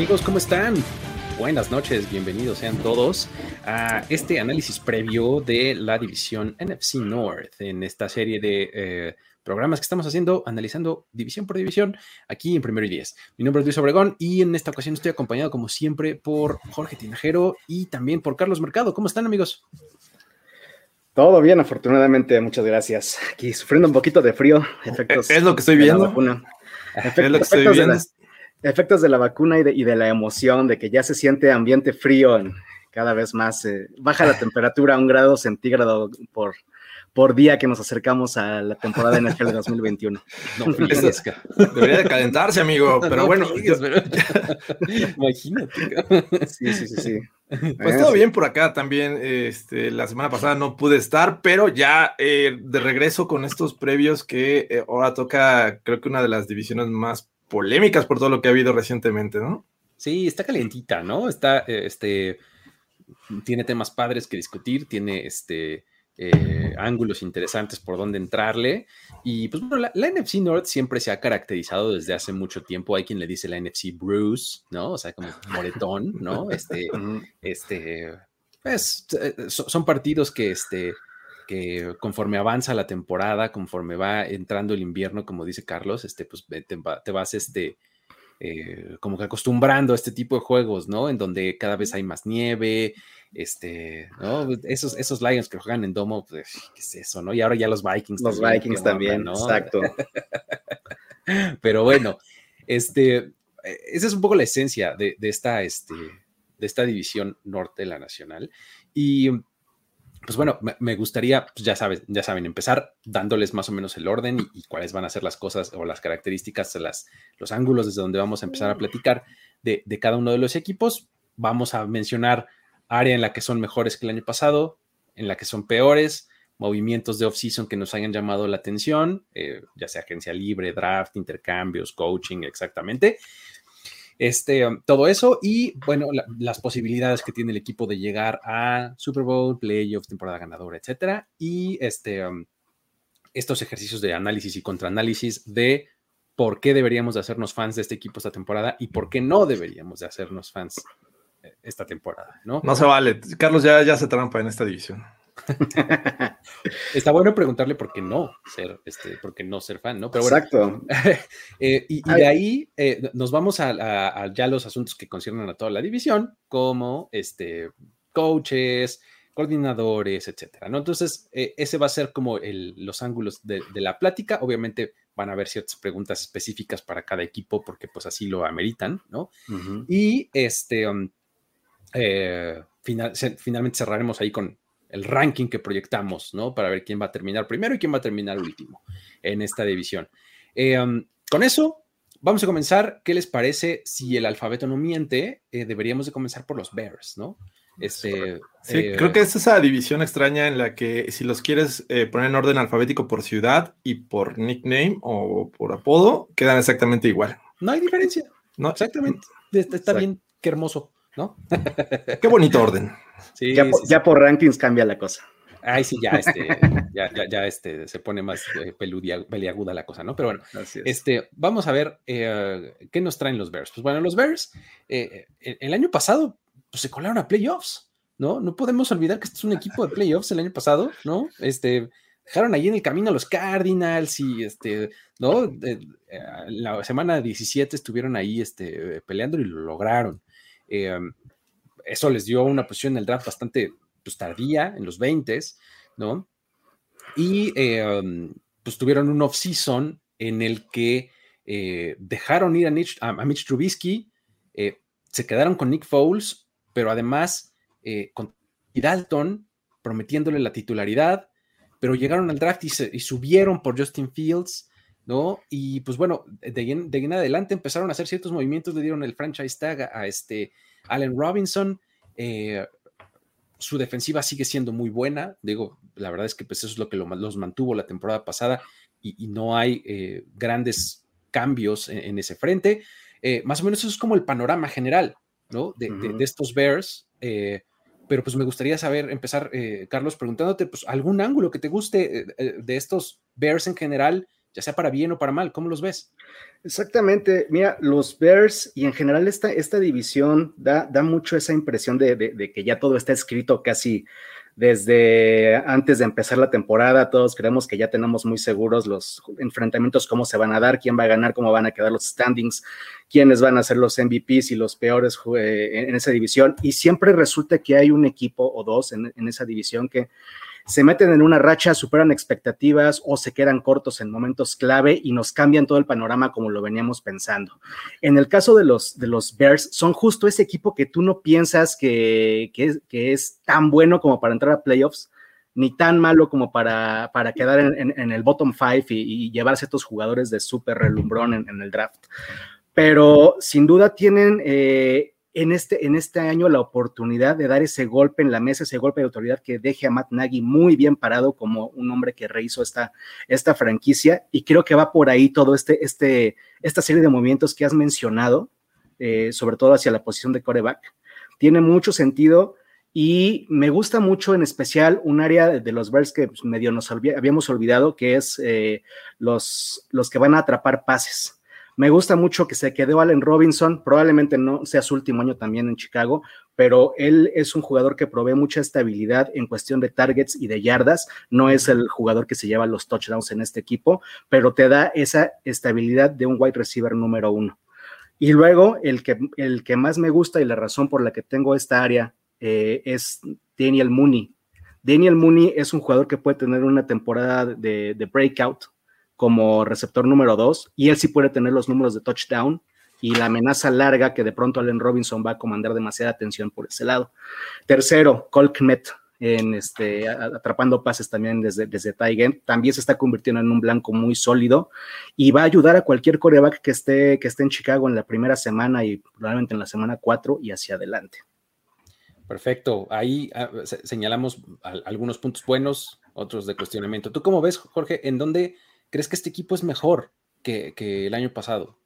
Amigos, ¿cómo están? Buenas noches, bienvenidos sean todos a este análisis previo de la división NFC North en esta serie de eh, programas que estamos haciendo, analizando división por división, aquí en Primero y Diez. Mi nombre es Luis Obregón y en esta ocasión estoy acompañado, como siempre, por Jorge Tinajero y también por Carlos Mercado. ¿Cómo están, amigos? Todo bien, afortunadamente, muchas gracias. Aquí sufriendo un poquito de frío, efectos. Es lo que estoy viendo. es lo que estoy viendo efectos de la vacuna y de, y de, la emoción, de que ya se siente ambiente frío en, cada vez más, eh, baja la temperatura a un grado centígrado por, por día que nos acercamos a la temporada de NFL de 2021. No, debería de calentarse, amigo, pero bueno. Imagínate. Sí, sí, sí, sí. Pues todo bien por acá también. Este, la semana pasada no pude estar, pero ya eh, de regreso con estos previos que eh, ahora toca, creo que una de las divisiones más polémicas por todo lo que ha habido recientemente, ¿no? Sí, está calientita, ¿no? Está, eh, este, tiene temas padres que discutir, tiene, este, eh, ángulos interesantes por donde entrarle. Y pues bueno, la, NFC North siempre se ha caracterizado desde hace mucho tiempo. Hay quien le dice la NFC Bruce, ¿no? O sea, como moretón, ¿no? Este, este, pues, eh, son partidos que, este, que conforme avanza la temporada, conforme va entrando el invierno, como dice Carlos, este, pues te, vas este, eh, como que acostumbrando a este tipo de juegos, ¿no? En donde cada vez hay más nieve, este, ¿no? Esos, esos Lions que juegan en domo, pues, ¿qué es eso, no? Y ahora ya los Vikings. Los Vikings también, ¿no? exacto. Pero bueno, este, esa es un poco la esencia de, de, esta, este, de esta división norte de la nacional. Y pues bueno, me gustaría, pues ya saben, ya saben, empezar dándoles más o menos el orden y, cuáles van a ser las cosas o las características, las, los ángulos desde donde vamos a empezar a platicar de, cada uno de los equipos. Vamos a mencionar área en la que son mejores que el año pasado, en la que son peores, movimientos de off-season que nos hayan llamado la atención, eh, ya sea agencia libre, draft, intercambios, coaching, exactamente este, um, todo eso y bueno, las posibilidades que tiene el equipo de llegar a Super Bowl, playoffs, temporada ganadora, etcétera. Y este, um, estos ejercicios de análisis y contraanálisis de por qué deberíamos de hacernos fans de este equipo esta temporada y por qué no deberíamos de hacernos fans eh, esta temporada, ¿no? No se vale. Carlos ya, ya se trampa en esta división. Está bueno preguntarle por qué no ser, este, por qué no ser fan, ¿no? Pero Exacto. Eh, y, de ahí eh, nos vamos a, ya los asuntos que conciernen a toda la división, como este, coaches, coordinadores, etcétera, ¿no? Entonces, eh, ese va a ser como los ángulos de, la plática. Obviamente van a haber ciertas preguntas específicas para cada equipo, porque pues así lo ameritan, ¿no? Y este, um, finalmente cerraremos ahí con el ranking que proyectamos, ¿no? Para ver quién va a terminar primero y quién va a terminar último en esta división. Eh, um, con eso, vamos a comenzar. ¿Qué les parece si el alfabeto no miente? Eh, deberíamos de comenzar por los Bears, ¿no? Este, sí, eh, creo que es esa división extraña en la que si los quieres poner en orden alfabético por ciudad y por nickname o por apodo, quedan exactamente igual. No hay diferencia. No, exactamente. Está, bien, qué hermoso, ¿no? qué bonito orden ya, por, rankings cambia la cosa. Ay, sí, ya, este, ya, ya, este, se pone más eh, peliaguda la cosa, ¿no? Pero bueno, este, vamos a ver eh, qué nos traen los Bears. Pues bueno, los Bears, eh, el año pasado, pues, se colaron a playoffs, ¿no? No podemos olvidar que este es un equipo de playoffs el año pasado, ¿no? Este, dejaron ahí en el camino a los Cardinals y, este, ¿no? la semana 17 estuvieron ahí, este, peleando y lo lograron eso les dio una posición en el draft bastante pues, tardía, en los 20, ¿no? Y eh, um, pues tuvieron un off-season en el que eh, dejaron ir a, Mitch Trubisky, eh, se quedaron con Nick Foles, pero además con Dalton prometiéndole la titularidad, pero llegaron al draft y, subieron por Justin Fields, ¿no? Y pues bueno, de ahí, en, adelante empezaron a hacer ciertos movimientos, le dieron el franchise tag a, este Allen Robinson. Eh, su defensiva sigue siendo muy buena, digo, la verdad es que pues eso es lo que los mantuvo la temporada pasada y, no hay eh, grandes cambios en, ese frente. Eh, más o menos eso es como el panorama general, ¿no? De, estos Bears. Eh, pero pues me gustaría saber, empezar, Carlos, preguntándote, pues algún ángulo que te guste de estos Bears en general, ya sea para bien o para mal, ¿cómo los ves? Exactamente, mira, los Bears y en general esta, esta división da, da mucho esa impresión de, de, que ya todo está escrito casi desde antes de empezar la temporada, todos creemos que ya tenemos muy seguros los enfrentamientos, cómo se van a dar, quién va a ganar, cómo van a quedar los standings, quiénes van a ser los MVPs y los peores eh, en esa división. Y siempre resulta que hay un equipo o dos en, en esa división que se meten en una racha, superan expectativas o se quedan cortos en momentos clave y nos cambian todo el panorama como lo veníamos pensando. En el caso de los, de los Bears, son justo ese equipo que tú no piensas que, que, es tan bueno como para entrar a playoffs, ni tan malo como para, para quedar en, el bottom five y, llevarse estos jugadores de súper relumbrón en, el draft. Pero sin duda tienen... Eh, en este, en este año la oportunidad de dar ese golpe en la mesa, ese golpe de autoridad que deje a Matt Nagy muy bien parado como un hombre que rehizo esta, esta franquicia. Y creo que va por ahí todo este, este, esta serie de movimientos que has mencionado, eh, sobre todo hacia la posición de coreback. Tiene mucho sentido y me gusta mucho en especial un área de los Bears que pues, medio nos habíamos olvidado, que es eh, los, los que van a atrapar pases me gusta mucho que se quedó Allen Robinson, probablemente no sea su último año también en Chicago, pero él es un jugador que provee mucha estabilidad en cuestión de targets y de yardas. No es el jugador que se lleva los touchdowns en este equipo, pero te da esa estabilidad de un wide receiver número uno. Y luego el que, el que más me gusta y la razón por la que tengo esta área eh, es Daniel Mooney. Daniel Mooney es un jugador que puede tener una temporada de, de breakout como receptor número dos, y él sí puede tener los números de touchdown y la amenaza larga que de pronto Allen Robinson va a comandar demasiada atención por ese lado. Tercero, Cole en este, atrapando pases también desde, desde también se está convirtiendo en un blanco muy sólido y va a ayudar a cualquier coreback que esté, que esté en Chicago en la primera semana y probablemente en la semana cuatro y hacia adelante. Perfecto, ahí ah, señalamos algunos puntos buenos, otros de cuestionamiento. ¿Tú cómo ves, Jorge, en dónde ¿crees que este equipo es mejor que, el año pasado?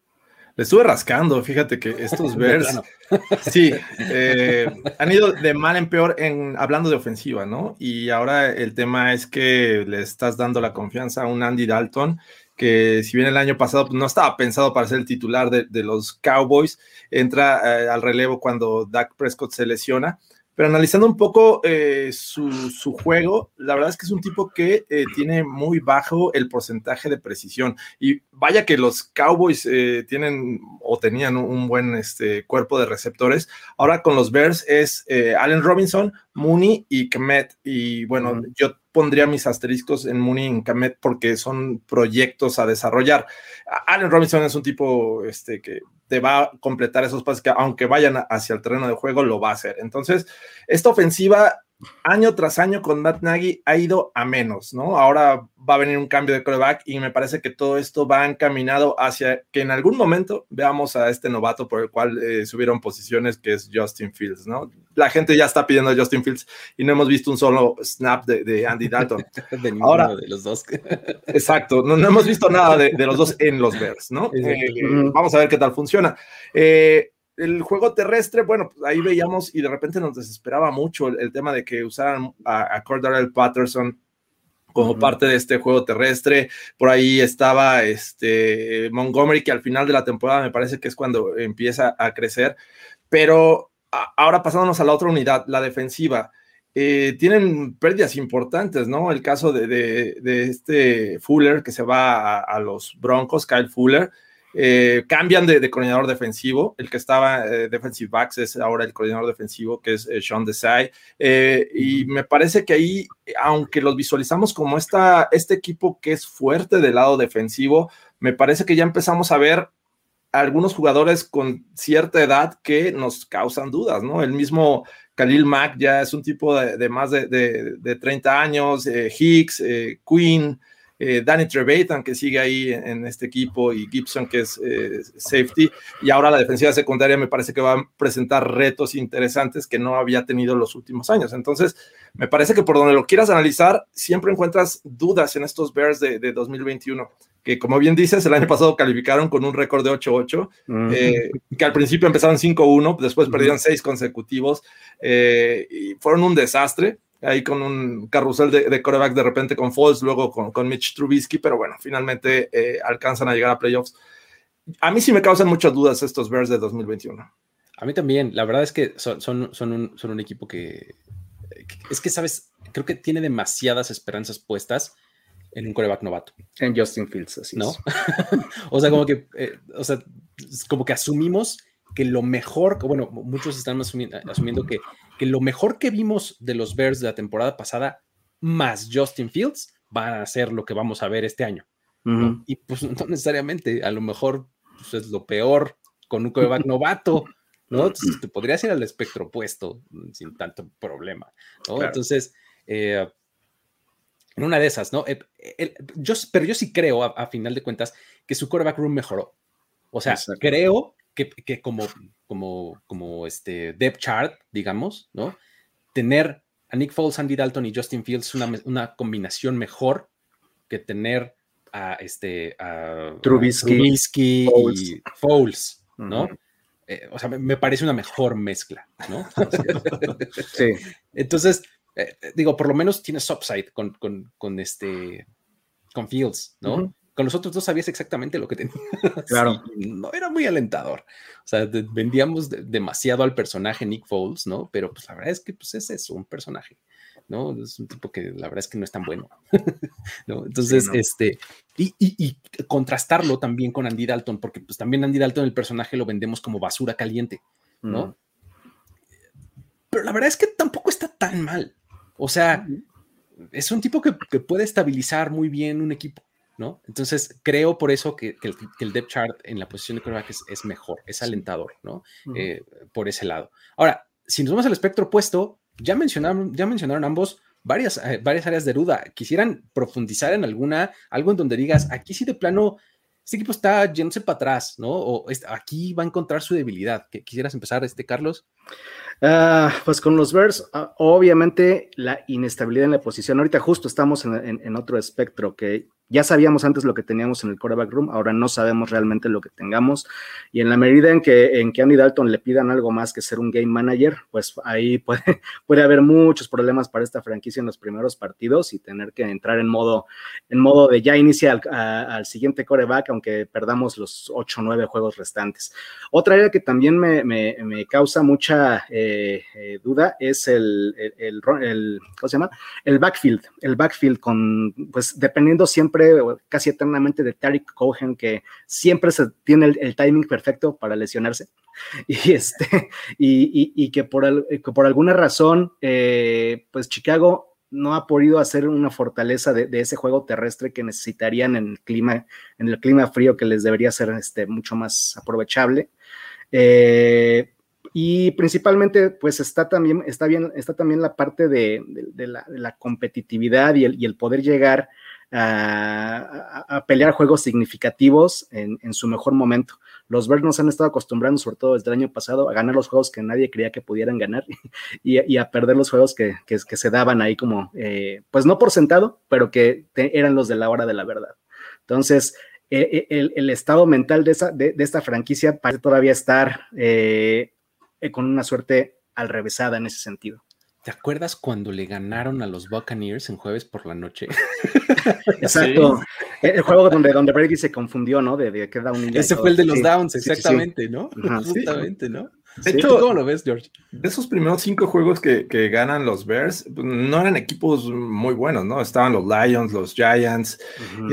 Le estuve rascando, fíjate que estos Bears, sí, eh, han ido de mal en peor en hablando de ofensiva, ¿no? Y ahora el tema es que le estás dando la confianza a un Andy Dalton, que si bien el año pasado pues, no estaba pensado para ser el titular de, los Cowboys, entra eh, al relevo cuando Dak Prescott se lesiona pero analizando un poco eh, su, juego, la verdad es que es un tipo que eh, tiene muy bajo el porcentaje de precisión. Y vaya que los Cowboys eh, tienen o tenían un buen este, cuerpo de receptores. Ahora con los Bears es Allen Robinson, Mooney y Kemet. Y bueno, yo pondría mis asteriscos en Mooney y Kemet porque son proyectos a desarrollar. Allen Robinson es un tipo este, que te va a completar esos pases que aunque vayan hacia el terreno de juego, lo va a hacer. Entonces, esta ofensiva año tras año con Matt Nagy ha ido a menos, ¿no? Ahora va a venir un cambio de coreback y me parece que todo esto va encaminado hacia que en algún momento veamos a este novato por el cual eh, subieron posiciones, que es Justin Fields, ¿no? La gente ya está pidiendo a Justin Fields y no hemos visto un solo snap de, Andy Dalton. de Ahora, de los dos. exacto, no, hemos visto nada de, los dos en los Bears, ¿no? Eh, vamos a ver qué tal funciona. Eh, el juego terrestre, bueno, pues ahí veíamos y de repente nos desesperaba mucho el, tema de que usaran a, a Patterson como parte de este juego terrestre. Por ahí estaba este Montgomery, que al final de la temporada me parece que es cuando empieza a crecer. Pero ahora pasándonos a la otra unidad, la defensiva. Eh, tienen pérdidas importantes, ¿no? El caso de, este Fuller que se va a los Broncos, Kyle Fuller, eh, cambian de, coordinador defensivo. El que estaba eh, defensive backs es ahora el coordinador defensivo, que es eh, Sean Desai. y me parece que ahí, aunque los visualizamos como esta, este equipo que es fuerte del lado defensivo, me parece que ya empezamos a ver algunos jugadores con cierta edad que nos causan dudas, ¿no? El mismo Khalil Mack ya es un tipo de, más de, de, 30 años, eh, Hicks, eh, Quinn, eh, Danny Trevathan, que sigue ahí en, este equipo, y Gibson, que es safety, y ahora la defensiva secundaria me parece que va a presentar retos interesantes que no había tenido en los últimos años. Entonces, me parece que por donde lo quieras analizar, siempre encuentras dudas en estos Bears de, 2021 que como bien dices, el año pasado calificaron con un récord de 8-8, eh, que al principio empezaron 5-1, después perdieron 6 consecutivos eh, y fueron un desastre, ahí con un carrusel de, de coreback de repente con Foles, luego con, con Mitch Trubisky, pero bueno, finalmente eh, alcanzan a llegar a playoffs. A mí sí me causan muchas dudas estos Bears de 2021. A mí también, la verdad es que son, son, son, un, son un equipo que, es que, ¿sabes? Creo que tiene demasiadas esperanzas puestas en un coreback novato. En Justin Fields, así ¿no? o sea, como que, eh, o sea, como que asumimos que lo mejor, bueno, muchos están asumiendo, que, que, lo mejor que vimos de los Bears de la temporada pasada, más Justin Fields, van a ser lo que vamos a ver este año. Y pues no necesariamente, a lo mejor pues, es lo peor con un coreback novato, ¿no? Entonces te podrías ir al espectro opuesto sin tanto problema, ¿no? Entonces, eh, en una de esas, ¿no? Eh, yo, pero yo sí creo, a, final de cuentas, que su quarterback room mejoró. O sea, creo que, que, como, como, como este depth chart, digamos, ¿no? Tener a Nick Foles, Andy Dalton y Justin Fields una, una combinación mejor que tener a este a, Trubisky, y Foles, ¿no? Eh, o sea, me, parece una mejor mezcla, ¿no? sí. Entonces, eh, eh, digo, por lo menos tienes upside con, con, con este, con Fields, ¿no? Con los otros dos sabías exactamente lo que tenías. Claro. no era muy alentador. O sea, vendíamos demasiado al personaje Nick Foles, ¿no? Pero pues la verdad es que pues es eso, un personaje, ¿no? Es un tipo que la verdad es que no es tan bueno, ¿no? Entonces, este, y, y, contrastarlo también con Andy Dalton, porque pues también Andy Dalton, el personaje, lo vendemos como basura caliente, ¿no? Pero la verdad es que tampoco está tan mal. O sea, es un tipo que, puede estabilizar muy bien un equipo, ¿no? Entonces, creo por eso que, el, depth chart en la posición de quarterback es, mejor, es alentador, ¿no? Eh, por ese lado. Ahora, si nos vamos al espectro opuesto, ya mencionaron, ya mencionaron ambos varias, eh, varias áreas de duda. Quisieran profundizar en alguna, algo en donde digas, aquí sí de plano, este equipo está yéndose para atrás, ¿no? O aquí va a encontrar su debilidad. ¿Quisieras empezar, este Carlos? Ah, pues con los Bears, ah, obviamente la inestabilidad en la posición. Ahorita justo estamos en, otro espectro que ya sabíamos antes lo que teníamos en el quarterback room, ahora no sabemos realmente lo que tengamos. Y en la medida en que, en que Andy Dalton le pidan algo más que ser un game manager, pues ahí puede, puede haber muchos problemas para esta franquicia en los primeros partidos y tener que entrar en modo, en modo de ya inicia al, siguiente quarterback, aunque perdamos los 8 o 9 juegos restantes. Otra área que también me, me, causa mucha eh, eh, duda es el, el, el, ¿cómo se llama? El backfield. El backfield con, pues dependiendo siempre casi eternamente de Tariq Cohen, que siempre se tiene el, timing perfecto para lesionarse. Y, este, y, que, por, por alguna razón, eh, pues Chicago no ha podido hacer una fortaleza de, ese juego terrestre que necesitarían en el clima, en el clima frío que les debería ser este, mucho más aprovechable. Eh, y principalmente, pues está también, está bien, está también la parte de, la, competitividad y el, poder llegar a, pelear juegos significativos en, su mejor momento. Los Bears nos han estado acostumbrando, sobre todo desde el año pasado, a ganar los juegos que nadie creía que pudieran ganar y, a perder los juegos que, se daban ahí como, eh, pues no por sentado, pero que eran los de la hora de la verdad. Entonces, e, e, el, estado mental de, esa, de, esta franquicia parece todavía estar eh, con una suerte al revésada en ese sentido. ¿Te acuerdas cuando le ganaron a los Buccaneers en jueves por la noche? Exacto. El juego donde, donde Brady se confundió, ¿no? De, de que un Ese fue el de los downs, exactamente, ¿no? Justamente, ¿no? De hecho, ¿cómo lo ves, George? De esos primeros cinco juegos que, que, ganan los Bears, pues, no eran equipos muy buenos, ¿no? Estaban los Lions, los Giants,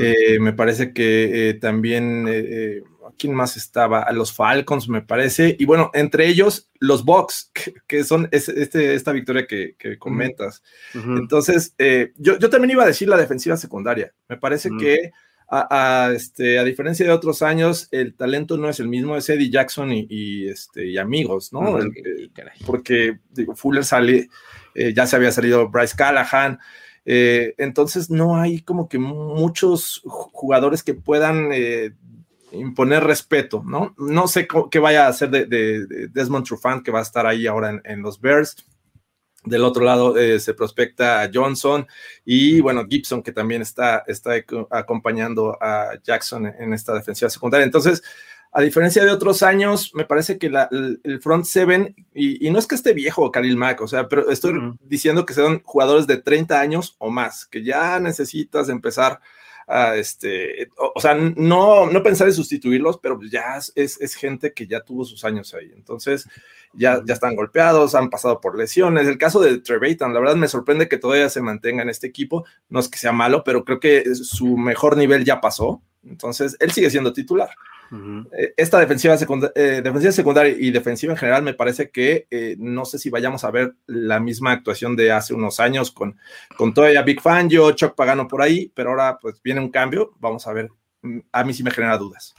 eh, me parece que eh, también eh, ¿quién más estaba? A los Falcons, me parece. Y bueno, entre ellos, los Bucks, que, son este, esta victoria que, comentas. Entonces, eh, yo, también iba a decir la defensiva secundaria. Me parece que a, este, a diferencia de otros años, el talento no es el mismo, es Eddie Jackson y, este, y amigos, ¿no? porque Fuller sale, eh, ya se había salido Bryce Callahan, eh, entonces no hay como que muchos jugadores que puedan eh, imponer respeto, ¿no? No sé qué vaya a hacer de, Desmond Trufant, que va a estar ahí ahora en, los Bears. Del otro lado eh, se prospecta a Johnson y bueno, Gibson, que también está, está acompañando a Jackson en esta defensiva secundaria. Entonces, a diferencia de otros años, me parece que el front seven, y, no es que esté viejo Khalil Mack, o sea, pero estoy diciendo que son jugadores de 30 años o más, que ya necesitas empezar a, este, o, sea, no, no pensar en sustituirlos, pero ya es, es, gente que ya tuvo sus años ahí. Entonces, ya, ya están golpeados, han pasado por lesiones. El caso de Trevathan, la verdad me sorprende que todavía se mantenga en este equipo. No es que sea malo, pero creo que su mejor nivel ya pasó. Entonces, él sigue siendo titular. Eh, esta defensiva, eh, defensiva secundaria y defensiva en general me parece que eh, no sé si vayamos a ver la misma actuación de hace unos años con, con todavía Big Fan, yo, Chuck Pagano por ahí, pero ahora pues viene un cambio, vamos a ver, mm, a mí sí me genera dudas.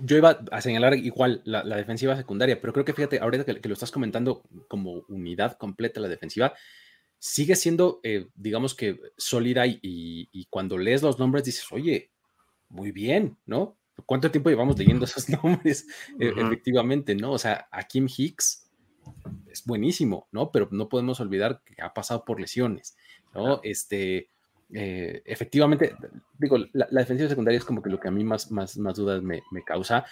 Yo iba a señalar igual la, defensiva secundaria, pero creo que fíjate, ahorita que, lo estás comentando como unidad completa la defensiva, sigue siendo, digamos que sólida y, y, cuando lees los nombres dices, oye, muy bien, ¿no? ¿Cuánto tiempo llevamos leyendo esos nombres? E, efectivamente, ¿no? O sea, Kim Hicks es buenísimo, ¿no? Pero no podemos olvidar que ha pasado por lesiones, ¿no? Este, eh, efectivamente, digo, la, defensiva secundaria es como que lo que a mí más, más, más dudas me, causa,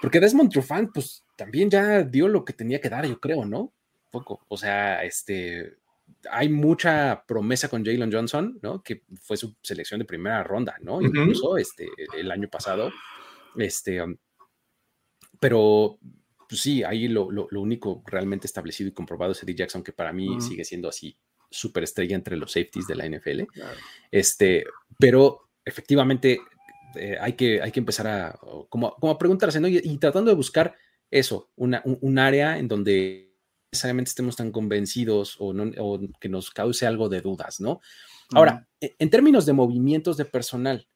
porque Desmond Trufant, pues también ya dio lo que tenía que dar, yo creo, ¿no? Poco, o sea, este, hay mucha promesa con Jalen Johnson, ¿no? Que fue su selección de primera ronda, ¿no? Incluso este, el año pasado. Este, um, pero pues sí, ahí lo, único realmente establecido y comprobado es Eddie Jackson, que para mí sigue siendo así súper estrella entre los safeties de la NFL. Este, pero efectivamente eh, hay, que, hay que empezar a, como, como a preguntarse, ¿no? Y, tratando de buscar eso, una, un área en donde necesariamente estemos tan convencidos o, que nos cause algo de dudas, ¿no? Ahora, e, en términos de movimientos de personal,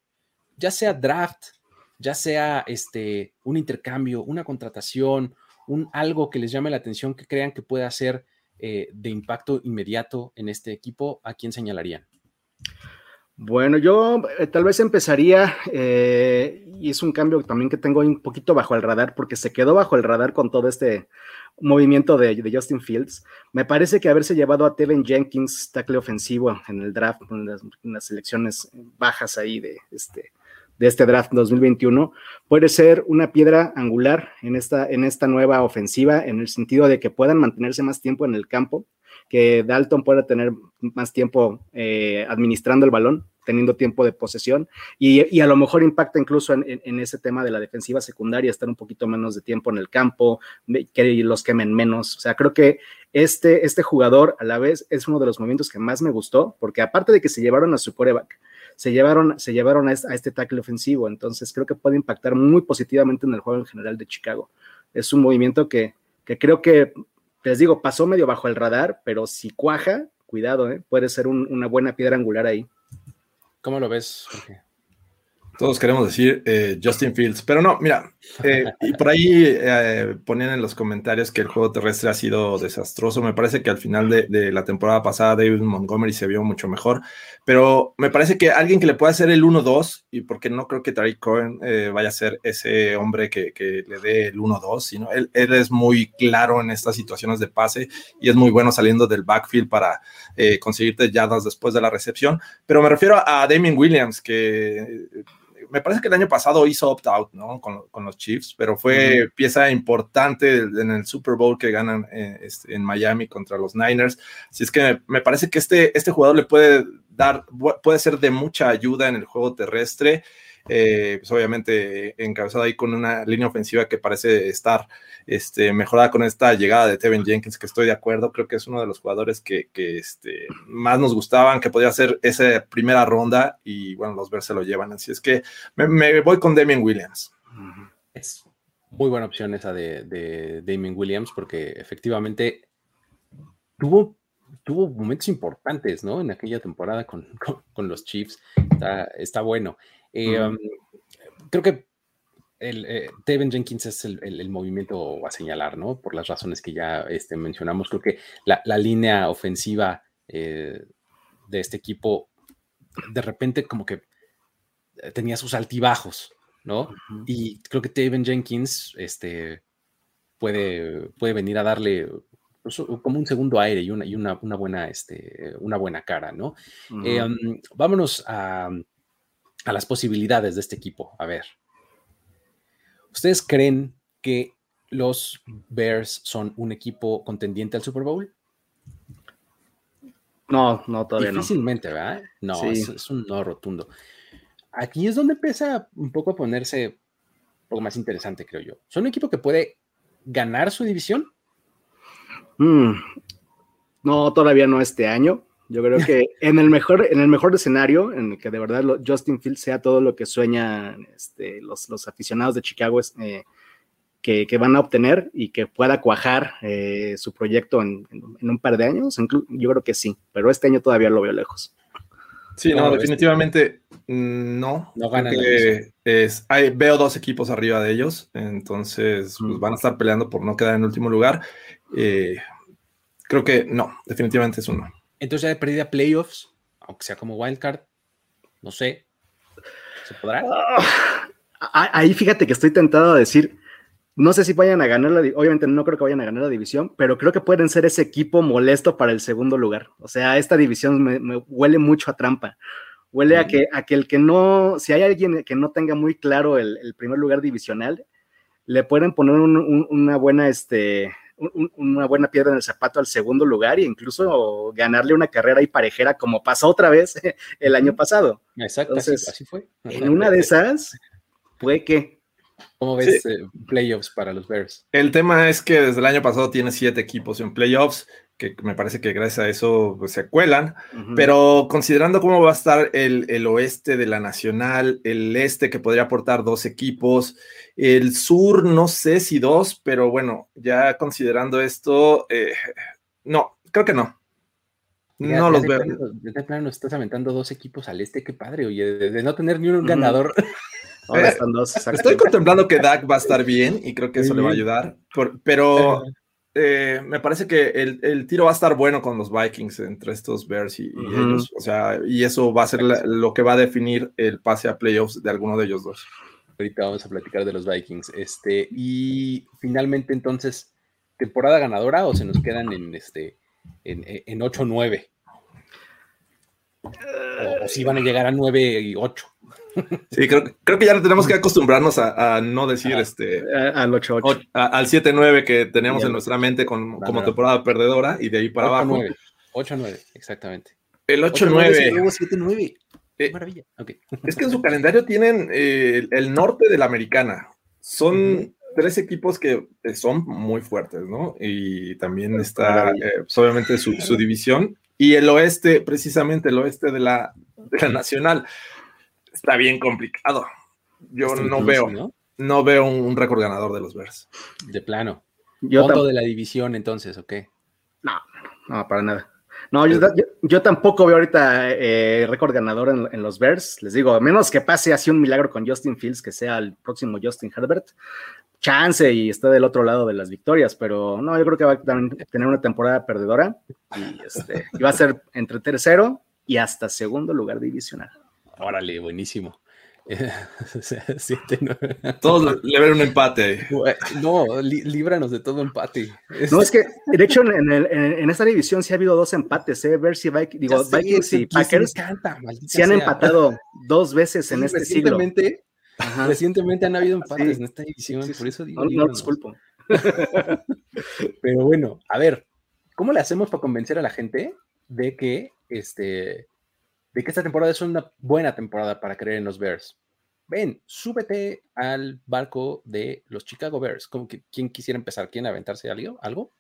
ya sea draft, ya sea este, un intercambio, una contratación, un algo que les llame la atención, que crean que pueda ser eh, de impacto inmediato en este equipo, ¿a quién señalarían? Bueno, yo eh, tal vez empezaría, eh, y es un cambio también que tengo un poquito bajo el radar, porque se quedó bajo el radar con todo este movimiento de, Justin Fields. Me parece que haberse llevado a Tevin Jenkins, tackle ofensivo, en el draft, en las, en las bajas ahí de este, de este draft 2021 puede ser una piedra angular en esta, en esta nueva ofensiva, en el sentido de que puedan mantenerse más tiempo en el campo, que Dalton pueda tener más tiempo eh, administrando el balón, teniendo tiempo de posesión, y, a lo mejor impacta incluso en, ese tema de la defensiva secundaria, estar un poquito menos de tiempo en el campo, que los quemen menos. O sea, creo que este, este jugador a la vez es uno de los momentos que más me gustó, porque aparte de que se llevaron a su coreback, se llevaron, se llevaron a, este, tackle ofensivo. Entonces creo que puede impactar muy positivamente en el juego en general de Chicago. Es un movimiento que, creo que, les digo, pasó medio bajo el radar, pero si cuaja, cuidado, ¿eh? puede ser una buena piedra angular ahí. ¿Cómo lo ves, Jorge? Todos queremos decir eh, Justin Fields, pero no, mira, eh, y por ahí eh, ponían en los comentarios que el juego terrestre ha sido desastroso. Me parece que al final de, la temporada pasada David Montgomery se vio mucho mejor, pero me parece que alguien que le pueda hacer el 1-2, y porque no creo que Tariq Cohen vaya a ser ese hombre que, le dé el 1-2, sino él, él, es muy claro en estas situaciones de pase y es muy bueno saliendo del backfield para conseguirte yardas después de la recepción. Pero me refiero a Damien Williams, que me parece que el año pasado hizo opt-out, ¿no? Con, los Chiefs, pero fue pieza importante en el Super Bowl que ganan eh, este, en Miami contra los Niners. Así es que me parece que este, este jugador le puede dar, puede ser de mucha ayuda en el juego terrestre. Eh, pues obviamente encabezado ahí con una línea ofensiva que parece estar este, mejorada con esta llegada de Tevin Jenkins, que estoy de acuerdo, creo que es uno de los jugadores que, este, más nos gustaban, que podía ser esa primera ronda y bueno, los Bears se lo llevan, así es que me, voy con Damien Williams. Es muy buena opción esa de, Damien Williams porque efectivamente tuvo tuvo momentos importantes, ¿no? En aquella temporada con, los Chiefs. Está, bueno. Eh, um, creo que el, eh, Jenkins es el, movimiento a señalar, ¿no? Por las razones que ya este, mencionamos. Creo que la, línea ofensiva de este equipo de repente como que tenía sus altibajos, ¿no? Y creo que Taven Jenkins este, puede, puede venir a darle pues, como un segundo aire y una, y una, buena, este, una buena cara, ¿no? Eh, um, vámonos a, a las posibilidades de este equipo. A ver, ¿ustedes creen que los Bears son un equipo contendiente al Super Bowl? No, no, todavía Difícilmente, ¿verdad? No, es, un no rotundo. Aquí es donde empieza un poco a ponerse un poco más interesante, creo yo. ¿Son un equipo que puede ganar su división? Mm, no, todavía no este año. Yo creo que en el mejor, en el mejor escenario, en el que de verdad Justin Fields sea todo lo que sueñan este, los, los, aficionados de Chicago eh, que, que, van a obtener y que pueda cuajar eh, su proyecto en, en, un par de años, yo creo que sí, pero este año todavía lo veo lejos. Sí, no, definitivamente mm, no. No ganan. Es, hay, veo dos equipos arriba de ellos, entonces pues, van a estar peleando por no quedar en último lugar. Eh, creo que no, definitivamente es uno. Entonces ya de perdida playoffs, aunque sea como wildcard, no sé. ¿Se podrá? Ah, ahí fíjate que estoy tentado a decir, no sé si vayan a ganar la, obviamente no creo que vayan a ganar la división, pero creo que pueden ser ese equipo molesto para el segundo lugar. O sea, esta división me, huele mucho a trampa. Huele a, que, a que el que no, si hay alguien que no tenga muy claro el, primer lugar divisional, le pueden poner una buena, este, una buena piedra en el zapato al segundo lugar e incluso ganarle una carrera y parejera como pasó otra vez el año pasado. Exacto, Entonces, así, fue. En una de esas, puede que, ¿Cómo ves eh, playoffs para los Bears? El tema es que desde el año pasado tiene siete equipos en playoffs, que me parece que gracias a eso pues, se cuelan, pero considerando cómo va a estar el, oeste de la nacional, el este que podría aportar dos equipos, el sur no sé si dos, pero bueno, ya considerando esto, eh, no, creo que no. no los veo. De plano estás aventando dos equipos al este, qué padre, oye, de, no tener ni un ganador. Eh, estoy contemplando que Dak va a estar bien y creo que eso le va a ayudar, pero eh, me parece que el, tiro va a estar bueno con los Vikings entre estos Bears y, ellos, o sea, y eso va a ser lo que va a definir el pase a playoffs de alguno de ellos dos. Ahorita vamos a platicar de los Vikings. Este, y finalmente, entonces, ¿temporada ganadora o se nos quedan en este en, en 8-9? O, o si van a llegar a 9 y 8. Sí, creo, creo que ya tenemos que acostumbrarnos a, no decir este. al 8-8. Al 7-9 que teníamos en nuestra mente con, como temporada perdedora y de ahí para abajo. 8-9, exactamente. El 8-9. 7-9. Eh, maravilla. Es que en su calendario tienen eh, el norte de la americana. Son tres equipos que eh, son muy fuertes, ¿no? Y también está, pues, obviamente, su, su, división. Y el oeste, precisamente el oeste de la, de la nacional está bien complicado. Yo no veo, ¿no? veo un, récord ganador de los Bears. De plano. Yo de la división entonces, ¿o qué? No, no, para nada. No, yo, tampoco veo ahorita eh, récord ganador en, los Bears. Les digo, a menos que pase así un milagro con Justin Fields, que sea el próximo Justin Herbert, chance y está del otro lado de las victorias, pero no, yo creo que va a tener una temporada perdedora y, este, y va a ser entre tercero y hasta segundo lugar divisional. Órale, buenísimo. Todos le ven un empate. No, líbranos de todo empate. No, es que, de hecho, en, esta división sí ha habido dos empates, ¿eh? Ver si digo, Vikings y Packers se han empatado dos veces en este siglo. Recientemente han habido empates en esta división, por eso digo. No, no disculpo. Pero bueno, a ver, ¿cómo le hacemos para convencer a la gente de que este de que esta temporada es una buena temporada para creer en los Bears. Ven, súbete al barco de los Chicago Bears. Como que, ¿Quién quisiera empezar? ¿Quién aventarse algo? ¿Algo?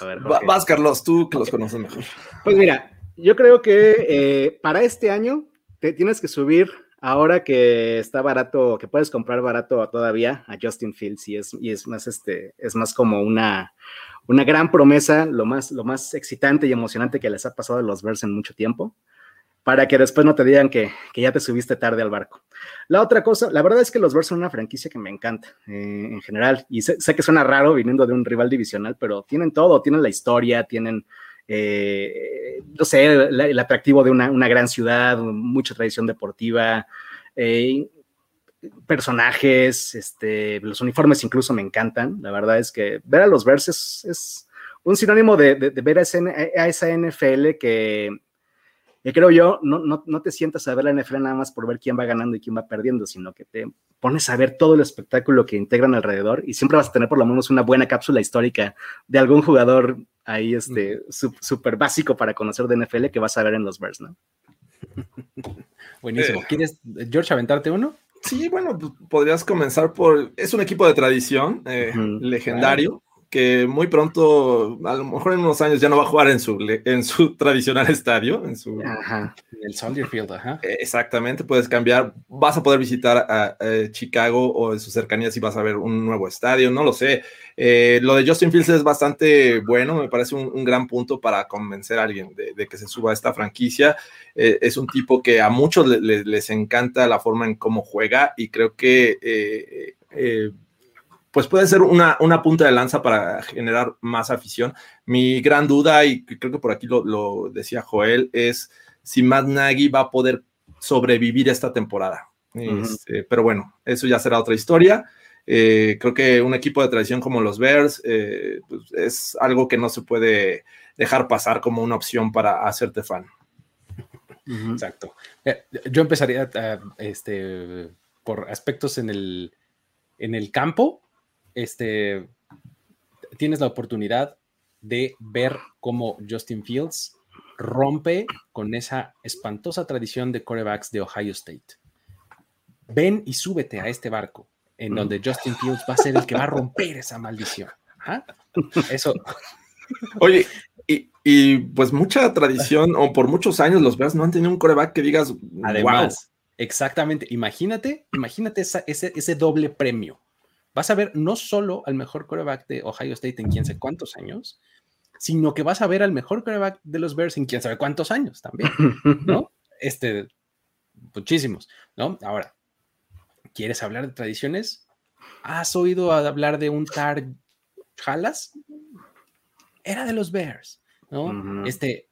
A ver, vas, Carlos, tú que los conoces mejor. Pues mira, yo creo que eh, para este año te tienes que subir ahora que está barato, que puedes comprar barato todavía a Justin Fields y es, más este, es más como una, una gran promesa, lo más, lo más excitante y emocionante que les ha pasado a los Bears en mucho tiempo, para que después no te digan que, ya te subiste tarde al barco. La otra cosa, la verdad es que los Bears son una franquicia que me encanta eh, en general, y sé, que suena raro viniendo de un rival divisional, pero tienen todo, tienen la historia, tienen, eh, no sé, el, atractivo de una, una, gran ciudad, mucha tradición deportiva. Eh, personajes, este, los uniformes incluso me encantan. La verdad es que ver a los Bears es, un sinónimo de, ver a, esa NFL que, creo yo, no, no, te sientas a ver la NFL nada más por ver quién va ganando y quién va perdiendo, sino que te pones a ver todo el espectáculo que integran alrededor y siempre vas a tener por lo menos una buena cápsula histórica de algún jugador ahí este súper básico para conocer de NFL que vas a ver en los Bears, ¿no? Buenísimo. Eh. ¿Quieres, George, aventarte uno? Sí, bueno, pues, podrías comenzar por. Es un equipo de tradición eh, legendario que muy pronto, a lo mejor en unos años ya no va a jugar en su, en su tradicional estadio, en su... Ajá, el Soldier Field, ajá. Eh, exactamente, puedes cambiar, vas a poder visitar a, Chicago o en sus cercanías y vas a ver un nuevo estadio, no lo sé. Eh, lo de Justin Fields es bastante bueno, me parece un, gran punto para convencer a alguien de, que se suba a esta franquicia. Eh, es un tipo que a muchos les encanta la forma en cómo juega y creo que pues puede ser una, una, punta de lanza para generar más afición. Mi gran duda, y creo que por aquí lo, decía Joel, es si Matt Nagy va a poder sobrevivir esta temporada. Este, pero bueno, eso ya será otra historia. Eh, creo que un equipo de tradición como los Bears eh, pues, es algo que no se puede dejar pasar como una opción para hacerte fan. Exacto. Eh, yo empezaría este, por aspectos en el, en el campo este, tienes la oportunidad de ver cómo Justin Fields rompe con esa espantosa tradición de corebacks de Ohio State. Ven y súbete a este barco en donde Justin Fields va a ser el que va a romper esa maldición. ¿Ah? Eso. Oye, y, pues mucha tradición, o por muchos años los Bears no han tenido un coreback que digas, además, exactamente, imagínate, imagínate ese, ese doble premio vas a ver no solo al mejor quarterback de Ohio State en quién sabe cuántos años, sino que vas a ver al mejor quarterback de los Bears en quién sabe cuántos años también, ¿no? Este, muchísimos, ¿no? Ahora, ¿quieres hablar de tradiciones? ¿Has oído hablar de un Tar Halas? Era de los Bears, ¿no? Este,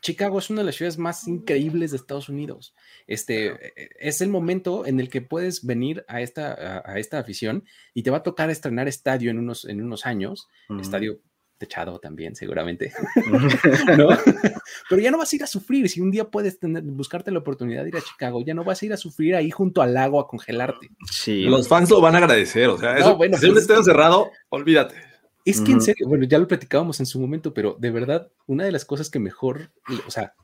Chicago es una de las ciudades más increíbles de Estados Unidos. Este es el momento en el que puedes venir a esta, a, esta afición y te va a tocar estrenar estadio en unos, en unos años, estadio techado también, seguramente. Pero ya no vas a ir a sufrir. Si un día puedes tener, buscarte la oportunidad de ir a Chicago, ya no vas a ir a sufrir ahí junto al lago a congelarte. Sí. Los fans lo van a agradecer. O sea, eso, bueno, si un pues estadio cerrado, olvídate. Es que en serio, bueno, ya lo platicábamos en su momento, pero de verdad, una de las cosas que mejor, o sea,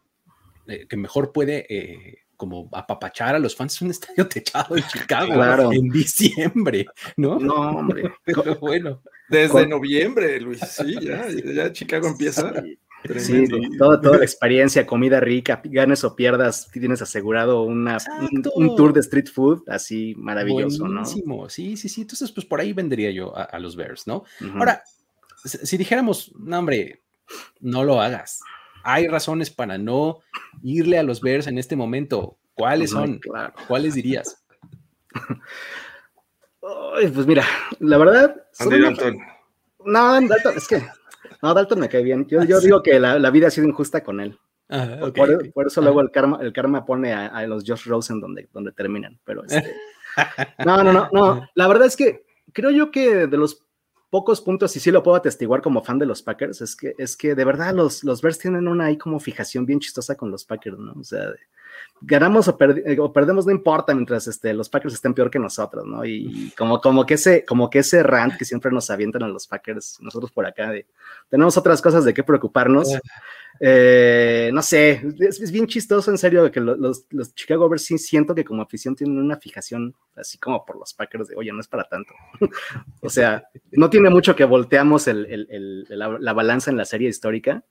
eh, que mejor puede eh, como apapachar a los fans es un estadio techado en Chicago en diciembre, ¿no? No, hombre. Pero bueno. Desde noviembre, Luis, sí, ya, ya Chicago empieza. Sí, toda, toda la experiencia, comida rica, ganes o pierdas, tienes asegurado una, un, tour de street food así maravilloso, Buenísimo. Sí, sí, sí. Entonces, pues por ahí vendría yo a, los Bears, ¿no? Ahora, si, dijéramos, no, hombre, no lo hagas. Hay razones para no irle a los Bears en este momento. ¿Cuáles son? ¿Cuáles dirías? pues mira, la verdad. No, es que no, Dalton me cae bien. Yo, yo digo que la, vida ha sido injusta con él. por, eso luego el karma, el karma pone a, los Josh Rosen donde, donde terminan. Pero este, no, no, no, no. La verdad es que creo yo que de los pocos puntos, y sí lo puedo atestiguar como fan de los Packers, es que, es que de verdad los, los Bears tienen una ahí como fijación bien chistosa con los Packers, ¿no? O sea, ganamos o, perdemos, no importa mientras este, los Packers estén peor que nosotros, ¿no? Y, como, como, que ese, como que ese rant que siempre nos avientan a los Packers, nosotros por acá, tenemos otras cosas de qué preocuparnos. Eh, no sé, es, bien chistoso, en serio, que los, los, Chicago Bears sí siento que como afición tienen una fijación así como por los Packers de, oye, no es para tanto. o sea, no tiene mucho que volteamos la balanza en la serie histórica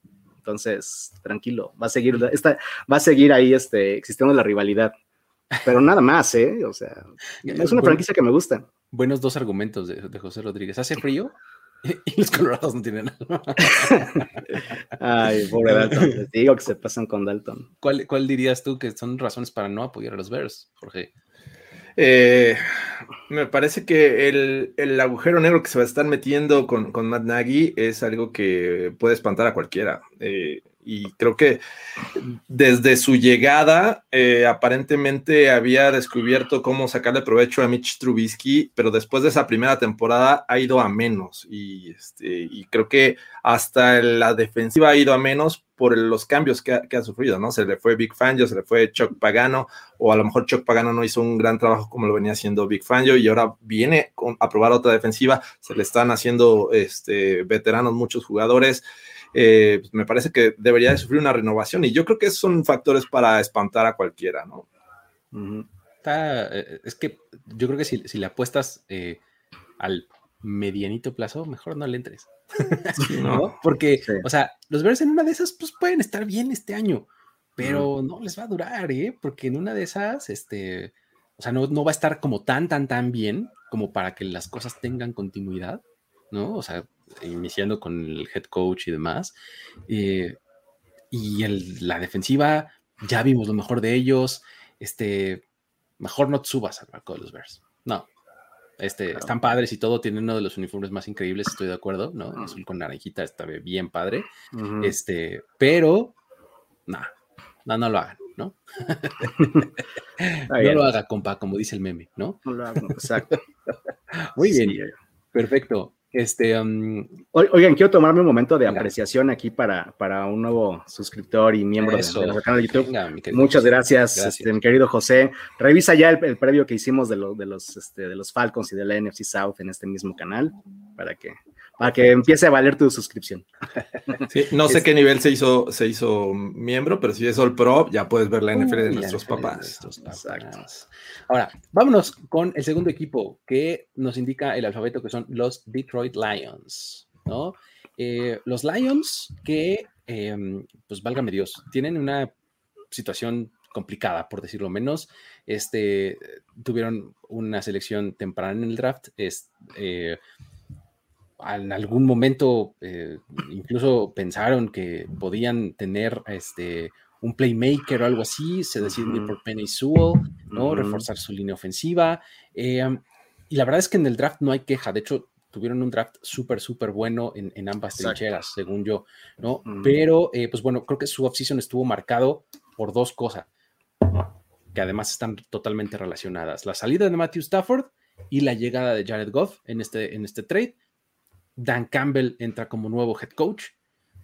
entonces, tranquilo, va a seguir, esta, va a seguir ahí este, existiendo la rivalidad. pero nada más, ¿eh? O sea, es una franquicia que me gusta. Buenos dos argumentos de, José Rodríguez. ¿Hace frío? y los colorados no tienen nada. Ay, pobre Dalton. Les digo que se pasan con Dalton. ¿Cuál, ¿Cuál dirías tú que son razones para no apoyar a los Bears, Jorge? Eh, me parece que el, agujero negro que se va a estar metiendo con, con Matt Nagy es algo que puede espantar a cualquiera. Eh, y creo que desde su llegada eh, aparentemente había descubierto cómo sacarle provecho a Mitch Trubisky, pero después de esa primera temporada ha ido a menos y, este, y creo que hasta la defensiva ha ido a menos por los cambios que ha, sufrido, ¿no? Se le fue Big Fangio, se le fue Chuck Pagano, o a lo mejor Chuck Pagano no hizo un gran trabajo como lo venía haciendo Big Fangio y ahora viene a probar otra defensiva, se le están haciendo este, veteranos muchos jugadores. Eh, pues, me parece que debería de sufrir una renovación y yo creo que esos son factores para espantar a cualquiera, ¿no? Eh, es que yo creo que si, le apuestas eh, al medianito plazo, mejor no le entres. ¿No? Porque, o sea, los Bears en una de esas, pues pueden estar bien este año, pero no les va a durar, ¿eh? Porque en una de esas, este, o sea, no, no va a estar como tan, tan, tan bien como para que las cosas tengan continuidad, ¿no? O sea, iniciando con el head coach y demás. Eh, y la defensiva, ya vimos lo mejor de ellos. Este, mejor no te subas al barco de los Bears. No. Este, Están padres y todo, tienen uno de los uniformes más increíbles, estoy de acuerdo, ¿no? Azul con naranjita está bien padre. Este, pero, no, no, no lo hagan, ¿no? no lo haga, compa, como dice el meme, ¿no? No lo hagan, exacto. Muy bien. Perfecto. Este, um, Oigan, quiero tomarme un momento de apreciación aquí para, para un nuevo suscriptor y miembro del canal de YouTube. Muchas gracias, Este, mi querido José. Revisa ya el, previo que hicimos de, de, los, este, de los Falcons y de la NFC South en este mismo canal para que para que empiece a valer tu suscripción. no sé qué nivel se hizo, se hizo miembro, pero si es All Pro, ya puedes ver la NFL de nuestros papás. Exacto. Ahora, vámonos con el segundo equipo que nos indica el alfabeto, que son los Detroit Lions, ¿no? Eh, los Lions que, em, pues válgame Dios, tienen una situación complicada, por decirlo menos. Este, tuvieron una selección temprana en el draft. Es, eh, en algún momento eh, incluso pensaron que podían tener este, un playmaker o algo así, se deciden ir por Penny Sewell, ¿no? Reforzar su línea ofensiva. Eh, y la verdad es que en el draft no hay queja, de hecho tuvieron un draft súper, súper bueno en, ambas trincheras, según yo, ¿no? Pero, eh, pues bueno, creo que su offseason estuvo marcado por dos cosas, que además están totalmente relacionadas. La salida de Matthew Stafford y la llegada de Jared Goff en este, en este trade, Dan Campbell entra como nuevo head coach,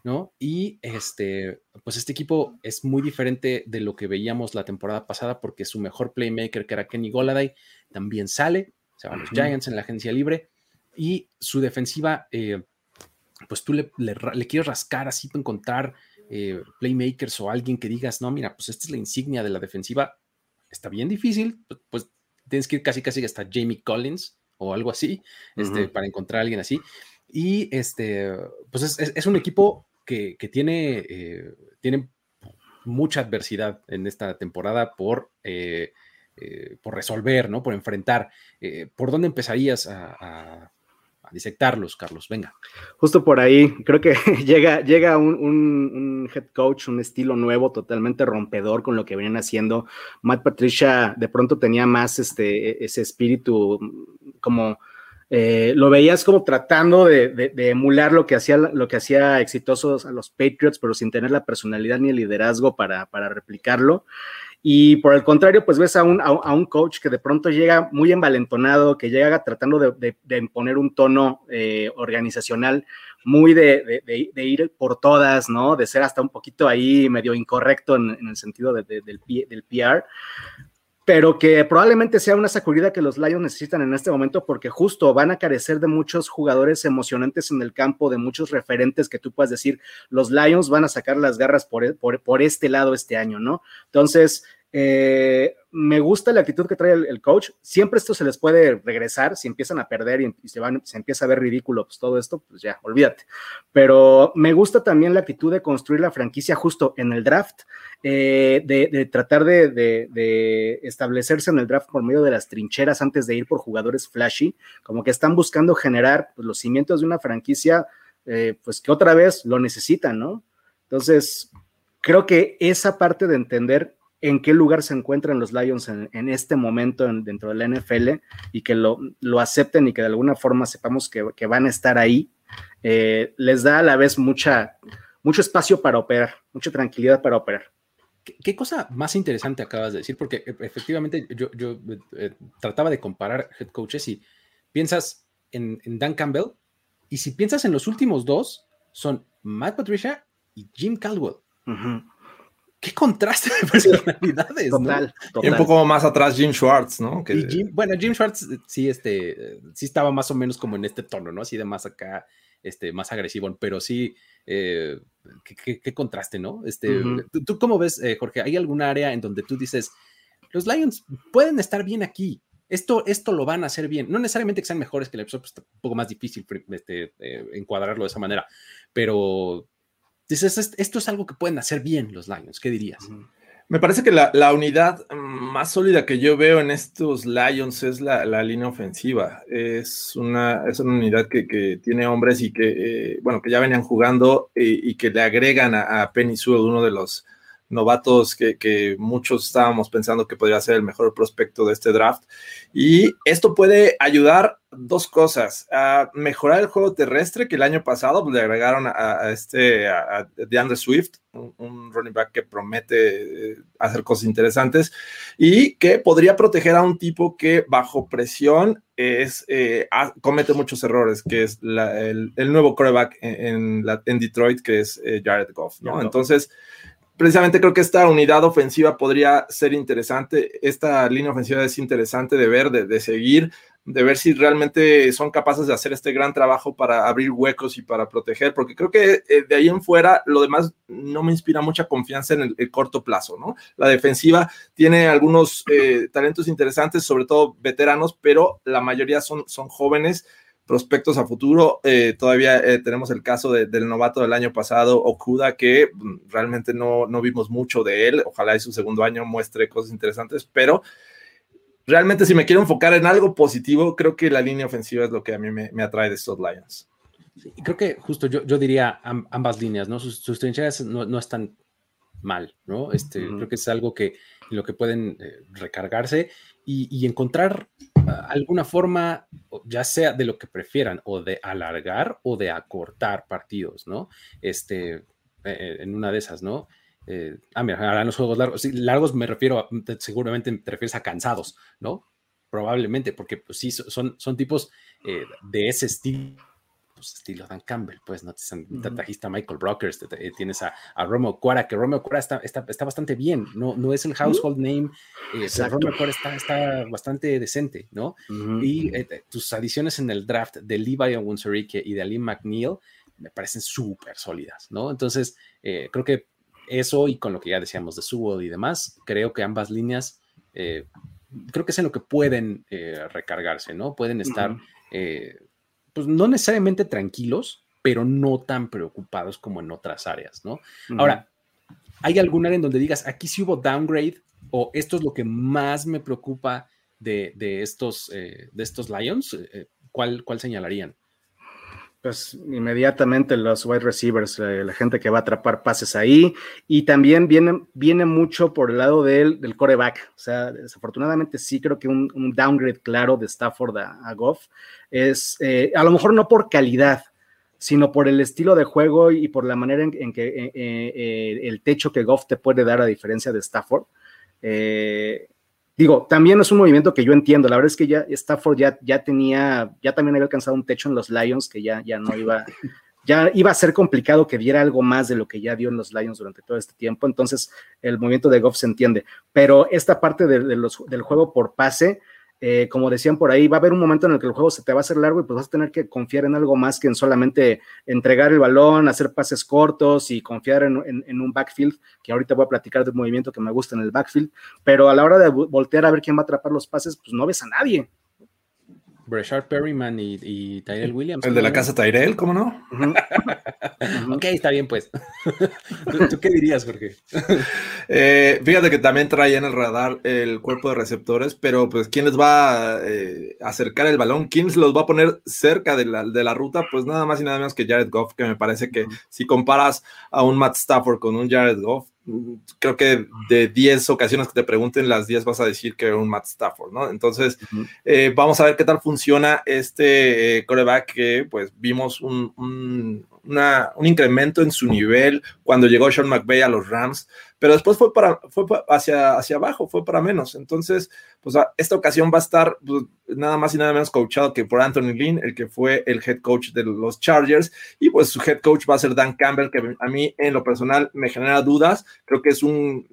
¿no? Y este, pues este equipo es muy diferente de lo que veíamos la temporada pasada porque su mejor playmaker, que era Kenny Goladay, también sale, se van los Giants en la agencia libre. Y su defensiva, eh, pues tú le, quieres rascar así para encontrar eh, playmakers o alguien que digas, no, mira, pues esta es la insignia de la defensiva, está bien difícil, pues, pues tienes que ir casi casi hasta Jamie Collins o algo así, este, para encontrar a alguien así. Y este, pues es, un equipo que, tiene, eh, tiene mucha adversidad en esta temporada por, eh, eh, por resolver, ¿no? Por enfrentar. ¿Por dónde empezarías a, disectarlos, Carlos? Venga. Justo por ahí, creo que llega, llega un, head coach, un estilo nuevo, totalmente rompedor con lo que venían haciendo. Matt Patricia de pronto tenía más este, ese espíritu como eh, lo veías como tratando de, emular lo que, hacía, lo que hacía exitosos a los Patriots, pero sin tener la personalidad ni el liderazgo para, replicarlo. Y por el contrario, pues ves a un, a, un, coach que de pronto llega muy envalentonado, que llega tratando de, imponer un tono eh, organizacional muy de, ir por todas, ¿no? De ser hasta un poquito ahí medio incorrecto en, el sentido del, del PR pero que probablemente sea una sacudida que los Lions necesitan en este momento porque justo van a carecer de muchos jugadores emocionantes en el campo, de muchos referentes que tú puedas decir, los Lions van a sacar las garras por, por, este lado este año, ¿no? Entonces, Eh, me gusta la actitud que trae el, coach. Siempre esto se les puede regresar si empiezan a perder y, se, van, se empieza a ver ridículo, pues todo esto, pues ya, olvídate. Pero me gusta también la actitud de construir la franquicia justo en el draft, eh, de, tratar de, establecerse en el draft por medio de las trincheras antes de ir por jugadores flashy, como que están buscando generar pues, los cimientos de una franquicia, eh, pues que otra vez lo necesitan, ¿no? Entonces, creo que esa parte de entender en qué lugar se encuentran los Lions en, este momento dentro de la NFL y que lo, acepten y que de alguna forma sepamos que, van a estar ahí, eh, les da a la vez mucha, mucho espacio para operar, mucha tranquilidad para operar. ¿Qué, cosa más interesante acabas de decir? Porque e, efectivamente yo, eh, trataba de comparar head coaches y piensas en, Dan Campbell y si piensas en los últimos dos, son Matt Patricia y Jim Caldwell qué contraste de personalidades. Total, Y un poco más atrás Jim Schwartz, ¿no? bueno, Jim Schwartz eh, sí, este, sí estaba más o menos como en este tono, ¿no? Así de más acá, este, más agresivo, pero sí, eh, qué, contraste, ¿no? Este, ¿tú, cómo ves, eh, Jorge? ¿Hay alguna área en donde tú dices, los Lions pueden estar bien aquí? Esto, esto lo van a hacer bien. No necesariamente que sean mejores que el episodio, pues, un poco más difícil este, encuadrarlo de esa manera, pero Dices, esto es algo que pueden hacer bien los Lions. ¿Qué dirías? Me parece que la, unidad más sólida que yo veo en estos Lions es la, línea ofensiva. Es una, es una unidad que, tiene hombres y que, eh, bueno, que ya venían jugando eh, y, que le agregan a, a Penny Sewell, uno de los novatos que, muchos estábamos pensando que podría ser el mejor prospecto de este draft. Y esto puede ayudar dos cosas, a mejorar el juego terrestre que el año pasado pues, le agregaron a, este, a, DeAndre Swift, un, running back que promete eh, hacer cosas interesantes y que podría proteger a un tipo que bajo presión es, eh, comete muchos errores, que es el, nuevo coreback en, en, Detroit, que es eh, Jared Goff, ¿no? Entonces, precisamente creo que esta unidad ofensiva podría ser interesante. Esta línea ofensiva es interesante de ver, de, seguir, de ver si realmente son capaces de hacer este gran trabajo para abrir huecos y para proteger, porque creo que eh, de ahí en fuera lo demás no me inspira mucha confianza en el, corto plazo, ¿no? La defensiva tiene algunos eh, talentos interesantes, sobre todo veteranos, pero la mayoría son, son jóvenes prospectos a futuro. Eh, todavía tenemos el caso del novato del año pasado, Okuda, que mm, realmente no, no vimos mucho de él. Ojalá en su segundo año muestre cosas interesantes, pero realmente si me quiero enfocar en algo positivo, creo que la línea ofensiva es lo que a mí me, atrae de estos Lions. creo que justo yo, yo diría ambas líneas, ¿no? Sus, sus trincheras no, no, están mal, ¿no? Este, Creo que es algo que lo que pueden eh, recargarse y, encontrar ah, alguna forma, ya sea de lo que prefieran, o de alargar o de acortar partidos, ¿no? Este, eh, eh, en una de esas, ¿no? Ah, mira, harán los juegos largos. Sí, largos me refiero, a, seguramente te refieres a cansados, ¿no? Probablemente, porque pues sí, son, son tipos de ese estilo pues, estilo Dan Campbell, pues, ¿no? Te trajiste a Michael Brockers, eh, tienes a, a Romo Cuara, que Romo Cuara está, está, está, bastante bien, no, no es el household name, eh, pero Romo Cuara está, está bastante decente, ¿no? Y eh, tus adiciones en el draft de Levi Onwunsarike y de Ali McNeil me parecen súper sólidas, ¿no? Entonces, creo que eso y con lo que ya decíamos de Sewell y demás, creo que ambas líneas, creo que es en lo que pueden recargarse, ¿no? Pueden estar pues no necesariamente tranquilos, pero no tan preocupados como en otras áreas, ¿no? Ahora, ¿hay algún área en donde digas, aquí sí hubo downgrade o esto es lo que más me preocupa de, estos, eh, de estos Lions? Eh, ¿cuál, ¿Cuál señalarían? Pues inmediatamente los wide receivers, eh, la gente que va a atrapar pases ahí, y también viene, viene mucho por el lado del, del coreback. O sea, desafortunadamente sí creo que un, downgrade claro de Stafford a, Goff es, eh, a lo mejor no por calidad, sino por el estilo de juego y por la manera en, que eh, el techo que Goff te puede dar a diferencia de Stafford. Digo, también es un movimiento que yo entiendo. La verdad es que ya Stafford ya, ya tenía, ya también había alcanzado un techo en los Lions que ya, ya no iba, ya iba a ser complicado que diera algo más de lo que ya dio en los Lions durante todo este tiempo. Entonces, el movimiento de Goff se entiende. Pero esta parte de, los, del juego por pase, eh, como decían por ahí, va a haber un momento en el que el juego se te va a hacer largo y pues vas a tener que confiar en algo más que en solamente entregar el balón, hacer pases cortos y confiar en, un backfield, que ahorita voy a platicar de un movimiento que me gusta en el backfield, pero a la hora de voltear a ver quién va a atrapar los pases, pues no ves a nadie. Breshard Perryman y, Tyrell Williams. El de la casa Tyrell, ¿cómo no? ok, está bien, pues. ¿Tú, qué dirías, Jorge? Eh, fíjate que también trae en el radar el cuerpo de receptores, pero pues ¿quién les va a eh, acercar el balón? ¿Quién se los va a poner cerca de la, de la, ruta? Pues nada más y nada menos que Jared Goff, que me parece que si comparas a un Matt Stafford con un Jared Goff, creo que de 10 ocasiones que te pregunten, las 10 vas a decir que era un Matt Stafford, ¿no? Entonces, eh, vamos a ver qué tal funciona este eh, coreback que pues vimos un, un, un incremento en su nivel cuando llegó Sean McVay a los Rams pero después fue para, fue hacia, hacia abajo, fue para menos. Entonces, pues esta ocasión va a estar pues, nada más y nada menos coachado que por Anthony Lynn, el que fue el head coach de los Chargers, y pues su head coach va a ser Dan Campbell, que a mí en lo personal me genera dudas, creo que es un,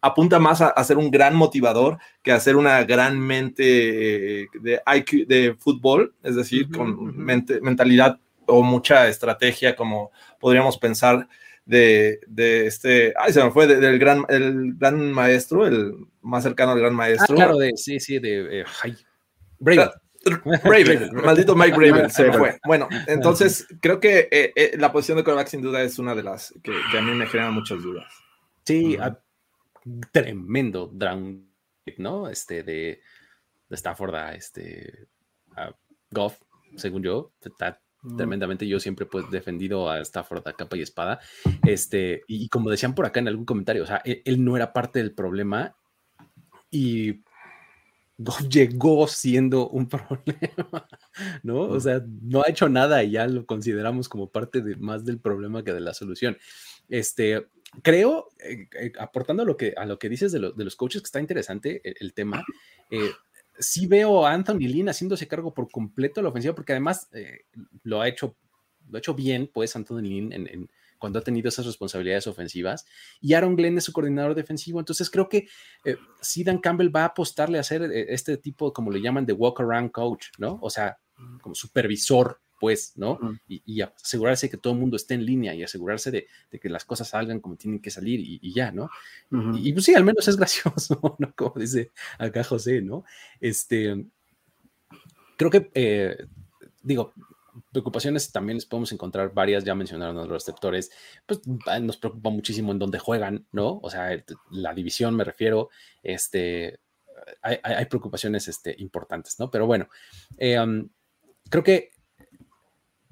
apunta más a, ser un gran motivador que a ser una gran mente eh, de IQ, de fútbol, es decir, con mentalidad o mucha estrategia como podríamos pensar de, de, este, ay, se me fue, del gran, el gran maestro, el más cercano al gran maestro. Ah, claro, de, sí, sí, de, eh, Braven. maldito Mike Braven, se me fue. Bueno, entonces creo que eh, eh, la posición de quarterback sin duda es una de las que, a mí me generan muchas dudas. Sí, ah, tremendo drown, ¿no? Este de, de Stafford a este a Goff, según yo, está tremendamente. Yo siempre pues defendido a Stafford a capa y espada. Este, y como decían por acá en algún comentario, o sea, e-, él, no era parte del problema y llegó siendo un problema, ¿no? O sea, no ha hecho nada y ya lo consideramos como parte de más del problema que de la solución. Este, creo, eh, eh, aportando a lo que, a lo que dices de, de, los coaches, que está interesante el, el tema, eh, sí veo a Anthony Lynn haciéndose cargo por completo de la ofensiva, porque además eh, lo ha hecho, lo ha hecho bien, pues, Anthony Lynn cuando ha tenido esas responsabilidades ofensivas. Y Aaron Glenn es su coordinador defensivo. Entonces creo que eh, si Dan Campbell va a apostarle a hacer eh, este tipo, como le llaman, de walk around coach, ¿no? O sea, como supervisor pues, ¿no? y, asegurarse que todo el mundo esté en línea y asegurarse de, que las cosas salgan como tienen que salir y, ya, ¿no? y, pues sí, al menos es gracioso, ¿no? Como dice acá José, ¿no? Este, creo que, eh, digo, preocupaciones también les podemos encontrar varias, ya mencionaron los receptores, pues ah, nos preocupa muchísimo en dónde juegan, ¿no? O sea, la división me refiero, este, hay, preocupaciones este, importantes, ¿no? Pero bueno, eh, creo que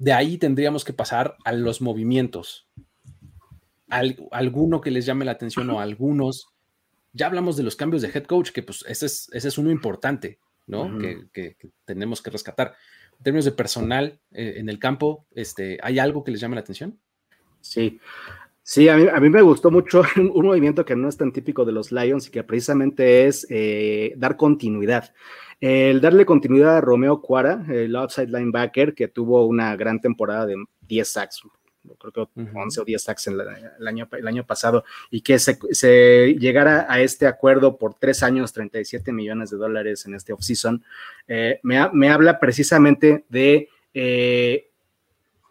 de ahí tendríamos que pasar a los movimientos. alguno que les llame la atención o algunos. Ya hablamos de los cambios de head coach, que pues ese es, ese es uno importante, ¿no? que, tenemos que rescatar. En términos de personal eh, en el campo, este, ¿hay algo que les llame la atención? Sí, Sí, a mí, me gustó mucho un, movimiento que no es tan típico de los Lions y que precisamente es eh, dar continuidad. El darle continuidad a Romeo Cuara, el outside linebacker, que tuvo una gran temporada de 10 sacks, creo que 11 o 10 sacks el, año, el año pasado, y que se, llegara a este acuerdo por tres años, 37 millones de dólares en este offseason, eh, me, habla precisamente de eh,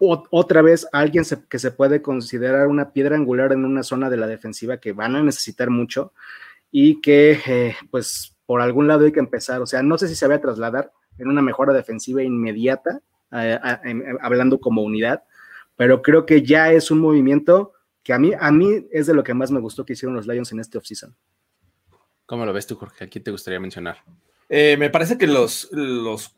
otra vez alguien que se puede considerar una piedra angular en una zona de la defensiva que van a necesitar mucho y que eh, pues por algún lado hay que empezar. O sea, no sé si se va a trasladar en una mejora defensiva inmediata, hablando como unidad, pero creo que ya es un movimiento que a mí, a mí es de lo que más me gustó que hicieron los Lions en este offseason. ¿Cómo lo ves tú, Jorge? ¿A quién te gustaría mencionar? Eh, me parece que los, los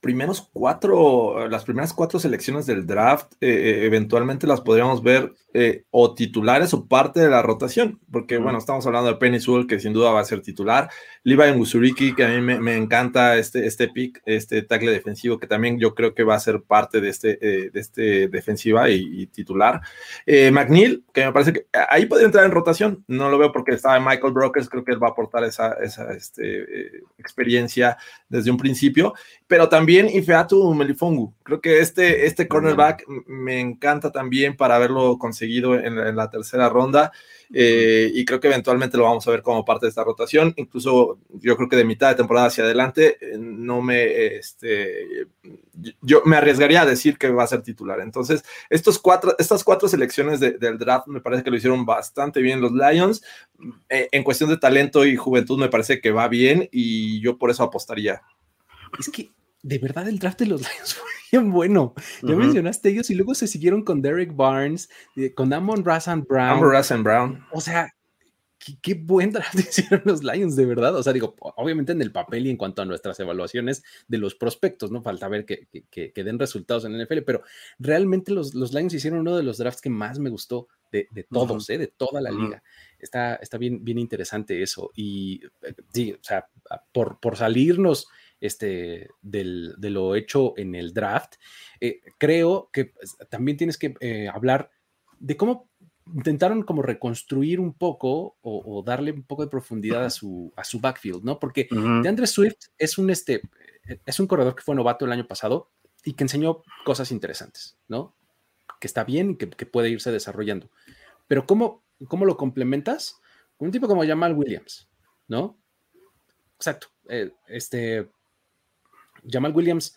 primeros cuatro, las primeras cuatro selecciones del draft, eh, eh, eventualmente las podríamos ver eh, o titulares o parte de la rotación, porque bueno, estamos hablando de Penny Sewell, que sin duda va a ser titular, Levi Musuriki, que a mí me, encanta este, este pick, este tackle defensivo, que también yo creo que va a ser parte de este, de este defensiva y, titular, McNeil, que me parece que ahí podría entrar en rotación, no lo veo porque estaba Michael Brokers, creo que él va a aportar esa, esa este, experiencia desde un principio, pero también también Ifeatu Melifongu. Creo que este, este cornerback me encanta también para haberlo conseguido en la tercera ronda. Eh, y creo que eventualmente lo vamos a ver como parte de esta rotación. Incluso yo creo que de mitad de temporada hacia adelante eh, no me, este, yo me arriesgaría a decir que va a ser titular. Entonces, estos cuatro, estas cuatro selecciones del draft me parece que lo hicieron bastante bien los Lions. Eh, en cuestión de talento y juventud me parece que va bien y yo por eso apostaría. Es que de verdad el draft de los Lions fue bien bueno. Ya mencionaste ellos y luego se siguieron con Derek Barnes, eh, con Amon Rassan Brown. Amon Rassan Brown. O sea, qué, buen draft hicieron los Lions, de verdad. O sea, digo, obviamente en el papel y en cuanto a nuestras evaluaciones de los prospectos, ¿no? Falta ver que, que, den resultados en el NFL, pero realmente los, los, Lions hicieron uno de los drafts que más me gustó de, de todos, ¿eh? De toda la liga. Está, está bien, bien interesante eso. Y eh, sí, o sea, por, por salirnos este, del, de lo hecho en el draft, eh, creo que pues, también tienes que eh, hablar de cómo intentaron como reconstruir un poco o, darle un poco de profundidad a su, a su backfield, ¿no? Porque de DeAndre Swift es un, este, es un corredor que fue novato el año pasado y que enseñó cosas interesantes, ¿no? Que está bien y que, puede irse desarrollando. Pero ¿cómo, ¿cómo lo complementas? Con un tipo como Jamal Williams, ¿no? Exacto. Eh, este, Jamal Williams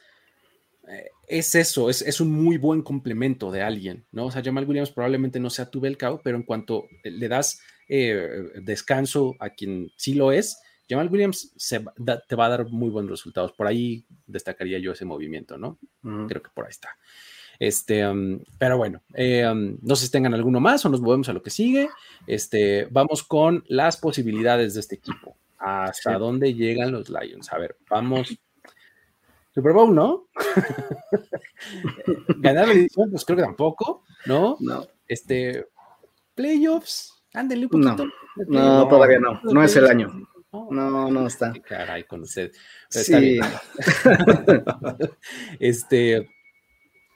eh, es eso, es, un muy buen complemento de alguien, ¿no? O sea, Jamal Williams probablemente no sea tu Belcao, pero en cuanto le das eh, descanso a quien sí lo es, Jamal Williams te va a dar muy buenos resultados. Por ahí destacaría yo ese movimiento, ¿no? Creo que por ahí está. Este, um, pero bueno, eh, um, no sé si tengan alguno más o nos movemos a lo que sigue. Este, vamos con las posibilidades de este equipo. ¿Hasta dónde llegan los Lions? A ver, vamos Super Bowl, ¿no? Ganar la edición, pues creo que tampoco, ¿no? No. Este, playoffs, ándale un poquito. No, todavía no, no es el año. No, no está. Qué caray con usted. sí. este,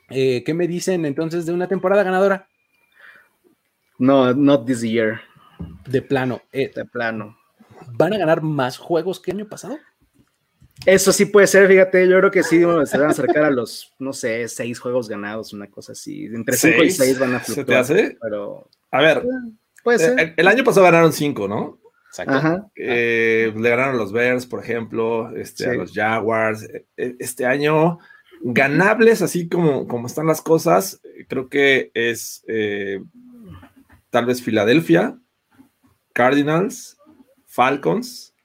eh, ¿qué me dicen entonces de una temporada ganadora? No, not this year. De plano. Eh, de plano. ¿Van a ganar más juegos que el año pasado? Eso sí puede ser, fíjate, yo creo que sí se van a acercar a los, no sé, seis juegos ganados, una cosa así. Entre cinco y seis van a fluctuar. ¿Se te hace? Pero. A ver. Puede ser. Eh, el, año pasado ganaron cinco, ¿no? Exacto. Eh, le ganaron a los Bears, por ejemplo, este, a los Jaguars. E, este año, ganables, así como, como están las cosas, creo que es eh, tal vez Filadelfia, Cardinals, Falcons,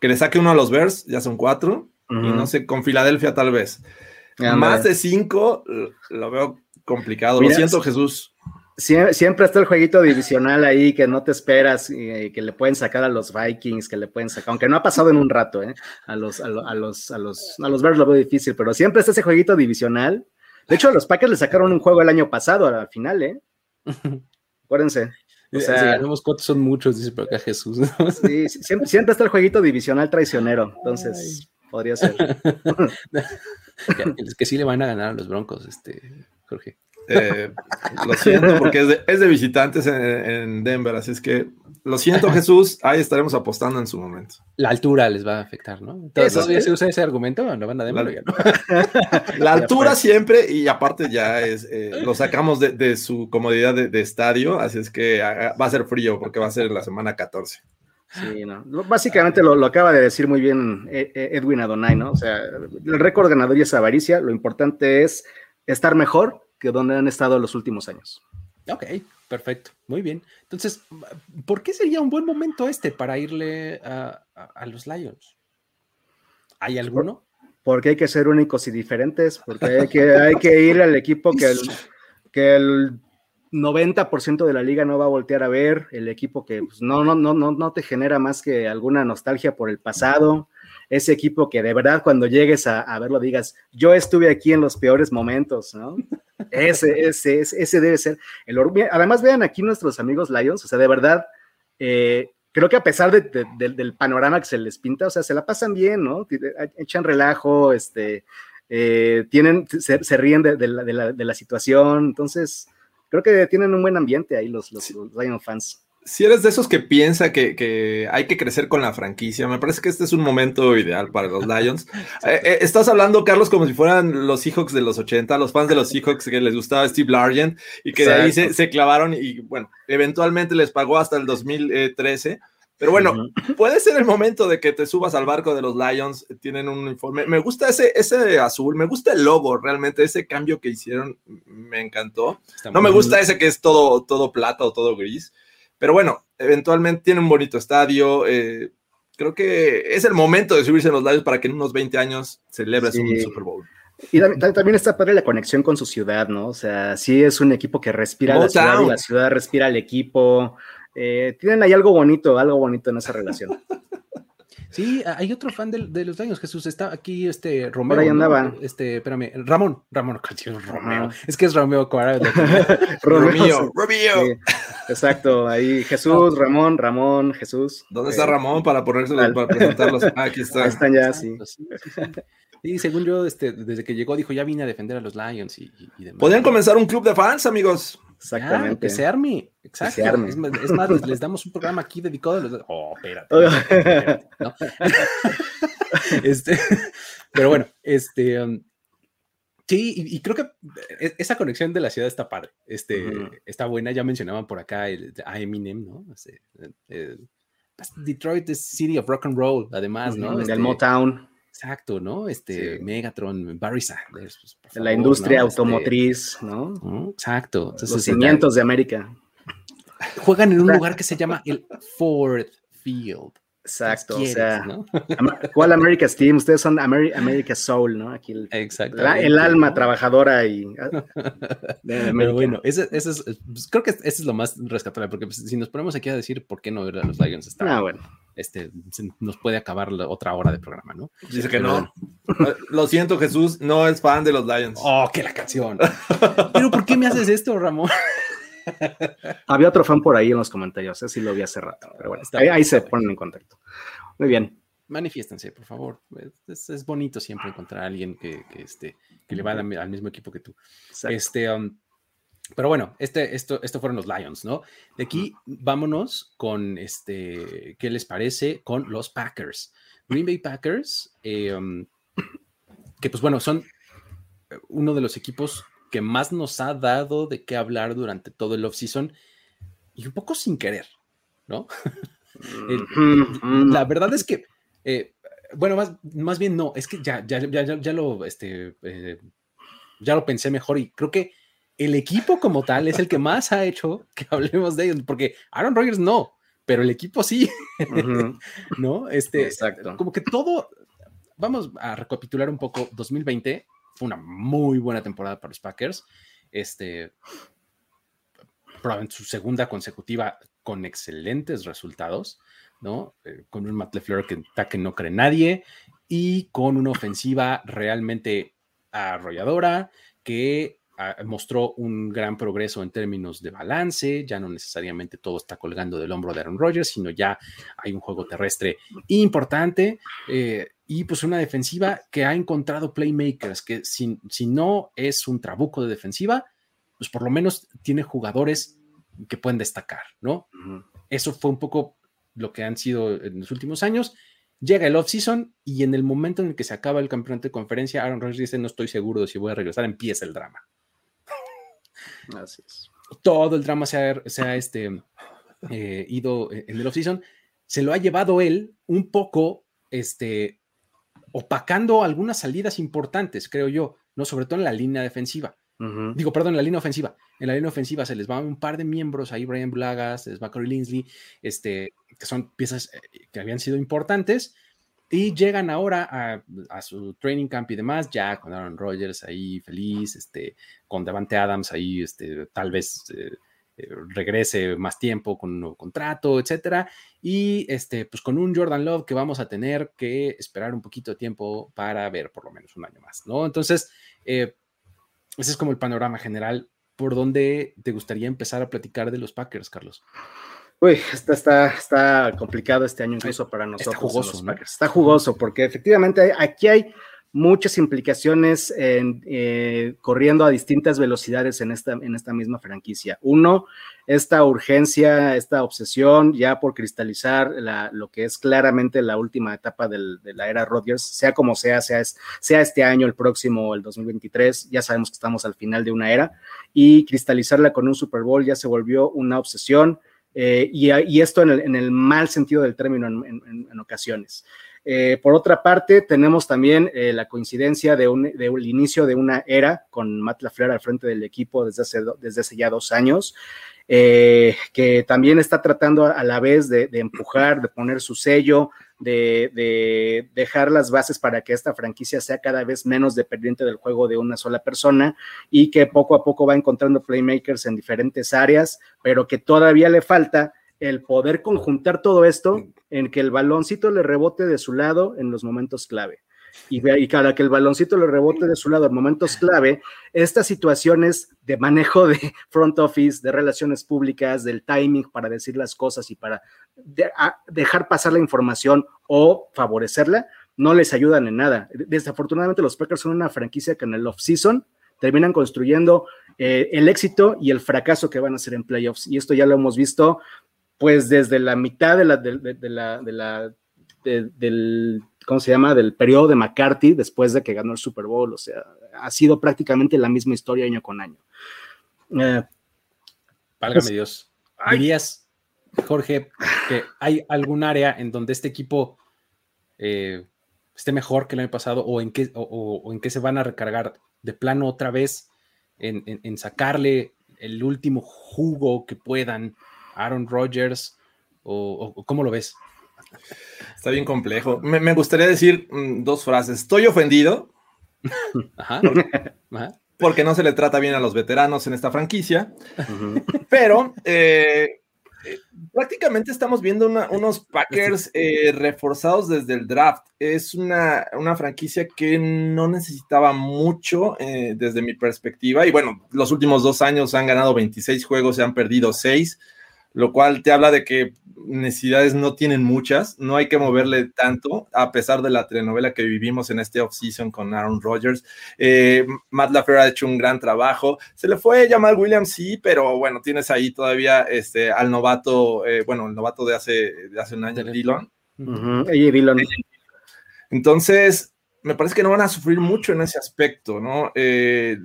que le saque uno a los Bears, ya son cuatro, y no sé, con Filadelfia tal vez. Más de cinco lo veo complicado. lo siento, Jesús. Siempre está el jueguito divisional ahí que no te esperas y que le pueden sacar a los Vikings, que le pueden sacar, aunque no ha pasado en un rato, ¿eh? A los, a, los, a los, a los Bears lo veo difícil, pero siempre está ese jueguito divisional. De hecho, a los Packers le sacaron un juego el año pasado al final, ¿eh? Acuérdense. O sea, si ganamos cuatro son muchos, dice por acá Jesús. Sí, siempre, siempre, está el jueguito divisional traicionero, entonces podría ser. es que sí le van a ganar a los Broncos, este, Jorge. Eh, lo siento, porque es de, visitantes en, Denver, así es que lo siento, Jesús, ahí estaremos apostando en su momento. La altura les va a afectar, ¿no? ¿Todavía se usa ese argumento? ¿No van a Denver? La, altura siempre, y aparte ya es, eh, lo sacamos de, su comodidad de, estadio, así es que ah, va a ser frío porque va a ser la semana 14. Sí, no. Básicamente lo, acaba de decir muy bien eh, Edwin Adonai, ¿no? O sea, el récord ganador y esa avaricia, lo importante es estar mejor que donde han estado los últimos años. Ok, perfecto, muy bien. Entonces, ¿por qué sería un buen momento este para irle a, los Lions? ¿Hay alguno? Porque hay que ser únicos y diferentes, porque hay que, hay que ir al equipo que el, que el 90% de la liga no va a voltear a ver, el equipo que pues, no, no, no, no, no te genera más que alguna nostalgia por el pasado, ese equipo que de verdad cuando llegues a, verlo digas, yo estuve aquí en los peores momentos, ¿no? Ese, ese, ese, debe ser el Además, vean aquí nuestros amigos Lions, o sea, de verdad, eh, creo que a pesar del panorama que se les pinta, o sea, se la pasan bien, ¿no? Echan relajo, este, eh, tienen, se, ríen de, la, situación, entonces creo que tienen un buen ambiente ahí los, los, Lions fans. Si eres de esos que piensa que, hay que crecer con la franquicia, me parece que este es un momento ideal para los Lions. Eh, eh, estás hablando, Carlos, como si fueran los Seahawks de los 80, los fans de los Seahawks que les gustaba Steve Largent y que de ahí se, clavaron y, bueno, eventualmente les pagó hasta el 2013. Pero bueno, puede ser el momento de que te subas al barco de los Lions. Tienen un informe. Me gusta ese, ese azul, me gusta el logo, realmente. Ese cambio que hicieron me encantó. no me gusta ese que es todo, todo plata o todo gris. Pero bueno, eventualmente tiene un bonito estadio. Eh, creo que es el momento de subirse en los lados para que en unos 20 años celebres un Super Bowl. Y también, está padre la conexión con su ciudad, ¿no? O sea, sí es un equipo que respira la ciudad y la ciudad respira al equipo. Eh, tienen ahí algo bonito, algo bonito en esa relación. Sí, hay otro fan de, los daños, Jesús. Está aquí este Romeo. ahí andaba. Este, espérame, Ramón, Ramón, Romeo. Es que es Romeo Romeo, Romeo. Exacto, ahí Jesús, Ramón, Ramón, Jesús. ¿Dónde está eh, Ramón para ponérselos, para presentarlos? Ah, aquí está. Ahí están ya, sí. Y según yo, este, desde que llegó, dijo, ya vine a defender a los Lions y, demás. Podrían comenzar un club de fans, amigos. Exactamente. que se arme. Exacto. Es, más, les, damos un programa aquí dedicado a los. Oh, espérate. este, pero bueno, este. Um, sí, y, creo que e, esa conexión de la ciudad está padre. Este, Está buena. Ya mencionaban por acá el, a Eminem, ¿no? Este, pues, Detroit es City of Rock and Roll, además, ¿no? Del Motown. Exacto, ¿no? Este Megatron, Barry Sanders. Pues, la industria este automotriz, ¿no? Exacto. Los este, cimientos de América. Juegan en un lugar que se llama el Ford Field. Exacto, o sea, ¿cuál America's Team? Ustedes son America Soul, ¿no? Aquí el, el alma trabajadora y... Ah, Pero bueno, ese, es, pues, creo que ese es lo más rescatable, porque pues, si nos ponemos aquí a decir por qué no ver a los Lions está, ah, bueno. este, nos puede acabar la otra hora de programa, ¿no? Dice que no. Lo siento, Jesús, no es fan de los Lions. Oh, que la canción. Pero ¿por qué me haces esto, Ramón? Había otro fan por ahí en los comentarios, así lo vi hace rato, pero bueno, ahí, se ponen en contacto. Muy bien. Manifiéstense, por favor. Es, bonito siempre encontrar a alguien que, este, que le va al, mismo equipo que tú. Este, um, pero bueno, este, esto, esto fueron los Lions, ¿no? De aquí vámonos con este, ¿qué les parece? Con los Packers. Green Bay Packers, eh, um, que pues bueno, son uno de los equipos que más nos ha dado de qué hablar durante todo el off-season y un poco sin querer, ¿no? la verdad es que, eh, bueno, más, más, bien no, es que ya, ya, ya, ya lo, este, eh, ya lo pensé mejor y creo que el equipo como tal es el que más ha hecho que hablemos de ellos, porque Aaron Rodgers no, pero el equipo sí, ¿no? Este, Exacto. como que todo, vamos a recapitular un poco, 2020 fue una muy buena temporada para los Packers. Este, probablemente su segunda consecutiva con excelentes resultados, ¿no? Eh, con un Matt LeFleur que, que no cree nadie y con una ofensiva realmente arrolladora que mostró un gran progreso en términos de balance, ya no necesariamente todo está colgando del hombro de Aaron Rodgers, sino ya hay un juego terrestre importante. Eh, y pues una defensiva que ha encontrado playmakers, que si, si no es un trabuco de defensiva, pues por lo menos tiene jugadores que pueden destacar, ¿no? Eso fue un poco lo que han sido en los últimos años. Llega el off-season y en el momento en el que se acaba el campeonato de conferencia, Aaron Rodgers dice, no estoy seguro de si voy a regresar, empieza el drama. Así es. Todo el drama se ha, este, eh, ido en el off-season. Se lo ha llevado él un poco este, opacando algunas salidas importantes, creo yo, ¿no? Sobre todo en la línea defensiva. Digo, perdón, en la línea ofensiva. En la línea ofensiva se les van un par de miembros, ahí Brian Blagas, se les va Corey Linsley, este, que son piezas eh, que habían sido importantes y llegan ahora a, su training camp y demás, ya con Aaron Rodgers ahí feliz, este, con Devante Adams ahí, este, tal vez eh, eh, regrese más tiempo con un nuevo contrato, etcétera. Y este, pues con un Jordan Love que vamos a tener que esperar un poquito de tiempo para ver por lo menos un año más, ¿no? Entonces, eh, ese es como el panorama general. ¿Por dónde te gustaría empezar a platicar de los Packers, Carlos? Uy, está, está, está complicado este año incluso para nosotros. Está jugoso, Está jugoso porque efectivamente aquí hay muchas implicaciones eh, corriendo a distintas velocidades en esta, en esta misma franquicia. Uno, esta urgencia, esta obsesión ya por cristalizar lo que es claramente la última etapa de la era Rodgers, sea como sea, sea, sea este año, el próximo, el 2023, ya sabemos que estamos al final de una era, y cristalizarla con un Super Bowl ya se volvió una obsesión. Eh, y, esto en el, mal sentido del término en ocasiones. Eh, por otra parte, tenemos también eh, la coincidencia de un, inicio de una era con Matt LaFleur al frente del equipo desde hace, ya dos años, eh, que también está tratando a la vez de, empujar, de poner su sello, de, dejar las bases para que esta franquicia sea cada vez menos dependiente del juego de una sola persona y que poco a poco va encontrando playmakers en diferentes áreas, pero que todavía le falta el poder conjuntar todo esto en que el baloncito le rebote de su lado en los momentos clave. Y, y cada que el baloncito le rebote de su lado en momentos clave, estas situaciones de manejo de front office, de relaciones públicas, del timing para decir las cosas y para dejar pasar la información o favorecerla, no les ayudan en nada. Desafortunadamente los Packers son una franquicia que en el off-season terminan construyendo eh, el éxito y el fracaso que van a hacer en playoffs. Y esto ya lo hemos visto pues desde la mitad de la, de, la, de la del, ¿cómo se llama? Del periodo de McCarthy después de que ganó el Super Bowl. O sea, ha sido prácticamente la misma historia año con año. Eh, Válgame pues, Dios. ¿Dirías, Jorge, que hay algún área en donde este equipo eh, esté mejor que el año pasado o en qué, o, en qué se van a recargar de plano otra vez en, en sacarle el último jugo que puedan Aaron Rodgers? ¿O, cómo lo ves? Está bien complejo. Me, gustaría decir mm, dos frases. Estoy ofendido. Porque no se le trata bien a los veteranos en esta franquicia. Pero eh, prácticamente estamos viendo unos Packers eh, reforzados desde el draft. Es una, franquicia que no necesitaba mucho eh, desde mi perspectiva. Y bueno, los últimos dos años han ganado 26 juegos, se han perdido 6 lo cual te habla de que necesidades no tienen muchas, no hay que moverle tanto, a pesar de la telenovela que vivimos en este off-season con Aaron Rodgers. Eh, Matt LaFleur ha hecho un gran trabajo, se le fue Jamal Williams, sí, pero bueno, tienes ahí todavía este, al novato, eh, bueno, el novato de hace, de hace un año, Dillon. Entonces, me parece que no van a sufrir mucho en ese aspecto, ¿no? Eh,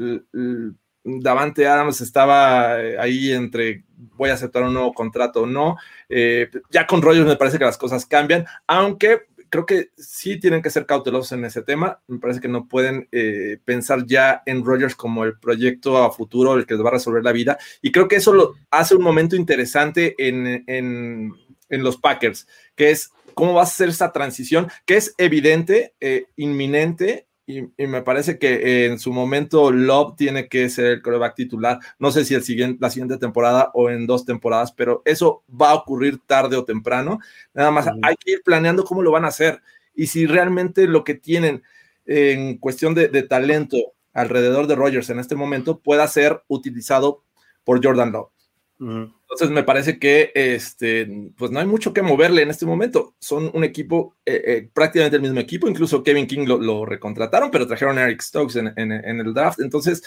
Davante Adams estaba eh, ahí entre voy a aceptar un nuevo contrato o no. Eh, ya con Rogers me parece que las cosas cambian, aunque creo que sí tienen que ser cautelosos en ese tema. Me parece que no pueden eh, pensar ya en Rogers como el proyecto a futuro, el que les va a resolver la vida. Y creo que eso lo hace un momento interesante en, en, en los Packers, que es cómo va a ser esa transición, que es evidente, inminente y, me parece que en su momento Love tiene que ser el coreback titular. No sé si el siguiente, la siguiente temporada o en dos temporadas, pero eso va a ocurrir tarde o temprano. Nada más hay que ir planeando cómo lo van a hacer y si realmente lo que tienen en cuestión de, talento alrededor de Rogers en este momento pueda ser utilizado por Jordan Love. Entonces me parece que este, pues no hay mucho que moverle en este momento. Son un equipo, eh, eh, prácticamente el mismo equipo, incluso Kevin King lo, recontrataron, pero trajeron a Eric Stokes en, el draft. Entonces,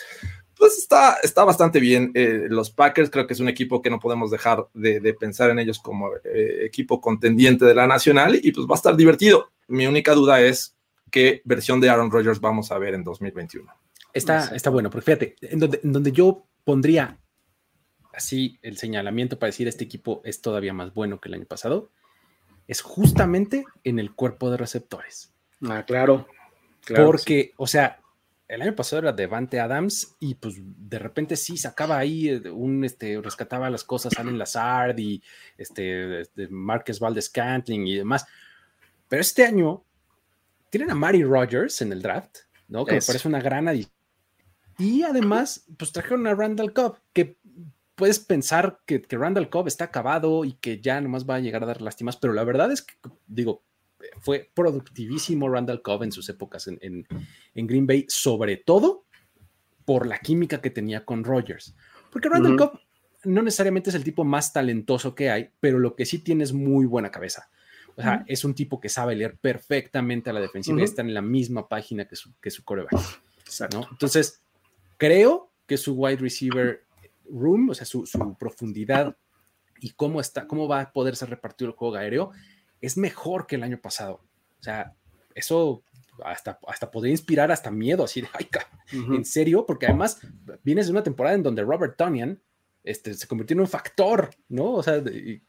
pues está, está bastante bien. Eh, los Packers creo que es un equipo que no podemos dejar de, pensar en ellos como equipo contendiente de la nacional y pues va a estar divertido. Mi única duda es qué versión de Aaron Rodgers vamos a ver en 2021. Está, está bueno, porque fíjate, en donde, en donde yo pondría así el señalamiento para decir este equipo es todavía más bueno que el año pasado, es justamente en el cuerpo de receptores. Ah, claro. Porque, o sea, el año pasado era Devante Adams y pues de repente sí sacaba ahí eh, un, este, rescataba las cosas, Allen Lazard y este, este Marcus Valdez Cantling y demás. Pero este año tienen a Mari Rogers en el draft, ¿no? Que me parece una gran adición. Y además, pues trajeron a Randall Cobb, que puedes pensar que, Randall Cobb está acabado y que ya nomás va a llegar a dar lástimas, pero la verdad es que, digo, fue productivísimo Randall Cobb en sus épocas en, Green Bay, sobre todo por la química que tenía con Rogers. Porque Randall Cobb no necesariamente es el tipo más talentoso que hay, pero lo que sí tiene es muy buena cabeza. O sea, es un tipo que sabe leer perfectamente a la defensiva y está en la misma página que su, que su coreback. ¿no? Entonces, creo que su wide receiver room, o sea, su, su, profundidad y cómo está, cómo va a poderse repartir el juego aéreo, es mejor que el año pasado. O sea, eso hasta, hasta podría inspirar hasta miedo, así de, ay, en serio, porque además vienes de una temporada en donde Robert Tonyan este, se convirtió en un factor, ¿no? O sea,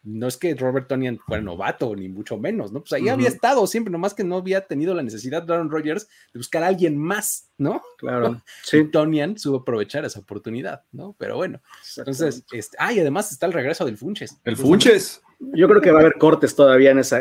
no es que Robert Tonian fuera novato, ni mucho menos, ¿no? Pues ahí había estado siempre, nomás que no había tenido la necesidad de Aaron Rodgers de buscar a alguien más, ¿no? Claro. Sí. Tonian supo aprovechar esa oportunidad, ¿no? Pero bueno, entonces, este, ah, y además está el regreso del Funches. El Funches. Yo creo que va a haber cortes todavía en esa,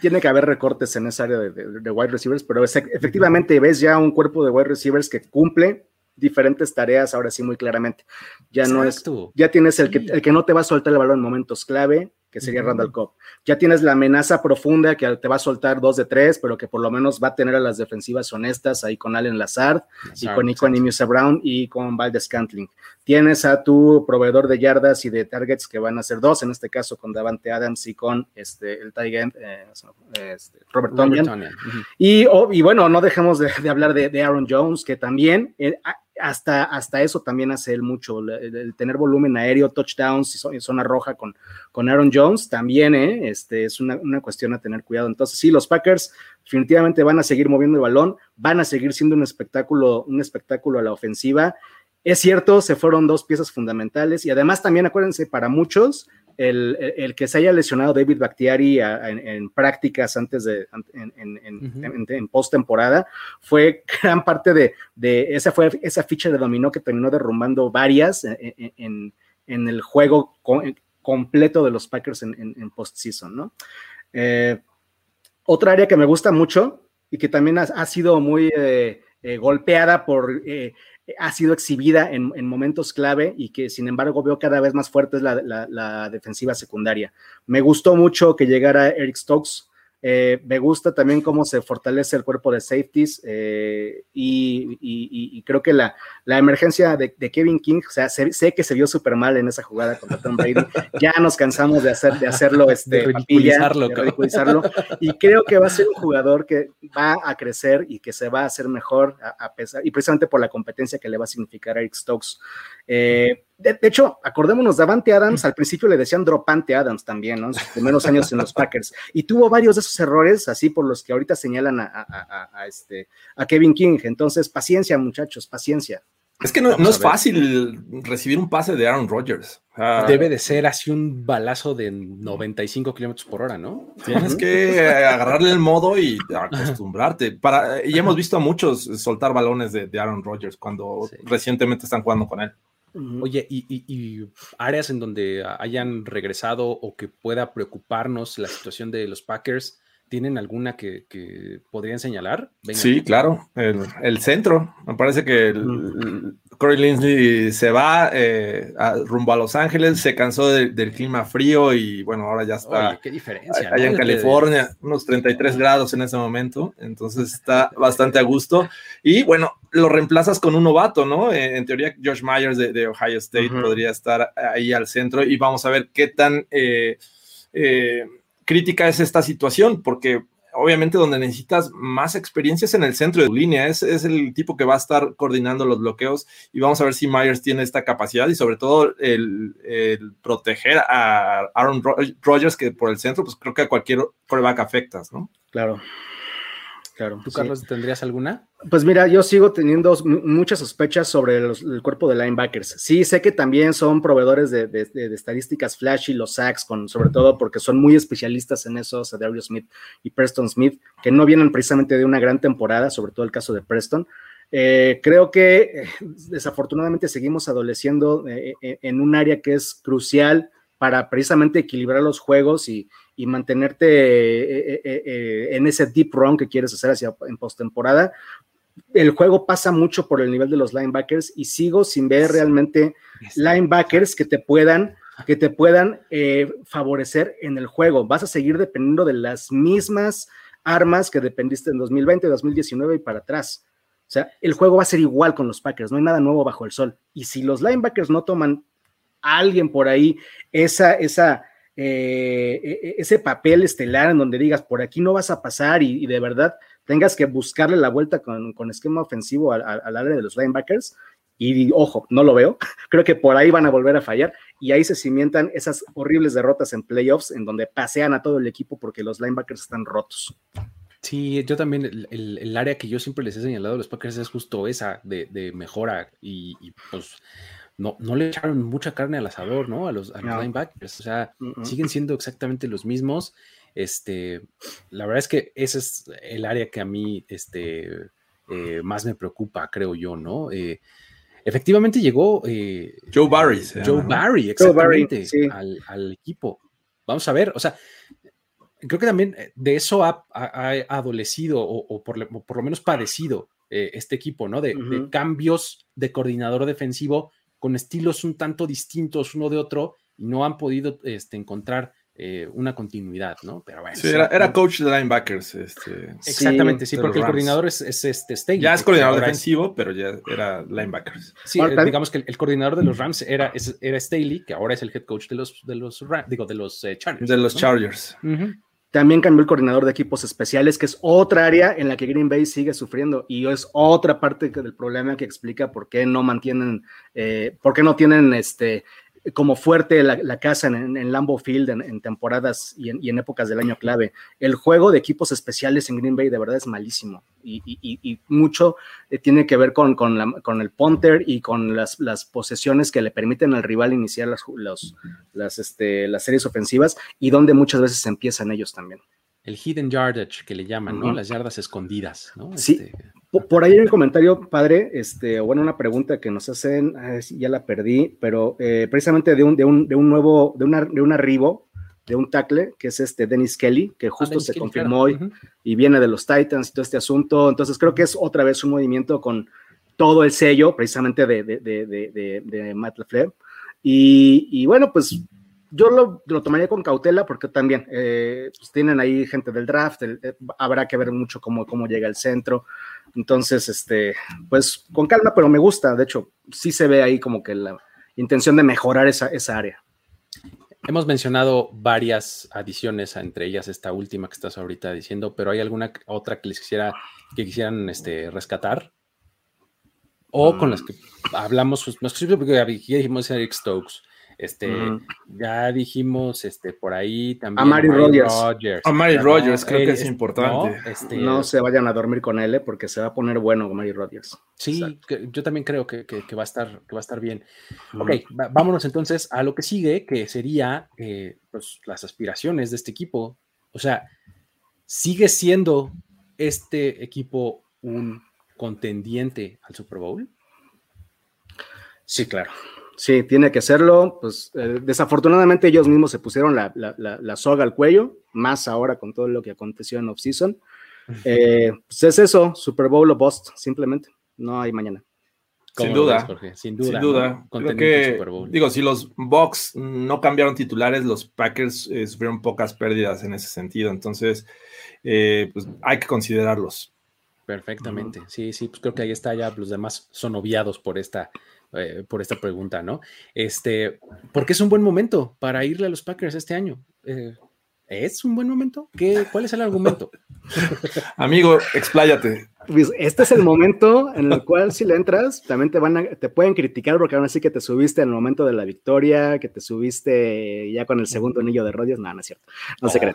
tiene que haber recortes en esa área de, de wide receivers, pero efectivamente ves ya un cuerpo de wide receivers que cumple diferentes tareas ahora sí muy claramente. Ya no es, ya tienes el que, el que no te va a soltar el balón en momentos clave, que sería Randall Cobb. Ya tienes la amenaza profunda que te va a soltar dos de tres, pero que por lo menos va a tener a las defensivas honestas ahí con Allen Lazard y con Icon Musa Brown y con Valdez Cantling. Tienes a tu proveedor de yardas y de targets que van a ser dos, en este caso con Davante Adams y con este, el tight eh, este, Robert, Robert y, oh, y, bueno, no dejemos de, hablar de, Aaron Jones, que también eh, hasta, hasta eso también hace él mucho, el, tener volumen aéreo, touchdowns y zona roja con, con Aaron Jones también ¿eh? este, es una, cuestión a tener cuidado. Entonces, sí, los Packers definitivamente van a seguir moviendo el balón, van a seguir siendo un espectáculo, un espectáculo a la ofensiva. Es cierto, se fueron dos piezas fundamentales y además también acuérdense, para muchos, el, que se haya lesionado David Bactiari en, prácticas antes de, en, post temporada, fue gran parte de, esa, fue esa ficha de dominó que terminó derrumbando varias en, el juego completo de los Packers en, postseason, ¿no? Eh, otra área que me gusta mucho y que también ha, sido muy eh, eh, golpeada por ha sido exhibida en, momentos clave y que sin embargo veo cada vez más fuerte es la, defensiva secundaria. Me gustó mucho que llegara Eric Stokes. Eh, me gusta también cómo se fortalece el cuerpo de safeties eh, y, creo que la, la emergencia de, Kevin King, o sea, sé, que se vio súper mal en esa jugada contra Tom Brady, ya nos cansamos de, hacer, de hacerlo, este, de ridiculizarlo, y creo que va a ser un jugador que va a crecer y que se va a hacer mejor a, pesar, y precisamente por la competencia que le va a significar a Eric Stokes. Eh, de, hecho, acordémonos, Davante Adams al principio le decían Dropante Adams también, ¿no? En sus primeros años en los Packers. Y tuvo varios de esos errores, así por los que ahorita señalan a, este, a Kevin King. Entonces, paciencia, muchachos, paciencia. Es que no, es fácil recibir un pase de Aaron Rodgers. Debe de ser así un balazo de 95 kilómetros por hora, ¿no? Tienes que agarrarle el modo y acostumbrarte. Para, y hemos visto a muchos soltar balones de, Aaron Rodgers cuando recientemente están jugando con él. Oye, y, áreas en donde hayan regresado o que pueda preocuparnos la situación de los Packers, ¿tienen alguna que, podrían señalar? sí, claro, el, centro. Me parece que el, Corey Linsley se va eh, rumbo a Los Ángeles, se cansó del clima frío y bueno, ahora ya está. qué diferencia. Allá en California, unos 33 grados en ese momento, entonces está bastante a gusto. Y bueno, lo reemplazas con un novato, ¿no? Eh, en, teoría, George Myers de, Ohio State podría estar ahí al centro y vamos a ver qué tan eh, crítica es esta situación, porque obviamente donde necesitas más experiencias en el centro de tu línea. Es, es, el tipo que va a estar coordinando los bloqueos y vamos a ver si Myers tiene esta capacidad y sobre todo el, proteger a Aaron Rodgers que por el centro, pues creo que a cualquier coreback afectas, ¿no? Claro. ¿Tú, Carlos, tendrías alguna? Pues mira, yo sigo teniendo muchas sospechas sobre el cuerpo de linebackers. Sí, sé que también son proveedores de, estadísticas flashy, los sacks, con, sobre todo porque son muy especialistas en eso, Dario Smith y Preston Smith, que no vienen precisamente de una gran temporada, sobre todo el caso de Preston. Eh, creo que eh, desafortunadamente seguimos adoleciendo eh, en un área que es crucial para precisamente equilibrar los juegos y, y mantenerte eh, eh, eh, en ese deep run que quieres hacer hacia en postemporada. El juego pasa mucho por el nivel de los linebackers y sigo sin ver realmente linebackers que te puedan que te puedan favorecer en el juego. Vas a seguir dependiendo de las mismas armas que dependiste en 2020, 2019 y para atrás. O sea, el juego va a ser igual con los Packers, no hay nada nuevo bajo el sol. Y si los linebackers no toman a alguien por ahí esa, esa, eh, e, e, ese papel estelar en donde digas, por aquí no vas a pasar y, de verdad tengas que buscarle la vuelta con, esquema ofensivo al, área de los linebackers. Y ojo, no lo veo. Creo que por ahí van a volver a fallar y ahí se cimientan esas horribles derrotas en playoffs en donde pasean a todo el equipo porque los linebackers están rotos. Sí, yo también, el, área que yo siempre les he señalado a los Packers es justo esa de, mejora y, pues no, no le echaron mucha carne al asador, ¿no? A los, linebackers, o sea, siguen siendo exactamente los mismos. Este, la verdad es que ese es el área que a mí este, eh, más me preocupa, creo yo, ¿no? Eh, efectivamente llegó eh, Joe Barry. Joe Barry, exactamente, al, equipo. Vamos a ver, o sea, creo que también de eso ha, adolecido o, por, lo menos padecido este equipo, ¿no? De, de, cambios de coordinador defensivo con estilos un tanto distintos uno de otro y no han podido este, encontrar eh, una continuidad, ¿no? Pero bueno. Sí, era, coach de linebackers. Este, Exactamente, sí, porque el coordinador es, este Staley. Ya es coordinador defensivo, pero ya era linebackers. Sí, eh, digamos que el, coordinador de los Rams era, era Staley, que ahora es el head coach de los, de los, digo, de los eh, Chargers. De los Chargers. También cambió el coordinador de equipos especiales, que es otra área en la que Green Bay sigue sufriendo y es otra parte del problema que explica por qué no mantienen, eh, por qué no tienen este, como fuerte la, casa en, en, Lambeau Field en, temporadas y, en, épocas del año clave. El juego de equipos especiales en Green Bay de verdad es malísimo y, mucho eh, tiene que ver con, con, el punter y con las, posesiones que le permiten al rival iniciar las, las, este, las series ofensivas y donde muchas veces empiezan ellos también el hidden yardage que le llaman, ¿no? Las yardas escondidas, ¿no? Sí. Este, por ahí hay un comentario, padre, este, bueno, una pregunta que nos hacen, ya la perdí, pero eh, precisamente de un, de un, de un nuevo, de, una, de un arribo, de un tackle, que es este Dennis Kelly, que ah, justo se confirmó hoy y viene de los Titans y todo este asunto. Entonces creo que es otra vez un movimiento con todo el sello, precisamente de, de, de, de Matt LeFleur. Y, y bueno, pues yo lo, tomaría con cautela porque también eh, pues tienen ahí gente del draft, eh, habrá que ver mucho cómo, cómo llega el centro. Entonces, este, pues con calma, pero me gusta. De hecho, sí se ve ahí como que la intención de mejorar esa, esa área. Hemos mencionado varias adiciones, entre ellas esta última que estás ahorita diciendo, pero ¿hay alguna otra que les quisiera, que quisieran este, rescatar? O con las que hablamos, pues, no porque ya dijimos Eric Stokes, este, ya dijimos, este, por ahí también. A Mary Rogers. A Mary Rogers, creo que es importante. Este, ¿no? se vayan a dormir con él, ¿eh? porque se va a poner bueno con Mary Rogers. Sí, yo también creo que, va a estar, que va a estar bien. Ok, vámonos entonces a lo que sigue, que sería eh, pues, las aspiraciones de este equipo. O sea, ¿sigue siendo este equipo un contendiente al Super Bowl? Sí, claro. Sí, tiene que serlo. Pues eh, desafortunadamente ellos mismos se pusieron la, soga al cuello, más ahora con todo lo que aconteció en off-season. Eh, pues es eso, Super Bowl o Bust, simplemente. No hay mañana. Sin duda, sin duda, digo, si los Bucks no cambiaron titulares, los Packers eh, sufrieron pocas pérdidas en ese sentido. Entonces, pues hay que considerarlos. Perfectamente. Sí, sí, pues creo que ahí está ya. Los demás son obviados por esta eh, por esta pregunta, ¿no? Este, porque es un buen momento para irle a los Packers este año. Eh, ¿Es un buen momento? ¿Qué, ¿Cuál es el argumento? Amigo, expláyate. Pues, este es el momento en el cual si le entras, también te van a, te pueden criticar porque aún así que te subiste en el momento de la victoria, que te subiste ya con el segundo anillo de Rodgers, no, no es cierto, no se cree.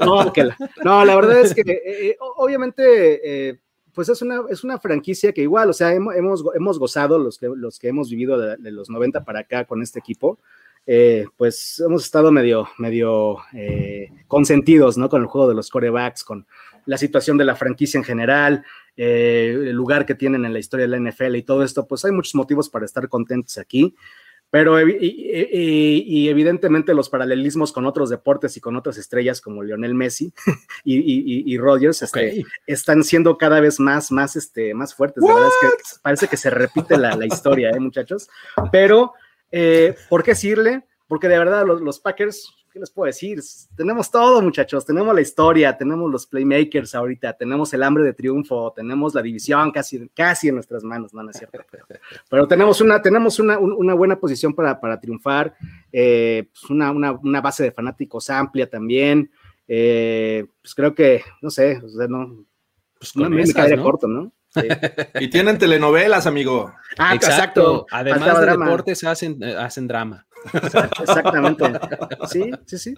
No, la, no, la verdad es que eh, obviamente pues es una, es una franquicia que igual, o sea, hemos, hemos gozado los que, los que hemos vivido de, los 90 para acá con este equipo, eh, pues hemos estado medio, medio eh, consentidos, ¿no? Con el juego de los corebacks, con la situación de la franquicia en general, eh, el lugar que tienen en la historia de la NFL y todo esto, pues hay muchos motivos para estar contentos aquí. Pero y, evidentemente los paralelismos con otros deportes y con otras estrellas como Lionel Messi y, y Rodgers este, están siendo cada vez más, más, este, más fuertes. De verdad es que parece que se repite la, la historia, ¿eh, muchachos? Pero, eh, ¿por qué decirle? Porque de verdad los, los Packers ¿qué les puedo decir? Tenemos todo, muchachos, tenemos la historia, tenemos los playmakers ahorita, tenemos el hambre de triunfo, tenemos la división casi, casi en nuestras manos, no, no es cierto, pero, tenemos una, tenemos una, una buena posición para, para triunfar, eh, pues una, una, una, base de fanáticos amplia también, eh, pues creo que, no sé, no, pues no me corto, ¿no? y tienen telenovelas, amigo. Ah, exacto. Además de deportes hacen, eh, hacen drama. Exactamente. Sí, sí, sí.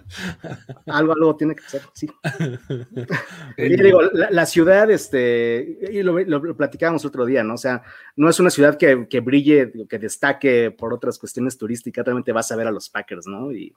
Algo, algo tiene que ser, sí. y digo, la, ciudad, este, y lo, lo, platicábamos otro día, ¿no? O sea, no es una ciudad que, que brille, que destaque por otras cuestiones turísticas, realmente vas a ver a los Packers, ¿no? Y,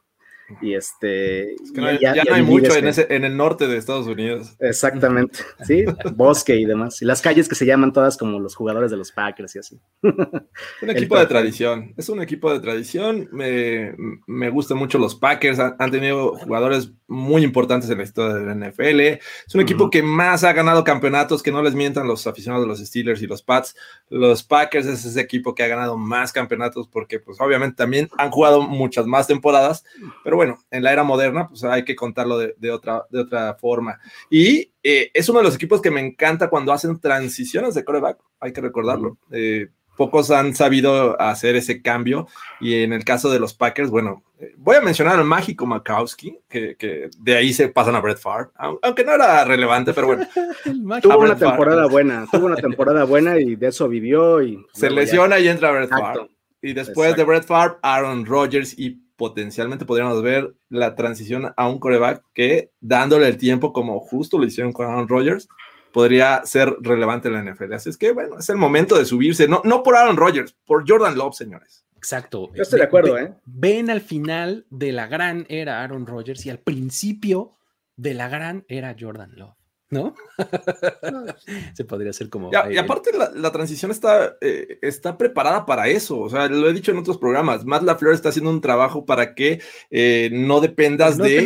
y este. ya, no hay mucho en, ese, en, el norte de Estados Unidos. Exactamente, sí, bosque y demás. Y las calles que se llaman todas como los jugadores de los Packers y así. Un equipo de tradición, es un equipo de tradición. Me, me gustan mucho los Packers, han, tenido jugadores muy importantes en la historia del NFL. Es un equipo que más ha ganado campeonatos, que no les mientan los aficionados de los Steelers y los Pats. Los Packers es ese equipo que ha ganado más campeonatos porque, pues, obviamente también han jugado muchas más temporadas, pero bueno, en la era moderna, pues hay que contarlo de, otra, de otra forma. Y eh, es uno de los equipos que me encanta cuando hacen transiciones de coreback, hay que recordarlo. Eh, pocos han sabido hacer ese cambio y en el caso de los Packers, bueno, eh, voy a mencionar al mágico Makowski, que, de ahí se pasan a Brett Favre, aunque no era relevante, pero bueno. tuvo una temporada buena, tuvo una temporada buena y de eso vivió y... Se lesiona y entra Brett Favre. Y después de Brett Favre, Aaron Rodgers y potencialmente podríamos ver la transición a un coreback que, dándole el tiempo como justo lo hicieron con Aaron Rodgers, podría ser relevante en la NFL. Así es que, bueno, es el momento de subirse, no, no por Aaron Rodgers, por Jordan Love, señores. Exacto. Yo estoy de acuerdo, ¿eh? Ven al final de la gran era Aaron Rodgers y al principio de la gran era Jordan Love. ¿No? Se podría hacer como. y aparte, la, transición está, eh, está preparada para eso. O sea, lo he dicho en otros programas. Matt LaFleur está haciendo un trabajo para que eh, no dependas de,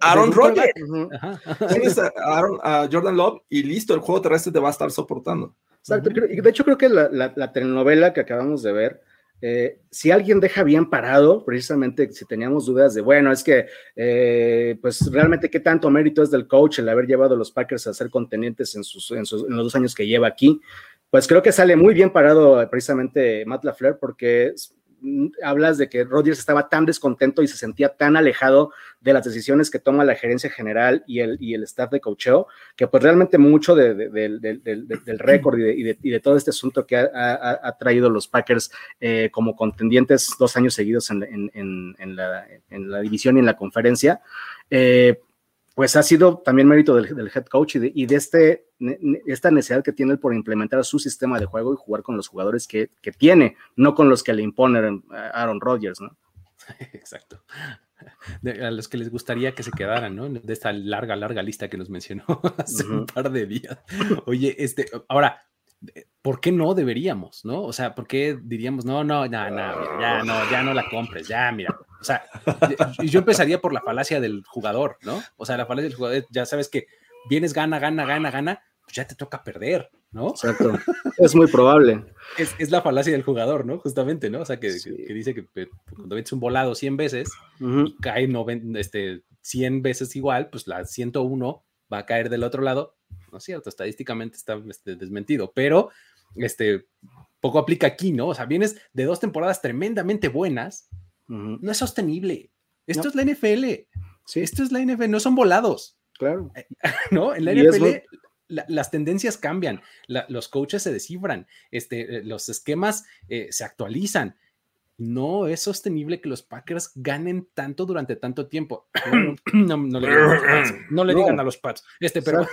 Aaron Rodgers. a, Jordan Love y listo, el juego terrestre te va a estar soportando. Exacto. De hecho, creo que la telenovela que acabamos de ver eh, si alguien deja bien parado, precisamente si teníamos dudas de, bueno, es que, eh, pues realmente qué tanto mérito es del coach el haber llevado a los Packers a ser contenientes en, sus, en, en los dos años que lleva aquí, pues creo que sale muy bien parado precisamente Matt LaFleur porque hablas de que Rodgers estaba tan descontento y se sentía tan alejado de las decisiones que toma la gerencia general y el, y el staff de coacheo, que pues realmente mucho del récord y, de, todo este asunto que ha, traído los Packers eh, como contendientes dos años seguidos en, la, división y en la conferencia, eh, pues ha sido también mérito del, head coach y de, este, esta necesidad que tiene por implementar su sistema de juego y jugar con los jugadores que, tiene, no con los que le imponen Aaron Rodgers, ¿no? Exacto. a los que les gustaría que se quedaran, ¿no? De esta larga, larga lista que nos mencionó hace un par de días. Oye, este, ahora, ¿por qué no deberíamos, no? O sea, ¿por qué diríamos, no, no, no, no, ya no, ya no la compres, ya, mira. O sea, yo empezaría por la falacia del jugador, ¿no? O sea, la falacia del jugador, ya sabes que vienes, gana, gana, gana, gana, pues ya te toca perder, ¿no? Exacto. Es muy probable. Es, la falacia del jugador, ¿no? Justamente, ¿no? O sea, que, dice que cuando metes un volado 100 veces y cae este, 100 veces igual, pues la 101 va a caer del otro lado. No es cierto, estadísticamente está este, desmentido, pero este, poco aplica aquí, ¿no? O sea, vienes de dos temporadas tremendamente buenas, no es sostenible. Esto es la NFL. Sí. Esto es la NFL, no son volados. Claro. ¿No? En la NFL las tendencias cambian, los coaches se descifran, este, eh, los esquemas eh, se actualizan no es sostenible que los Packers ganen tanto durante tanto tiempo. No, le, digan a los Pats. Este, pero...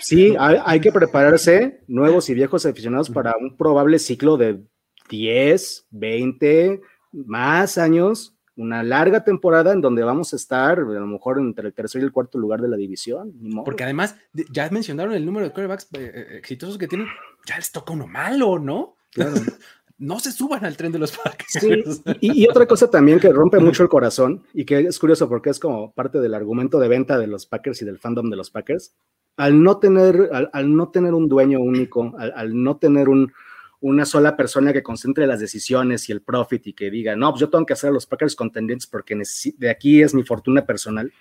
Sí, hay, que prepararse, nuevos y viejos aficionados, para un probable ciclo de 10, 20, más años, una larga temporada en donde vamos a estar a lo mejor entre el tercer y el cuarto lugar de la división. Porque además, ya mencionaron el número de quarterbacks eh, exitosos que tienen, ya les toca uno malo, ¿no? Claro. no se suban al tren de los Packers. y, otra cosa también que rompe mucho el corazón y que es curioso porque es como parte del argumento de venta de los Packers y del fandom de los Packers, al no tener, al, no tener un dueño único, al, no tener un, una sola persona que concentre las decisiones y el profit y que diga, no, pues yo tengo que hacer a los Packers contendientes porque de aquí es mi fortuna personal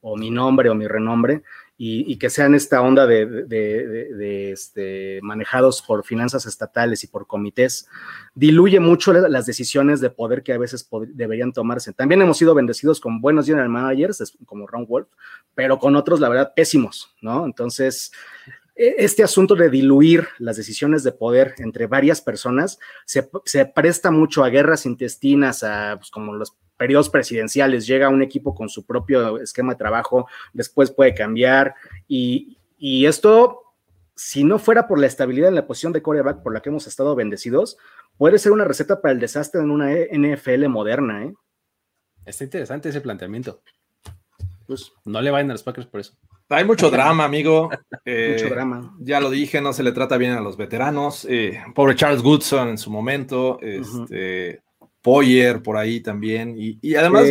o mi nombre o mi renombre y, que sean esta onda de, este, manejados por finanzas estatales y por comités, diluye mucho las decisiones de poder que a veces deberían tomarse. También hemos sido bendecidos con buenos general managers, como Ron Wolf, pero con otros, la verdad, pésimos, ¿no? Entonces, este asunto de diluir las decisiones de poder entre varias personas se, presta mucho a guerras intestinas, a pues, como los periodos presidenciales, llega un equipo con su propio esquema de trabajo, después puede cambiar y, esto, si no fuera por la estabilidad en la posición de coreback por la que hemos estado bendecidos, puede ser una receta para el desastre en una NFL moderna. ¿eh? Está interesante ese planteamiento. Pues no le vayan a los Packers por eso. Hay mucho drama, amigo. Eh, mucho drama. Ya lo dije, no se le trata bien a los veteranos. Eh, pobre Charles Goodson en su momento. Este, Poyer por ahí también. Y, además,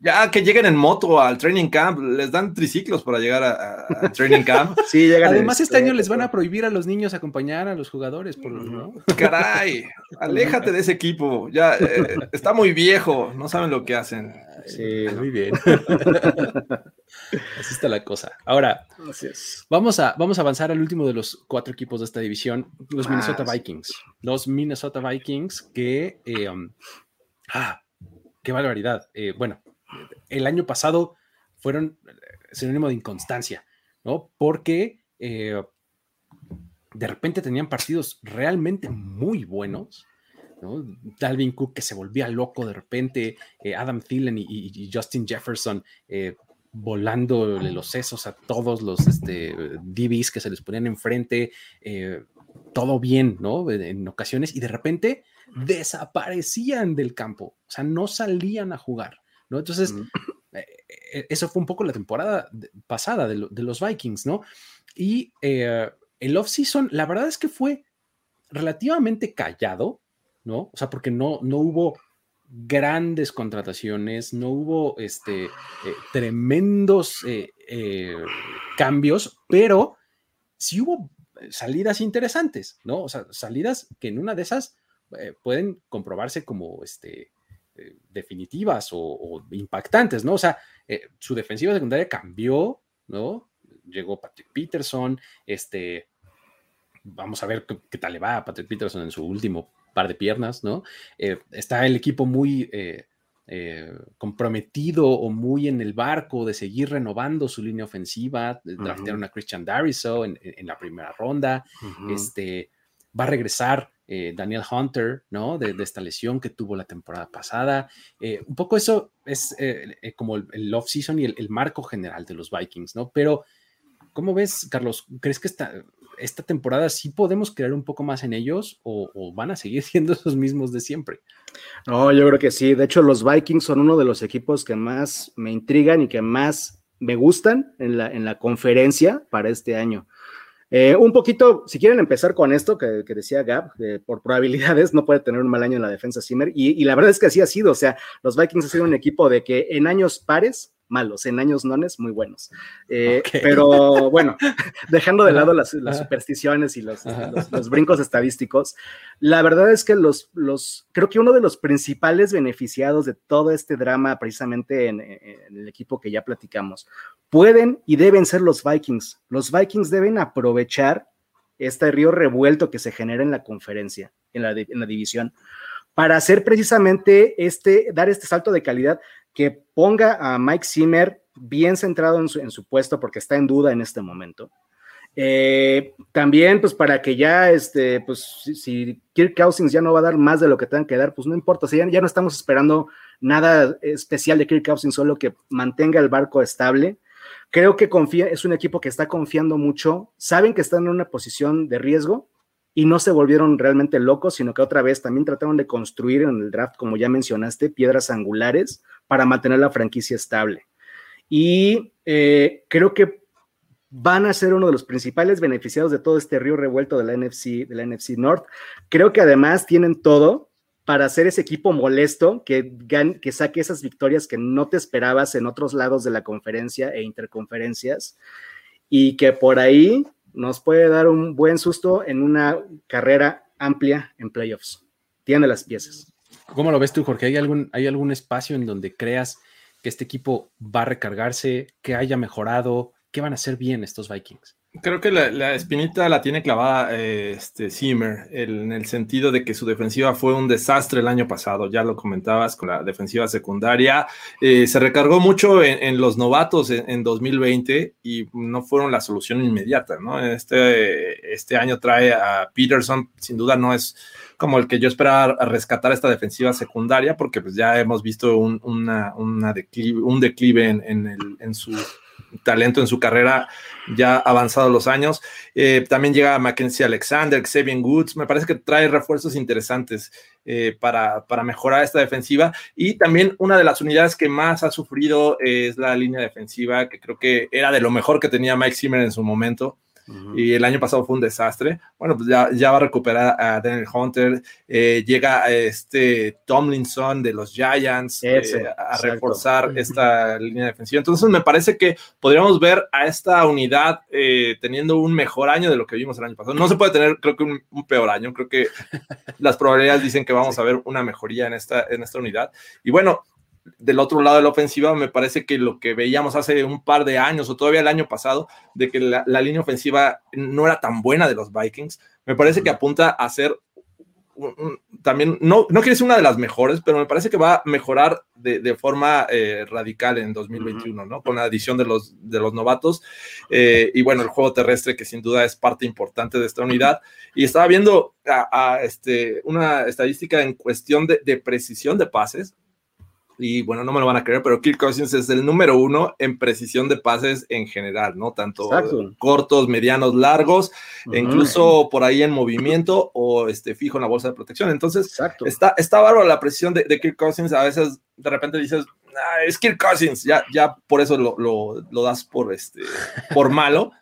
ya que lleguen en moto al training camp, les dan triciclos para llegar al training camp. sí, llegan además, este año les van a prohibir a los niños acompañar a los jugadores. Por Caray, aléjate de ese equipo. Ya eh, está muy viejo, no saben lo que hacen. Sí, muy bien. Así está la cosa. Ahora, vamos a, vamos a avanzar al último de los cuatro equipos de esta división, los ah, Minnesota Vikings. Los Minnesota Vikings que... Eh, um, ah, qué barbaridad. Eh, bueno, el año pasado fueron eh, sinónimo de inconstancia, ¿no? Porque de repente tenían partidos realmente muy buenos Dalvin Cook que se volvía loco de repente, eh, Adam Thielen y, Justin Jefferson eh, volándole los sesos a todos los este, DBs que se les ponían enfrente, eh, todo bien, ¿no? En ocasiones, y de repente desaparecían del campo, o sea, no salían a jugar, ¿no? Entonces, eso fue un poco la temporada pasada de, de los Vikings, ¿no? Y el off-season, la verdad es que fue relativamente callado, ¿no? O sea, porque no, no hubo grandes contrataciones, no hubo este, eh, tremendos eh, eh, cambios, pero sí hubo salidas interesantes, ¿no? O sea, salidas que en una de esas pueden comprobarse como este, definitivas o, impactantes, ¿no? O sea, su defensiva secundaria cambió, ¿no? Llegó Patrick Peterson, este, vamos a ver qué, qué, tal le va a Patrick Peterson en su último par de piernas, ¿no? Eh, está el equipo muy eh, eh, comprometido o muy en el barco de seguir renovando su línea ofensiva. Draftearon a Christian Dariso en, la primera ronda. este, va a regresar Daniel Hunter, ¿no? De, esta lesión que tuvo la temporada pasada. un poco eso es como el, off-season y el, el, marco general de los Vikings, ¿no? Pero, ¿cómo ves, Carlos? ¿Crees que está, esta temporada sí podemos crear un poco más en ellos o, van a seguir siendo esos mismos de siempre. No, yo creo que sí. De hecho, los Vikings son uno de los equipos que más me intrigan y que más me gustan en la, en la conferencia para este año. Eh, un poquito, si quieren empezar con esto que, decía Gab, por probabilidades no puede tener un mal año en la defensa Zimmer, y, y, la verdad es que así ha sido, o sea, los Vikings han sido un equipo de que en años pares malos, en años nones muy buenos. Eh, pero bueno, dejando de lado las, supersticiones y los, brincos estadísticos, la verdad es que los, los, creo que uno de los principales beneficiados de todo este drama, precisamente en, el equipo que ya platicamos, pueden y deben ser los Vikings. Los Vikings deben aprovechar este río revuelto que se genera en la conferencia, en la, en la división, para hacer precisamente este, dar este salto de calidad que ponga a Mike Zimmer bien centrado en su, puesto porque está en duda en este momento. Eh, también, pues para que ya, este, pues si, Kirk Cousins ya no va a dar más de lo que tengan que dar, pues no importa, ya, no estamos esperando nada especial de Kirk Cousins, solo que mantenga el barco estable. Creo que confía, es un equipo que está confiando mucho, saben que están en una posición de riesgo, y no se volvieron realmente locos, sino que otra vez también trataron de construir en el draft, como ya mencionaste, piedras angulares para mantener la franquicia estable. Y eh, creo que van a ser uno de los principales beneficiados de todo este río revuelto de la NFC, de la NFC North. Creo que además tienen todo para hacer ese equipo molesto que, que saque esas victorias que no te esperabas en otros lados de la conferencia e interconferencias y que por ahí nos puede dar un buen susto en una carrera amplia en playoffs. Tiene las piezas. ¿Cómo lo ves tú, Jorge? ¿Hay algún, ¿Hay algún espacio en donde creas que este equipo va a recargarse, que haya mejorado? ¿Qué van a hacer bien estos Vikings? Creo que la, espinita la tiene clavada eh, este Zimmer, en el sentido de que su defensiva fue un desastre el año pasado, ya lo comentabas con la defensiva secundaria. Eh, se recargó mucho en, los novatos en, 2020 y no fueron la solución inmediata, ¿no? Este, este año trae a Peterson, sin duda no es como el que yo esperaba rescatar esta defensiva secundaria, porque pues ya hemos visto un, una, declive, un declive en, en su talento en su carrera ya avanzado los años. Eh, también llega Mackenzie Alexander, Xavier Woods. Me parece que trae refuerzos interesantes eh, para, para, mejorar esta defensiva. Y también una de las unidades que más ha sufrido es la línea defensiva, que creo que era de lo mejor que tenía Mike Zimmer en su momento y el año pasado fue un desastre. Bueno, pues ya, ya va a recuperar a Daniel Hunter, eh, llega este Tomlinson de los Giants eh, a reforzar esta línea defensiva. Entonces me parece que podríamos ver a esta unidad eh, teniendo un mejor año de lo que vimos el año pasado. No se puede tener, creo que un, un, peor año, creo que las probabilidades dicen que vamos a ver una mejoría en esta, en esta unidad. Y bueno, del otro lado de la ofensiva, me parece que lo que veíamos hace un par de años o todavía el año pasado, de que la, línea ofensiva no era tan buena de los Vikings, me parece que apunta a ser también, no, no quiere ser una de las mejores, pero me parece que va a mejorar de, forma eh, radical en 2021, ¿no? Con la adición de los, de los novatos eh, y bueno, el juego terrestre que sin duda es parte importante de esta unidad. Y estaba viendo a, este, una estadística en cuestión de, de precisión de pases y bueno, no me lo van a creer, pero Kirk Cousins es el número uno en precisión de pases en general, ¿no? Tanto cortos, medianos, largos, e incluso por ahí en movimiento o este, fijo en la bolsa de protección. Entonces, está, está bárbaro la precisión de, Kirk Cousins. A veces de repente dices, ah, es Kirk Cousins, ya, ya por eso lo, lo, lo das por, este, por malo.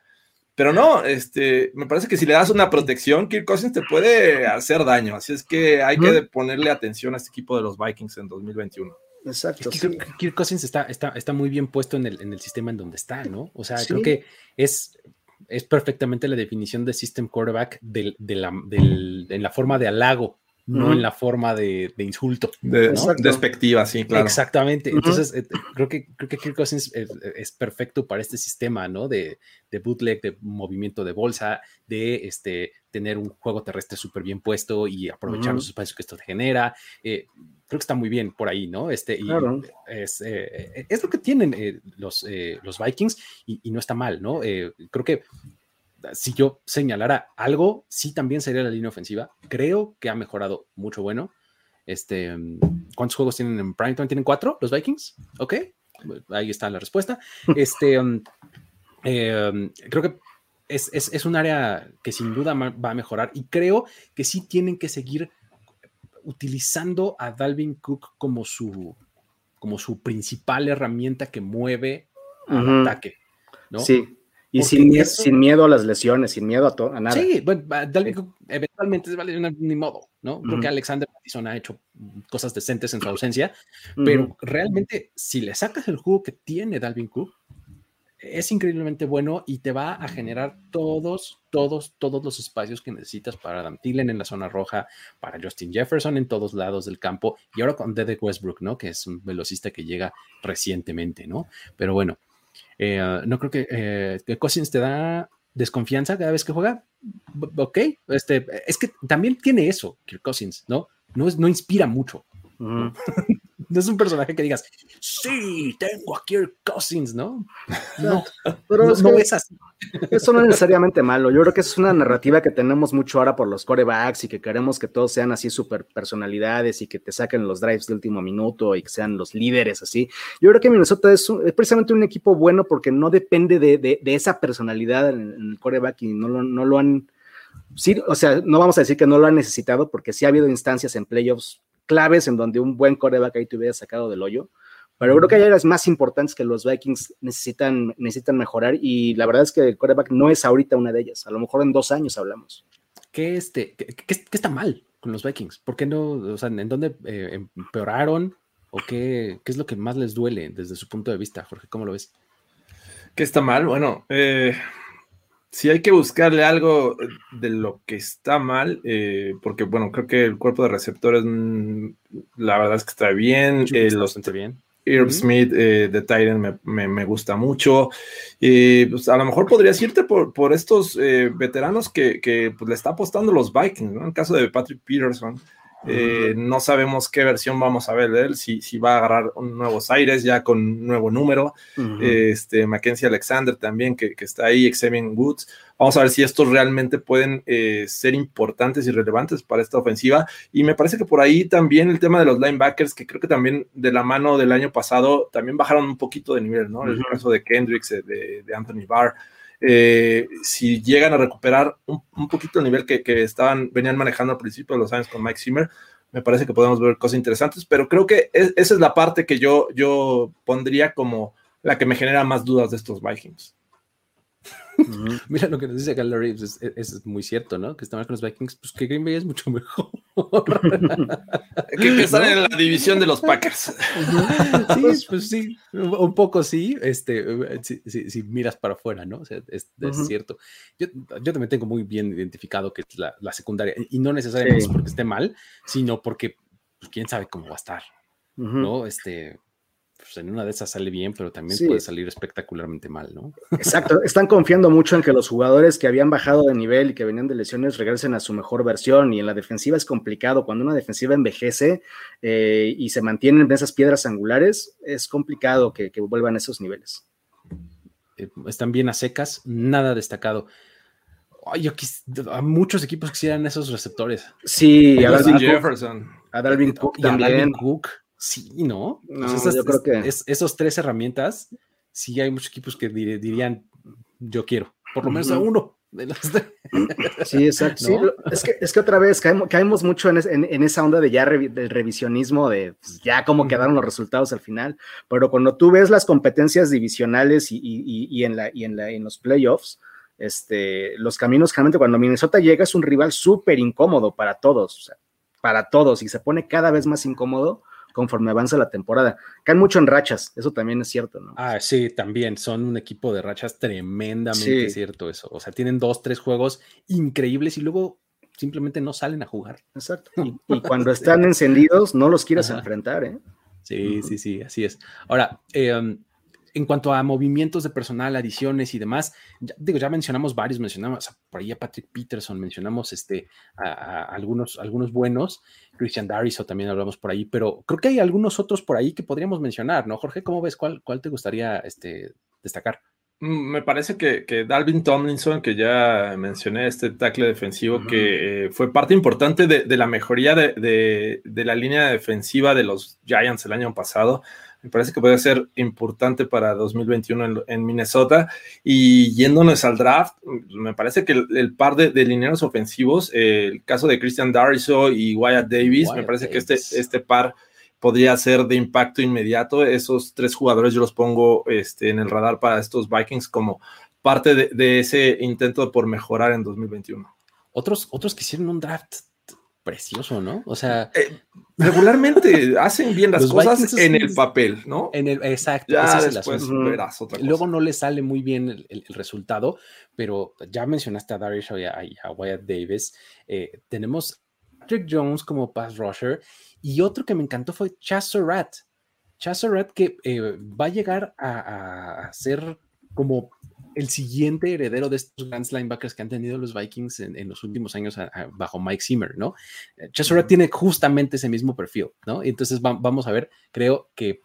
Pero no, este, me parece que si le das una protección, Kirk Cousins te puede hacer daño. Así es que hay que ponerle atención a este equipo de los Vikings en 2021. Exacto. Kirk Cousins está, está, está, muy bien puesto en el, en el, sistema en donde está, ¿no? O sea, creo que es, es perfectamente la definición de system quarterback de, la, en la forma de halago, no en la forma de, insulto. De, despectiva, sí, claro. Exactamente. Entonces, eh, creo, que, creo que Kirk Cousins es, perfecto para este sistema, ¿no? De, bootleg, de movimiento de bolsa, de este, tener un juego terrestre súper bien puesto y aprovechar los espacios que esto te genera. Eh, creo que está muy bien por ahí, ¿no? Este, y es, eh, es, lo que tienen eh, los, eh, los Vikings y, no está mal, ¿no? creo que si yo señalara algo, sí también sería la línea ofensiva. Creo que ha mejorado mucho bueno. Este, ¿Cuántos juegos tienen en Prime Tienen cuatro los Vikings. Ok, ahí está la respuesta. Este, um, um, creo que es, es, es, un área que sin duda va a mejorar y creo que sí tienen que seguir utilizando a Dalvin Cook como su, como su principal herramienta que mueve al ataque. ¿no? Sí. Y sin, sin, miedo a las lesiones, sin miedo a, a nada. Sí, bueno, Dalvin Cook eventualmente vale ni modo, ¿no? Creo que Alexander Mattison ha hecho cosas decentes en su ausencia, pero realmente si le sacas el jugo que tiene Dalvin Cook, es increíblemente bueno y te va a generar todos, todos, todos los espacios que necesitas para Adam Thielen en la zona roja, para Justin Jefferson en todos lados del campo y ahora con Dedek Westbrook, ¿no? Que es un velocista que llega recientemente, ¿no? Pero bueno, eh, no creo que, eh, que Cousins te da desconfianza cada vez que juega. Ok, este, es que también tiene eso, Kirk Cousins, ¿no? No, es, no inspira mucho. no es un personaje que digas, sí, tengo a Kirk Cousins, ¿no? No, pero no, es, así. Eso no es necesariamente malo. Yo creo que es una narrativa que tenemos mucho ahora por los corebacks y que queremos que todos sean así super personalidades y que te saquen los drives de último minuto y que sean los líderes así. Yo creo que Minnesota es, precisamente un equipo bueno porque no depende de, esa personalidad en, el coreback y no no lo han sí, o sea, no vamos a decir que no lo han necesitado, porque sí ha habido instancias en playoffs claves en donde un buen coreback ahí te hubiera sacado del hoyo. Pero creo que hay áreas más importantes que los Vikings necesitan, necesitan mejorar y la verdad es que el coreback no es ahorita una de ellas. A lo mejor en dos años hablamos. ¿Qué, este, qué, está mal con los Vikings? ¿Por qué no? O sea, ¿en dónde eh, empeoraron? ¿O qué, qué es lo que más les duele desde su punto de vista, Jorge? ¿Cómo lo ves? ¿Qué está mal? Bueno, eh, si hay que buscarle algo de lo que está mal, eh, porque bueno, creo que el cuerpo de receptores, mm, la verdad es que está bien. Eh, los, bien. Irv Smith de Titan me, gusta mucho. pues a lo mejor podrías irte por, por estos veteranos que, pues, le está apostando los Vikings, ¿no? En caso de Patrick Peterson. Eh, no sabemos qué versión vamos a ver de él, si, si va a agarrar nuevos aires ya con un nuevo número. este, Mackenzie Alexander también, que, está ahí, Xavier Woods. Vamos a ver si estos realmente pueden eh, ser importantes y relevantes para esta ofensiva. Y me parece que por ahí también el tema de los linebackers, que creo que también de la mano del año pasado, también bajaron un poquito de nivel, ¿no? El caso de Kendricks, de, de Anthony Barr. Eh, si llegan a recuperar un, poquito el nivel que, estaban, venían manejando al principio de los años con Mike Zimmer, me parece que podemos ver cosas interesantes, pero creo que esa es la parte que yo, yo pondría como la que me genera más dudas de estos Vikings. Mira lo que nos dice Gallery, pues, es, muy cierto, ¿no? Que estamos con los Vikings, pues que Green Bay es mucho mejor. que, están en la división de los Packers. sí, pues sí, un poco sí, este, si, miras para afuera, ¿no? O sea, es, cierto. Yo, yo, también tengo muy bien identificado que es la, secundaria, y no necesariamente porque esté mal, sino porque pues, quién sabe cómo va a estar, ¿no? Este, pues, en una de esas sale bien, pero también puede salir espectacularmente mal, ¿no? Exacto, están confiando mucho en que los jugadores que habían bajado de nivel y que venían de lesiones regresen a su mejor versión y en la defensiva es complicado, cuando una defensiva envejece eh, y se mantienen en esas piedras angulares, es complicado que, vuelvan a esos niveles. Eh, están bien a secas, nada destacado. yo a muchos equipos quisieran esos receptores. Sí, a Dalvin Jefferson. A Dalvin Cook también. Cook. Sí, ¿no? yo creo que... esos tres herramientas, sí hay muchos equipos que dirían, yo quiero, por lo menos a uno. De los Sí, exacto. es, que, es que otra vez caemos, mucho en, esa onda de ya del revisionismo, de pues, ya cómo quedaron los resultados al final. Pero cuando tú ves las competencias divisionales y, en, la, y en, la, en los playoffs, este, los caminos generalmente cuando Minnesota llega es un rival súper incómodo para todos, para todos, y se pone cada vez más incómodo conforme avanza la temporada. Caen mucho en rachas, eso también es cierto, ¿no? Ah, sí, también son un equipo de rachas tremendamente cierto eso. O sea, tienen dos, tres juegos increíbles y luego simplemente no salen a jugar. Exacto. Y, cuando están encendidos, no los quieres enfrentar, ¿eh? Sí, sí, sí, así es. Ahora, eh, en cuanto a movimientos de personal, adiciones y demás, digo, ya mencionamos varios, mencionamos por ahí a Patrick Peterson, mencionamos este, a, algunos, algunos buenos, Christian Dariso también hablamos por ahí, pero creo que hay algunos otros por ahí que podríamos mencionar, ¿no? Jorge, ¿cómo ves? ¿Cuál, cuál te gustaría este, destacar? Mm, me parece que, que, Dalvin Tomlinson, que ya mencioné, este tackle defensivo, que eh, fue parte importante de, la mejoría de, de, la línea defensiva de los Giants el año pasado me parece que puede ser importante para 2021 en, Minnesota. Y yéndonos al draft, me parece que el, par de, de, lineros ofensivos, el caso de Christian Dariso y Wyatt Davis, me parece que este, este par podría ser de impacto inmediato. Esos tres jugadores yo los pongo este, en el radar para estos Vikings como parte de, de ese intento por mejorar en 2021. Otros, otros que hicieron un draft precioso, ¿no? O sea, eh, regularmente hacen bien las cosas en el papel, ¿no? En el, exacto. Ya después verás otra Luego no le sale muy bien el, resultado, pero ya mencionaste a Darius y a, Wyatt Davis. Eh, tenemos Patrick Jones como pass rusher y otro que me encantó fue Chaz Surratt. Chaz que eh, va a llegar a, a ser como el siguiente heredero de estos grandes linebackers que han tenido los Vikings en, los últimos años bajo Mike Zimmer, ¿no? Eh, Chesura tiene justamente ese mismo perfil, ¿no? Entonces vamos a ver, creo que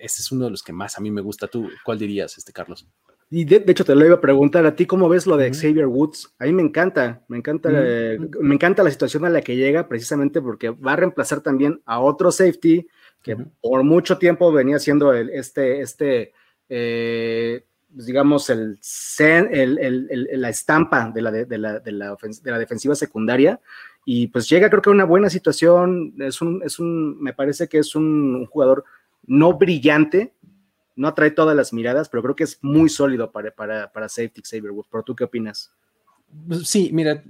ese es uno de los que más a mí me gusta. ¿Tú cuál dirías, este Carlos? Y de, hecho te lo iba a preguntar a ti, ¿cómo ves lo de Xavier Woods? A mí me encanta, me encanta, eh, me encanta la situación a la que llega precisamente porque va a reemplazar también a otro safety que por mucho tiempo venía siendo el, este, este, eh, pues, digamos, el, la estampa de la, de, la, de, la, defensiva secundaria. Y pues llega, creo que a una buena situación. Es un, es un, me parece que es un, jugador no brillante, no atrae todas las miradas, pero creo que es muy sólido para, para, para safety Xavier. ¿Pero tú qué opinas? Sí, mira,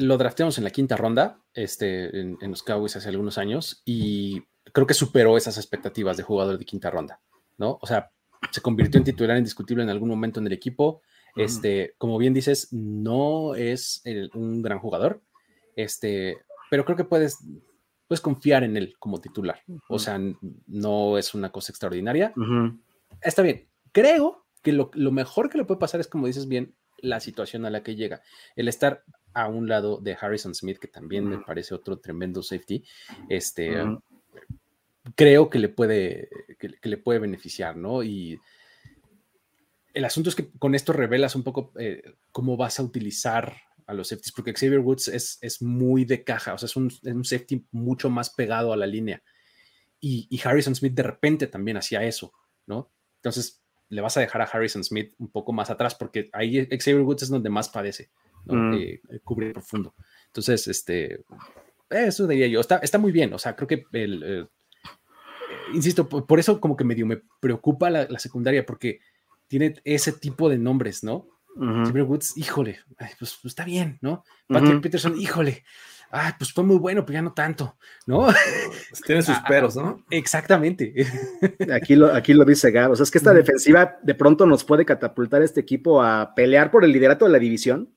lo drafteamos en la quinta ronda este, en, en, los Cowboys hace algunos años y creo que superó esas expectativas de jugador de quinta ronda, ¿no? O sea, se convirtió en titular indiscutible en algún momento en el equipo. Este, como bien dices, no es un gran jugador, este, pero creo que puedes, puedes confiar en él como titular. O sea, no es una cosa extraordinaria. Está bien. Creo que lo, mejor que le puede pasar es, como dices bien, la situación a la que llega. El estar a un lado de Harrison Smith, que también me parece otro tremendo safety, este, creo que le puede, que, le puede beneficiar, ¿no? Y el asunto es que con esto revelas un poco eh, cómo vas a utilizar a los safeties, porque Xavier Woods es, es muy de caja, o sea, es un, safety mucho más pegado a la línea. Y, y, Harrison Smith de repente también hacía eso, ¿no? Entonces, le vas a dejar a Harrison Smith un poco más atrás, porque ahí Xavier Woods es donde más padece, ¿no? Mm. Eh, cubre profundo. Entonces, este, eso diría yo, está, está muy bien, o sea, creo que el, eh, insisto, por, eso como que medio me preocupa la, la secundaria, porque tiene ese tipo de nombres, ¿no? Uh Woods, híjole, pues, pues, está bien, ¿no? Patrick Peterson, híjole, ay, pues fue muy bueno, pero ya no tanto, ¿no? Pues tiene sus ah, peros, ¿no? Exactamente. Aquí lo, aquí lo dice Gab, o sea, es que esta defensiva de pronto nos puede catapultar este equipo a pelear por el liderato de la división,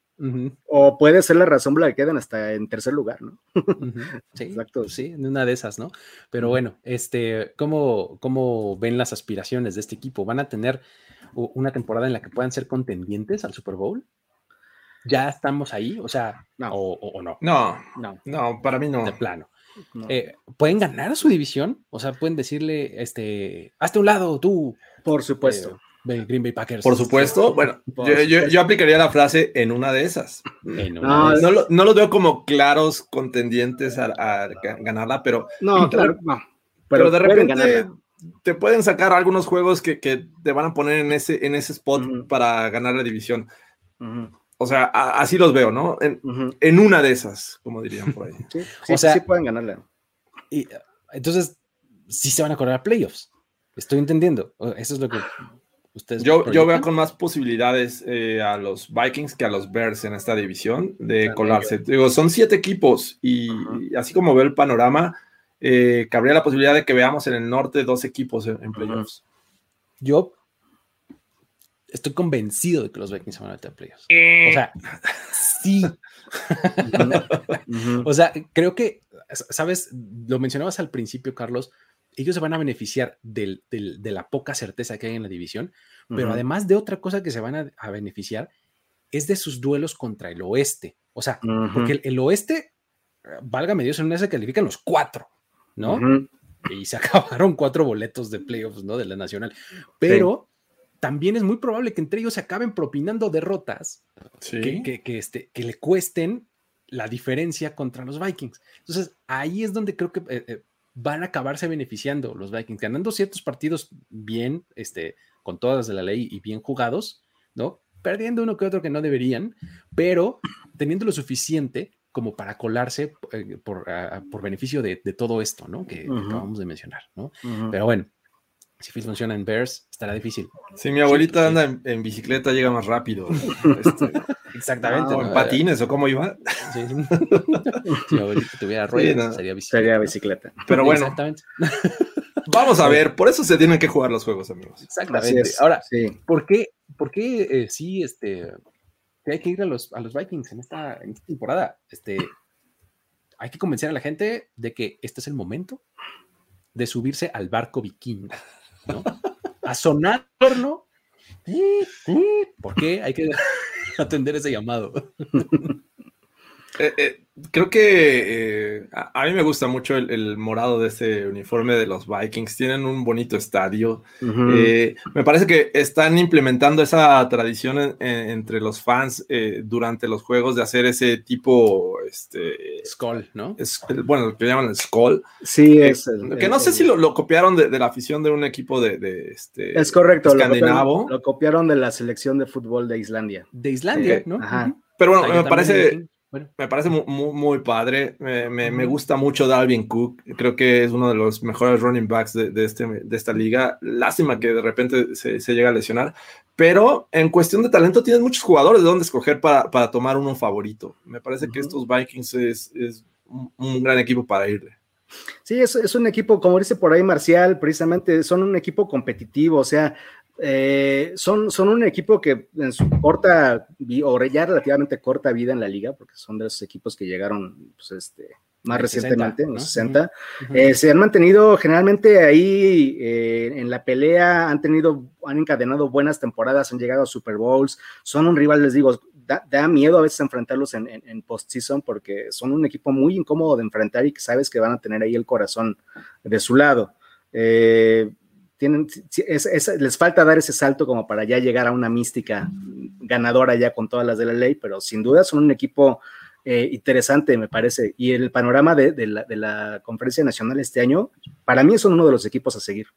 o puede ser la razón por la que quedan hasta en tercer lugar, ¿no? Sí, Exacto. Sí, en una de esas, ¿no? Pero bueno, este, ¿cómo, ¿cómo ven las aspiraciones de este equipo? ¿Van a tener una temporada en la que puedan ser contendientes al Super Bowl? ¿Ya estamos ahí? O sea, no. O, no. No, no, no, para mí no. De plano. Eh, ¿Pueden ganar su división? O sea, pueden decirle, este, hazte un lado tú. Por supuesto. Eh, Green Bay Packers. Por supuesto. Bueno, yo, aplicaría la frase en una de esas. no, no, los veo como claros contendientes a, ganarla, pero. No, claro, no. Pero, de repente te pueden sacar algunos juegos que, te van a poner en ese, en ese spot para ganar la división. O sea, así los veo, ¿no? En, una de esas, como dirían por ahí. Sí, o sea, sí pueden ganarle. Y, entonces, sí se van a correr a playoffs. Estoy entendiendo. Eso es lo que ustedes. Yo, yo veo con más posibilidades eh, a los Vikings que a los Bears en esta división de colarse. Digo, son siete equipos y así como veo el panorama eh, cabría la posibilidad de que veamos en el norte dos equipos en, playoffs. Yo estoy convencido de que los Vikings se van a meter a playoffs. O sea, sí. o sea, creo que, sabes, lo mencionabas al principio, Carlos, ellos se van a beneficiar de la poca certeza que hay en la división, pero además de otra cosa que se van a, beneficiar es de sus duelos contra el oeste. O sea, porque el, oeste, válgame Dios, en una se califican los cuatro. ¿no? Y se acabaron cuatro boletos de playoffs, ¿no? De la nacional. Pero también es muy probable que entre ellos se acaben propinando derrotas que, este, que le cuesten la diferencia contra los Vikings. Entonces, ahí es donde creo que eh, eh, van a acabarse beneficiando los Vikings, ganando ciertos partidos bien, este, con todas de la ley y bien jugados, ¿no? Perdiendo uno que otro que no deberían, pero teniendo lo suficiente como para colarse eh, ah, por, beneficio de, todo esto, ¿no? Que, acabamos de mencionar, ¿no? Pero bueno, si funciona en Bears, estará difícil. Si mi abuelita anda en, bicicleta, llega más rápido. Este, Exactamente. O en patines, ¿o cómo iba? Sí. si mi abuelita tuviera ruedas, sería bicicleta. Sería bicicleta. Pero bueno. Exactamente. Vamos a ver, por eso se tienen que jugar los juegos, amigos. Exactamente. Ahora, ¿por qué, por qué eh, sí, este, hay que ir a los, a los Vikings en esta, en esta temporada. Este, hay que convencer a la gente de que este es el momento de subirse al barco vikingo, ¿no? A sonar ¿no? ¿Por qué? Hay que atender ese llamado. Eh, eh, creo que eh, a, mí me gusta mucho el, morado de ese uniforme de los Vikings. Tienen un bonito estadio. me parece que están implementando esa tradición entre los fans durante los juegos de hacer ese tipo. Este, Skull, ¿no? Es, bueno, lo que llaman el Skull. Sí, es. que no sé si lo, copiaron de, la afición de un equipo de, este. Es correcto. Escandinavo. Lo copiaron, de la selección de fútbol de Islandia. De Islandia, ¿no? Ajá. Pero bueno, me parece me parece muy, muy, padre. Me, me, gusta mucho Dalvin Cook. Creo que es uno de los mejores running backs de, de, este, de esta liga. Lástima que de repente se, se, llega a lesionar. Pero en cuestión de talento, tienes muchos jugadores de donde escoger para, para tomar uno favorito. Me parece que estos Vikings es, es un, gran equipo para irle. Sí, es, es, un equipo, como dice por ahí Marcial, precisamente son un equipo competitivo. O sea, Eh, son, son un equipo que en su corta o ya relativamente corta vida en la liga, porque son de esos equipos que llegaron pues, este, más recientemente, en los 60, eh, se han mantenido generalmente ahí eh, en la pelea, han tenido, han encadenado buenas temporadas, han llegado a Super Bowls, son un rival, les digo, da, miedo a veces enfrentarlos en, en, postseason porque son un equipo muy incómodo de enfrentar y que sabes que van a tener ahí el corazón de su lado. Eh, tienen, les falta dar ese salto como para ya llegar a una mística ganadora ya con todas las de la ley, pero sin duda son un equipo eh, interesante, me parece. Y el panorama de, la, conferencia nacional este año, para mí son uno de los equipos a seguir.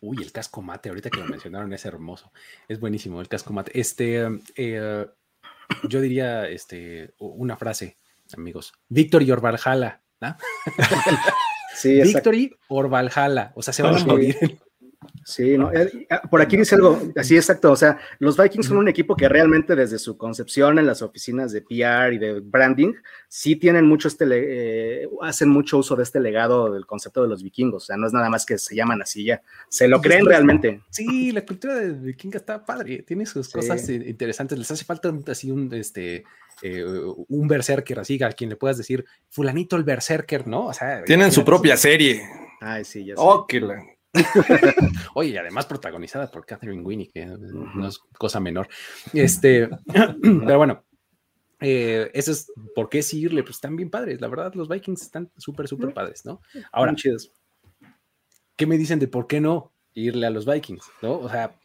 Uy, el casco mate, ahorita que lo mencionaron, es hermoso. Es buenísimo el casco mate. Este, eh, yo diría este, una frase, amigos. Victory or Valhalla. Victory or Valhalla. O sea, se van a morir Sí, no, eh, ah, por aquí dice algo, así exacto, o sea, los Vikings son un equipo que realmente desde su concepción en las oficinas de PR y de branding, sí tienen mucho este, eh, hacen mucho uso de este legado del concepto de los vikingos, o sea, no es nada más que se llaman así ya, se lo creen realmente. Sí, la cultura de vikinga está padre, tiene sus cosas interesantes, les hace falta así un, este, eh, un berserker, así, a quien le puedas decir, fulanito el berserker, ¿no? O sea, tienen su propia serie. Ay, sí, ya sé. Oh, que la... Oye, además protagonizada por Catherine Winnie, que no es cosa menor. Este, pero bueno, eh, eso es por qué seguirle, pues están bien padres. La verdad, los Vikings están súper, súper padres, ¿no? Ahora, ¿qué me dicen de por qué no irle a los Vikings? ¿No? O sea,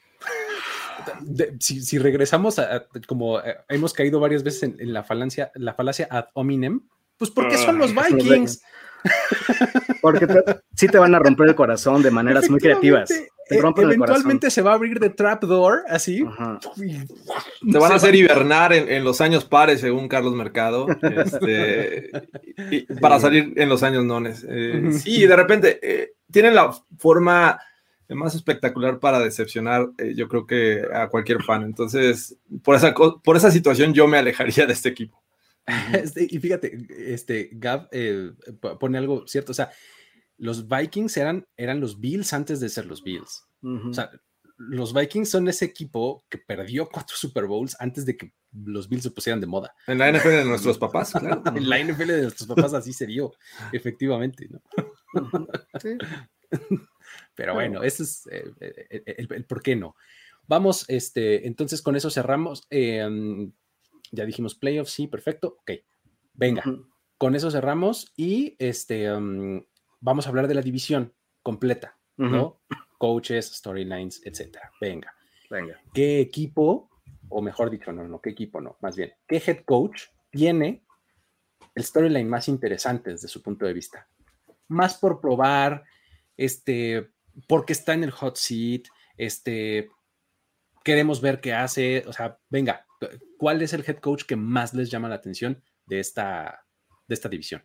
si, regresamos a, como eh, hemos caído varias veces en, la falacia, la falacia ad hominem, pues porque son los ah, Vikings. Porque sí te van a romper el corazón de maneras muy creativas. Te e eventualmente se va a abrir de trapdoor, así. Te van a hacer hibernar en, los años pares, según Carlos Mercado, este, para salir en los años nones. Eh, sí, de repente eh, tienen la forma más espectacular para decepcionar, eh, yo creo que a cualquier fan. Entonces, por esa, por esa situación, yo me alejaría de este equipo. Este, y fíjate, este, Gab eh, pone algo cierto, o sea, los Vikings eran, eran los Bills antes de ser los Bills. O sea, los Vikings son ese equipo que perdió cuatro Super Bowls antes de que los Bills se pusieran de moda. En la NFL de nuestros papás, claro. en la NFL de nuestros papás así se dio, efectivamente, ¿no? Pero bueno, ese es eh, eh, el, por qué no. Vamos, este, entonces con eso cerramos. Em, ya dijimos playoffs, sí, perfecto. Ok, venga, con eso cerramos y este, um, vamos a hablar de la división completa, ¿no? Coaches, storylines, etcétera. Venga. Venga. ¿Qué equipo, o mejor dicho, no, no, qué equipo no, más bien, qué head coach tiene el storyline más interesante desde su punto de vista? Más por probar, este, porque está en el hot seat, este, queremos ver qué hace, o sea, venga, ¿cuál es el head coach que más les llama la atención de esta, de esta división?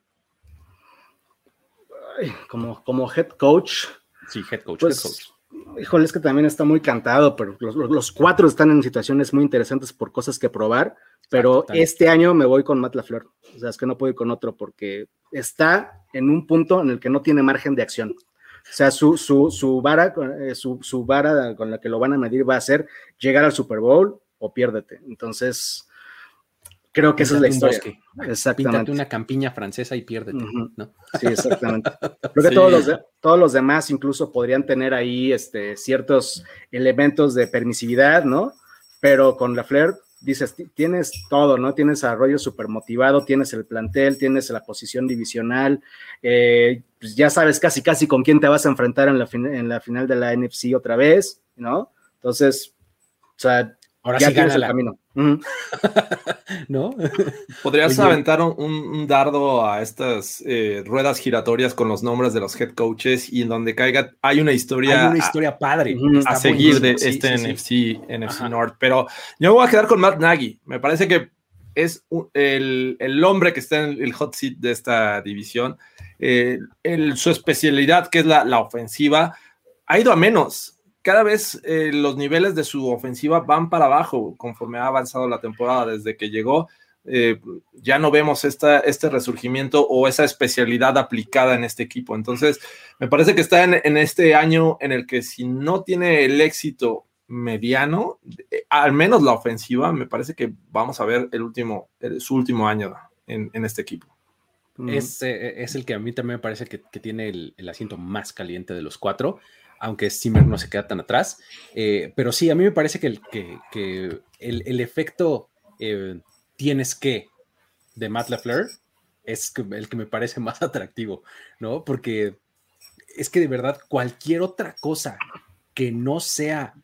como, como head coach. Sí, head coach, pues, Híjole, es que también está muy cantado, pero los, cuatro están en situaciones muy interesantes por cosas que probar, pero este año me voy con Matt LaFleur. O sea, es que no puedo ir con otro porque está en un punto en el que no tiene margen de acción. O sea, su, su, su vara, eh, su, su, vara con la que lo van a medir va a ser llegar al Super Bowl, o piérdete. Entonces, creo que esa es la historia. Exactamente. Píntate una campiña francesa y piérdete, ¿no? Sí, exactamente. Creo que todos, los todos los demás incluso podrían tener ahí este, ciertos elementos de permisividad, ¿no? Pero con la Flair dices, tienes todo, ¿no? Tienes a Arroyo súper motivado, tienes el plantel, tienes la posición divisional, eh, pues ya sabes casi, casi con quién te vas a enfrentar en la, en la final de la NFC otra vez, ¿no? Entonces, o sea, Ahora sí gana el camino. ¿No? Podrías aventar un, dardo a estas eh, ruedas giratorias con los nombres de los head coaches y en donde caiga hay una historia. Hay una historia padre. A, seguir de este NFC, NFC North. Pero yo me voy a quedar con Matt Nagy. Me parece que es el, hombre que está en el hot seat de esta división. Eh, su especialidad, que es la, la ofensiva, ha ido a menos cada vez eh, los niveles de su ofensiva van para abajo conforme ha avanzado la temporada desde que llegó. Eh, ya no vemos esta, este resurgimiento o esa especialidad aplicada en este equipo. Entonces, me parece que está en, este año en el que si no tiene el éxito mediano, eh, al menos la ofensiva, me parece que vamos a ver el último, su último año en, este equipo. Es, eh, es, el que a mí también me parece que, tiene el, asiento más caliente de los cuatro, aunque Zimmer no se queda tan atrás. Eh, pero sí, a mí me parece que el, que, el, efecto tienes que de Matt LaFleur es el que me parece más atractivo, ¿no? Porque es que de verdad cualquier otra cosa que no sea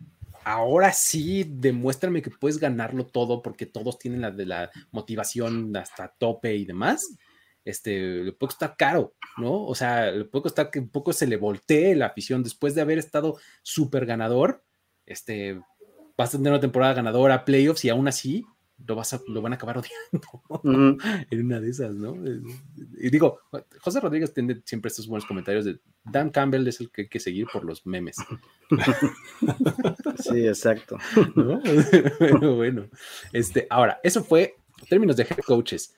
ahora sí, demuéstrame que puedes ganarlo todo porque todos tienen la de la motivación hasta tope y demás. Este, le puede costar caro, ¿no? O sea, le puede costar que un poco se le voltee la afición después de haber estado súper ganador. Este, vas a tener una temporada ganadora, playoffs y aún así lo, vas a, lo van a acabar odiando en una de esas, ¿no? Y digo, José Rodríguez tiene siempre estos buenos comentarios de Dan Campbell es el que hay que seguir por los memes. sí, exacto. bueno, bueno, este, ahora, eso fue términos de head coaches.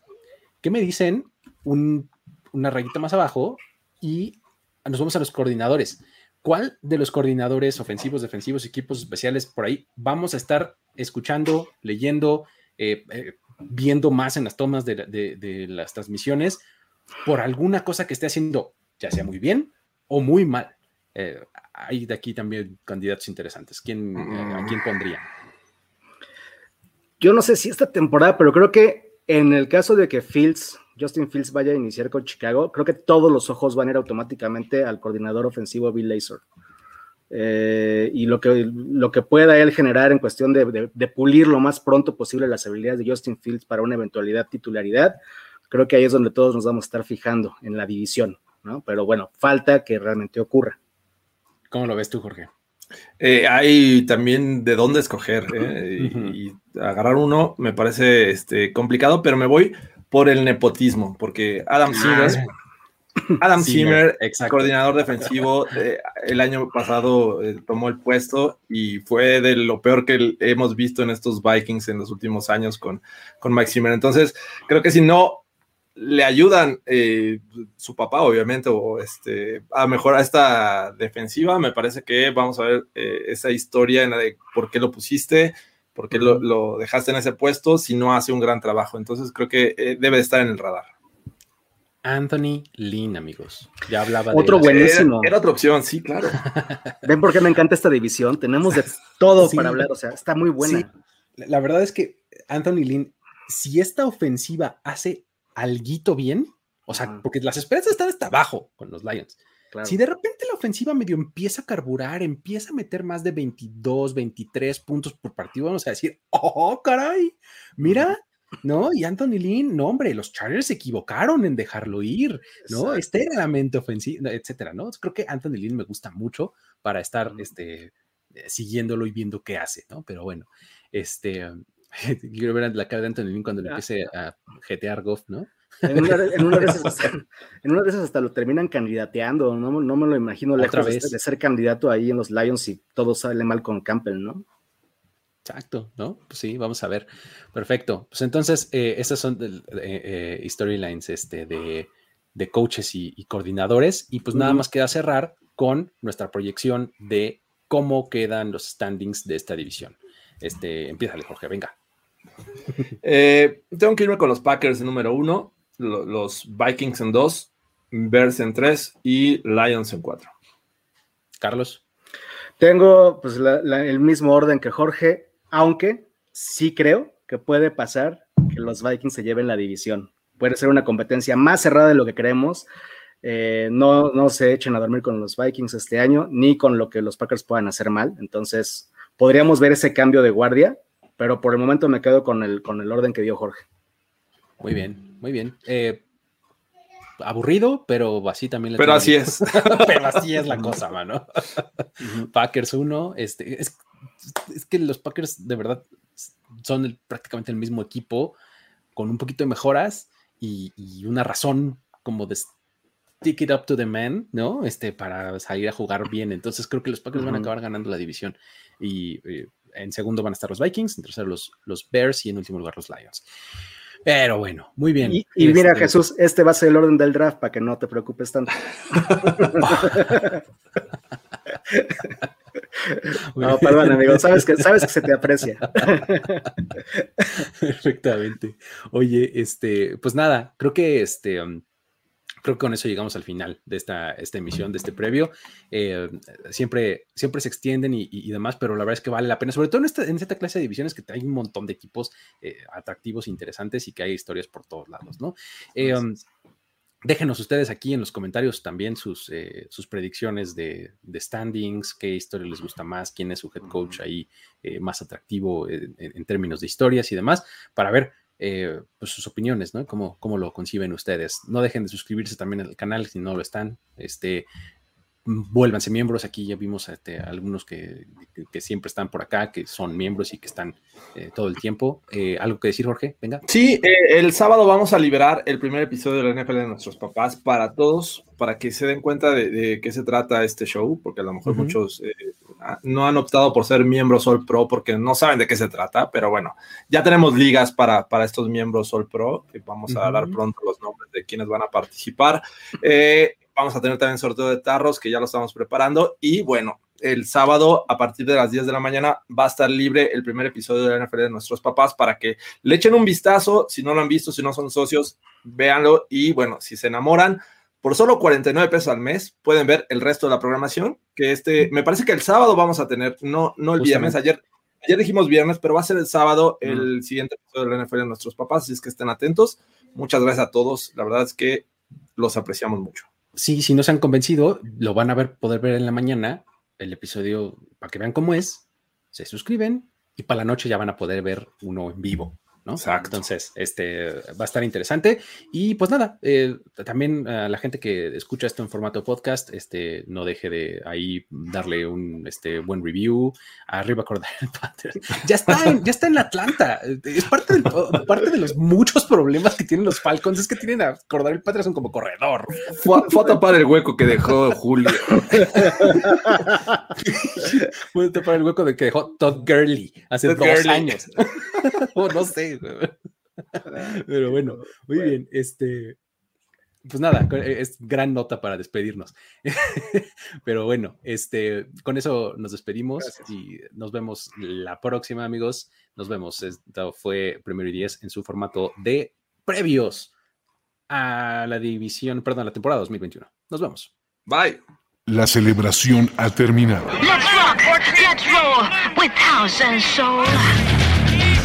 ¿Qué me dicen? Una rayita más abajo y nos vamos a los coordinadores. ¿Cuál de los coordinadores ofensivos, defensivos, equipos especiales por ahí vamos a estar escuchando, leyendo, eh, eh, viendo más en las tomas de, las transmisiones por alguna cosa que esté haciendo, ya sea muy bien o muy mal. Eh, hay de aquí también candidatos interesantes. ¿Quién, ¿A quién pondría? Yo no sé si esta temporada, pero creo que en el caso de que Fields, Justin Fields vaya a iniciar con Chicago, creo que todos los ojos van a ir automáticamente al coordinador ofensivo Bill Lazor. Eh, y lo que, lo que pueda él generar en cuestión de, pulir lo más pronto posible las habilidades de Justin Fields para una eventualidad titularidad, creo que ahí es donde todos nos vamos a estar fijando en la división, ¿no? Pero bueno, falta que realmente ocurra. ¿Cómo lo ves tú, Jorge? Eh, hay también de dónde escoger ¿eh? y, agarrar uno me parece este, complicado, pero me voy por el nepotismo, porque Adam ah, Silver Adam Zimmer, coordinador defensivo, eh, el año pasado eh, tomó el puesto y fue de lo peor que hemos visto en estos Vikings en los últimos años con, con Mike Zimmer. Entonces, creo que si no le ayudan eh, su papá, obviamente, o este, a mejorar esta defensiva, me parece que vamos a ver esa historia en la de por qué lo pusiste, por qué lo, lo, dejaste en ese puesto, si no hace un gran trabajo. Entonces, creo que debe estar en el radar. Anthony Lynn, amigos. Ya hablaba Otro buenísimo. Era, otra opción, sí, claro. ¿Ven por qué me encanta esta división? Tenemos de todo para hablar, o sea, está muy buena. La verdad es que Anthony Lynn, si esta ofensiva hace alguito bien, o sea, porque las esperanzas están hasta abajo con los Lions. Si de repente la ofensiva medio empieza a carburar, empieza a meter más de 22, 23 puntos por partido, vamos a decir, oh, caray, mira, ¿no? Y Anthony Lynn, no, hombre, los Chargers se equivocaron en dejarlo ir, ¿no? Este era la mente ofensiva, etcétera, ¿no? Creo que Anthony Lynn me gusta mucho para estar, este, eh, siguiéndolo y viendo qué hace, ¿no? Pero bueno, este, quiero ver la cara de Anthony Lynn cuando le empiece a jetear Goff, ¿no? En una, de esas, hasta, lo terminan candidateando, no, no me lo imagino lejos de, de ser candidato ahí en los Lions y todo sale mal con Campbell, ¿no? Exacto, ¿no? Pues sí, vamos a ver. Perfecto. Pues entonces, eh, esas son eh, eh, storylines este, de, coaches y, coordinadores. Y pues nada más queda cerrar con nuestra proyección de cómo quedan los standings de esta división. Este, empiézale, Jorge, venga. tengo que irme con los Packers en número uno, los Vikings en dos, Bears en tres y Lions en cuatro. Carlos. Tengo pues el mismo orden que Jorge, aunque sí creo que puede pasar que los Vikings se lleven la división. Puede ser una competencia más cerrada de lo que creemos. Eh, no, no se echen a dormir con los Vikings este año, ni con lo que los Packers puedan hacer mal. Entonces, podríamos ver ese cambio de guardia, pero por el momento me quedo con el, con el orden que dio Jorge. Muy bien, muy bien. Eh, aburrido, pero así también. Pero así es. pero así es la cosa, mano. Packers 1, este, es, es que los Packers de verdad son prácticamente el mismo equipo con un poquito de mejoras y, una razón como de stick it up to the man, ¿no? Este, para salir a jugar bien. Entonces creo que los Packers van a acabar ganando la división. Y eh, en segundo van a estar los Vikings, en tercero los, los Bears y en último lugar los Lions. Pero bueno, muy bien. Y, mira, este, Jesús, este va a ser el orden del draft para que no te preocupes tanto. No, perdón, amigo, sabes que, sabes que se te aprecia. Perfectamente. Oye, este, pues nada, creo que este. Um, creo que con eso llegamos al final de esta, esta emisión, de este previo. Eh, siempre, siempre se extienden y, demás, pero la verdad es que vale la pena, sobre todo en esta, en esta clase de divisiones que hay un montón de equipos eh, atractivos, interesantes y que hay historias por todos lados, ¿no? Eh, um, déjenos ustedes aquí en los comentarios también sus, sus predicciones de, standings, qué historia les gusta más, quién es su head coach ahí más atractivo en, términos de historias y demás, para ver eh, pues sus opiniones, ¿no? ¿Cómo, ¿Cómo, lo conciben ustedes? No dejen de suscribirse también al canal si no lo están. Este, vuélvanse miembros. Aquí ya vimos este, algunos que, siempre están por acá, que son miembros y que están eh, todo el tiempo. Eh, ¿Algo que decir, Jorge? Venga. Sí, el sábado vamos a liberar el primer episodio de la NFL de nuestros papás para todos, para que se den cuenta de, qué se trata este show, porque a lo mejor muchos no han optado por ser miembros All Pro porque no saben de qué se trata, pero bueno, ya tenemos ligas para, para estos miembros All Pro, que vamos a dar pronto los nombres de quienes van a participar. Eh, vamos a tener también sorteo de tarros, que ya lo estamos preparando, y bueno, el sábado a partir de las 10 de la mañana va a estar libre el primer episodio de la NFL de nuestros papás para que le echen un vistazo, si no lo han visto, si no son socios, véanlo. Y bueno, si se enamoran, por solo 49 pesos al mes pueden ver el resto de la programación, que este, me parece que el sábado vamos a tener, no, no el viernes, ayer, ayer dijimos viernes, pero va a ser el sábado el siguiente episodio de la NFL de nuestros papás, así es que estén atentos. Muchas gracias a todos, la verdad es que los apreciamos mucho. Sí, si no se han convencido, lo van a ver, poder ver en la mañana, el episodio, para que vean cómo es, se suscriben y para la noche ya van a poder ver uno en vivo. ¿No? Exacto. Entonces, este va a estar interesante. Y pues nada, eh, también a la gente que escucha esto en formato podcast, este, no deje de ahí darle un este, buen review. Arriba acordar el. Ya está, en, ya está en Atlanta. Es parte, parte de los muchos problemas que tienen los Falcons. Es que tienen a Cordell Patterson como corredor. Fue, a tapar el hueco que dejó Julio. fue a tapar el hueco de que dejó Todd Gurley hace dos años. o no sé. Pero bueno, muy bien. Este, pues nada, es gran nota para despedirnos. Pero bueno, este, con eso nos despedimos y nos vemos la próxima, amigos. Nos vemos. Esto fue Primero y Diez en su formato de previos a la división, perdón, la temporada 2021. Nos vemos. Bye. La celebración ha terminado.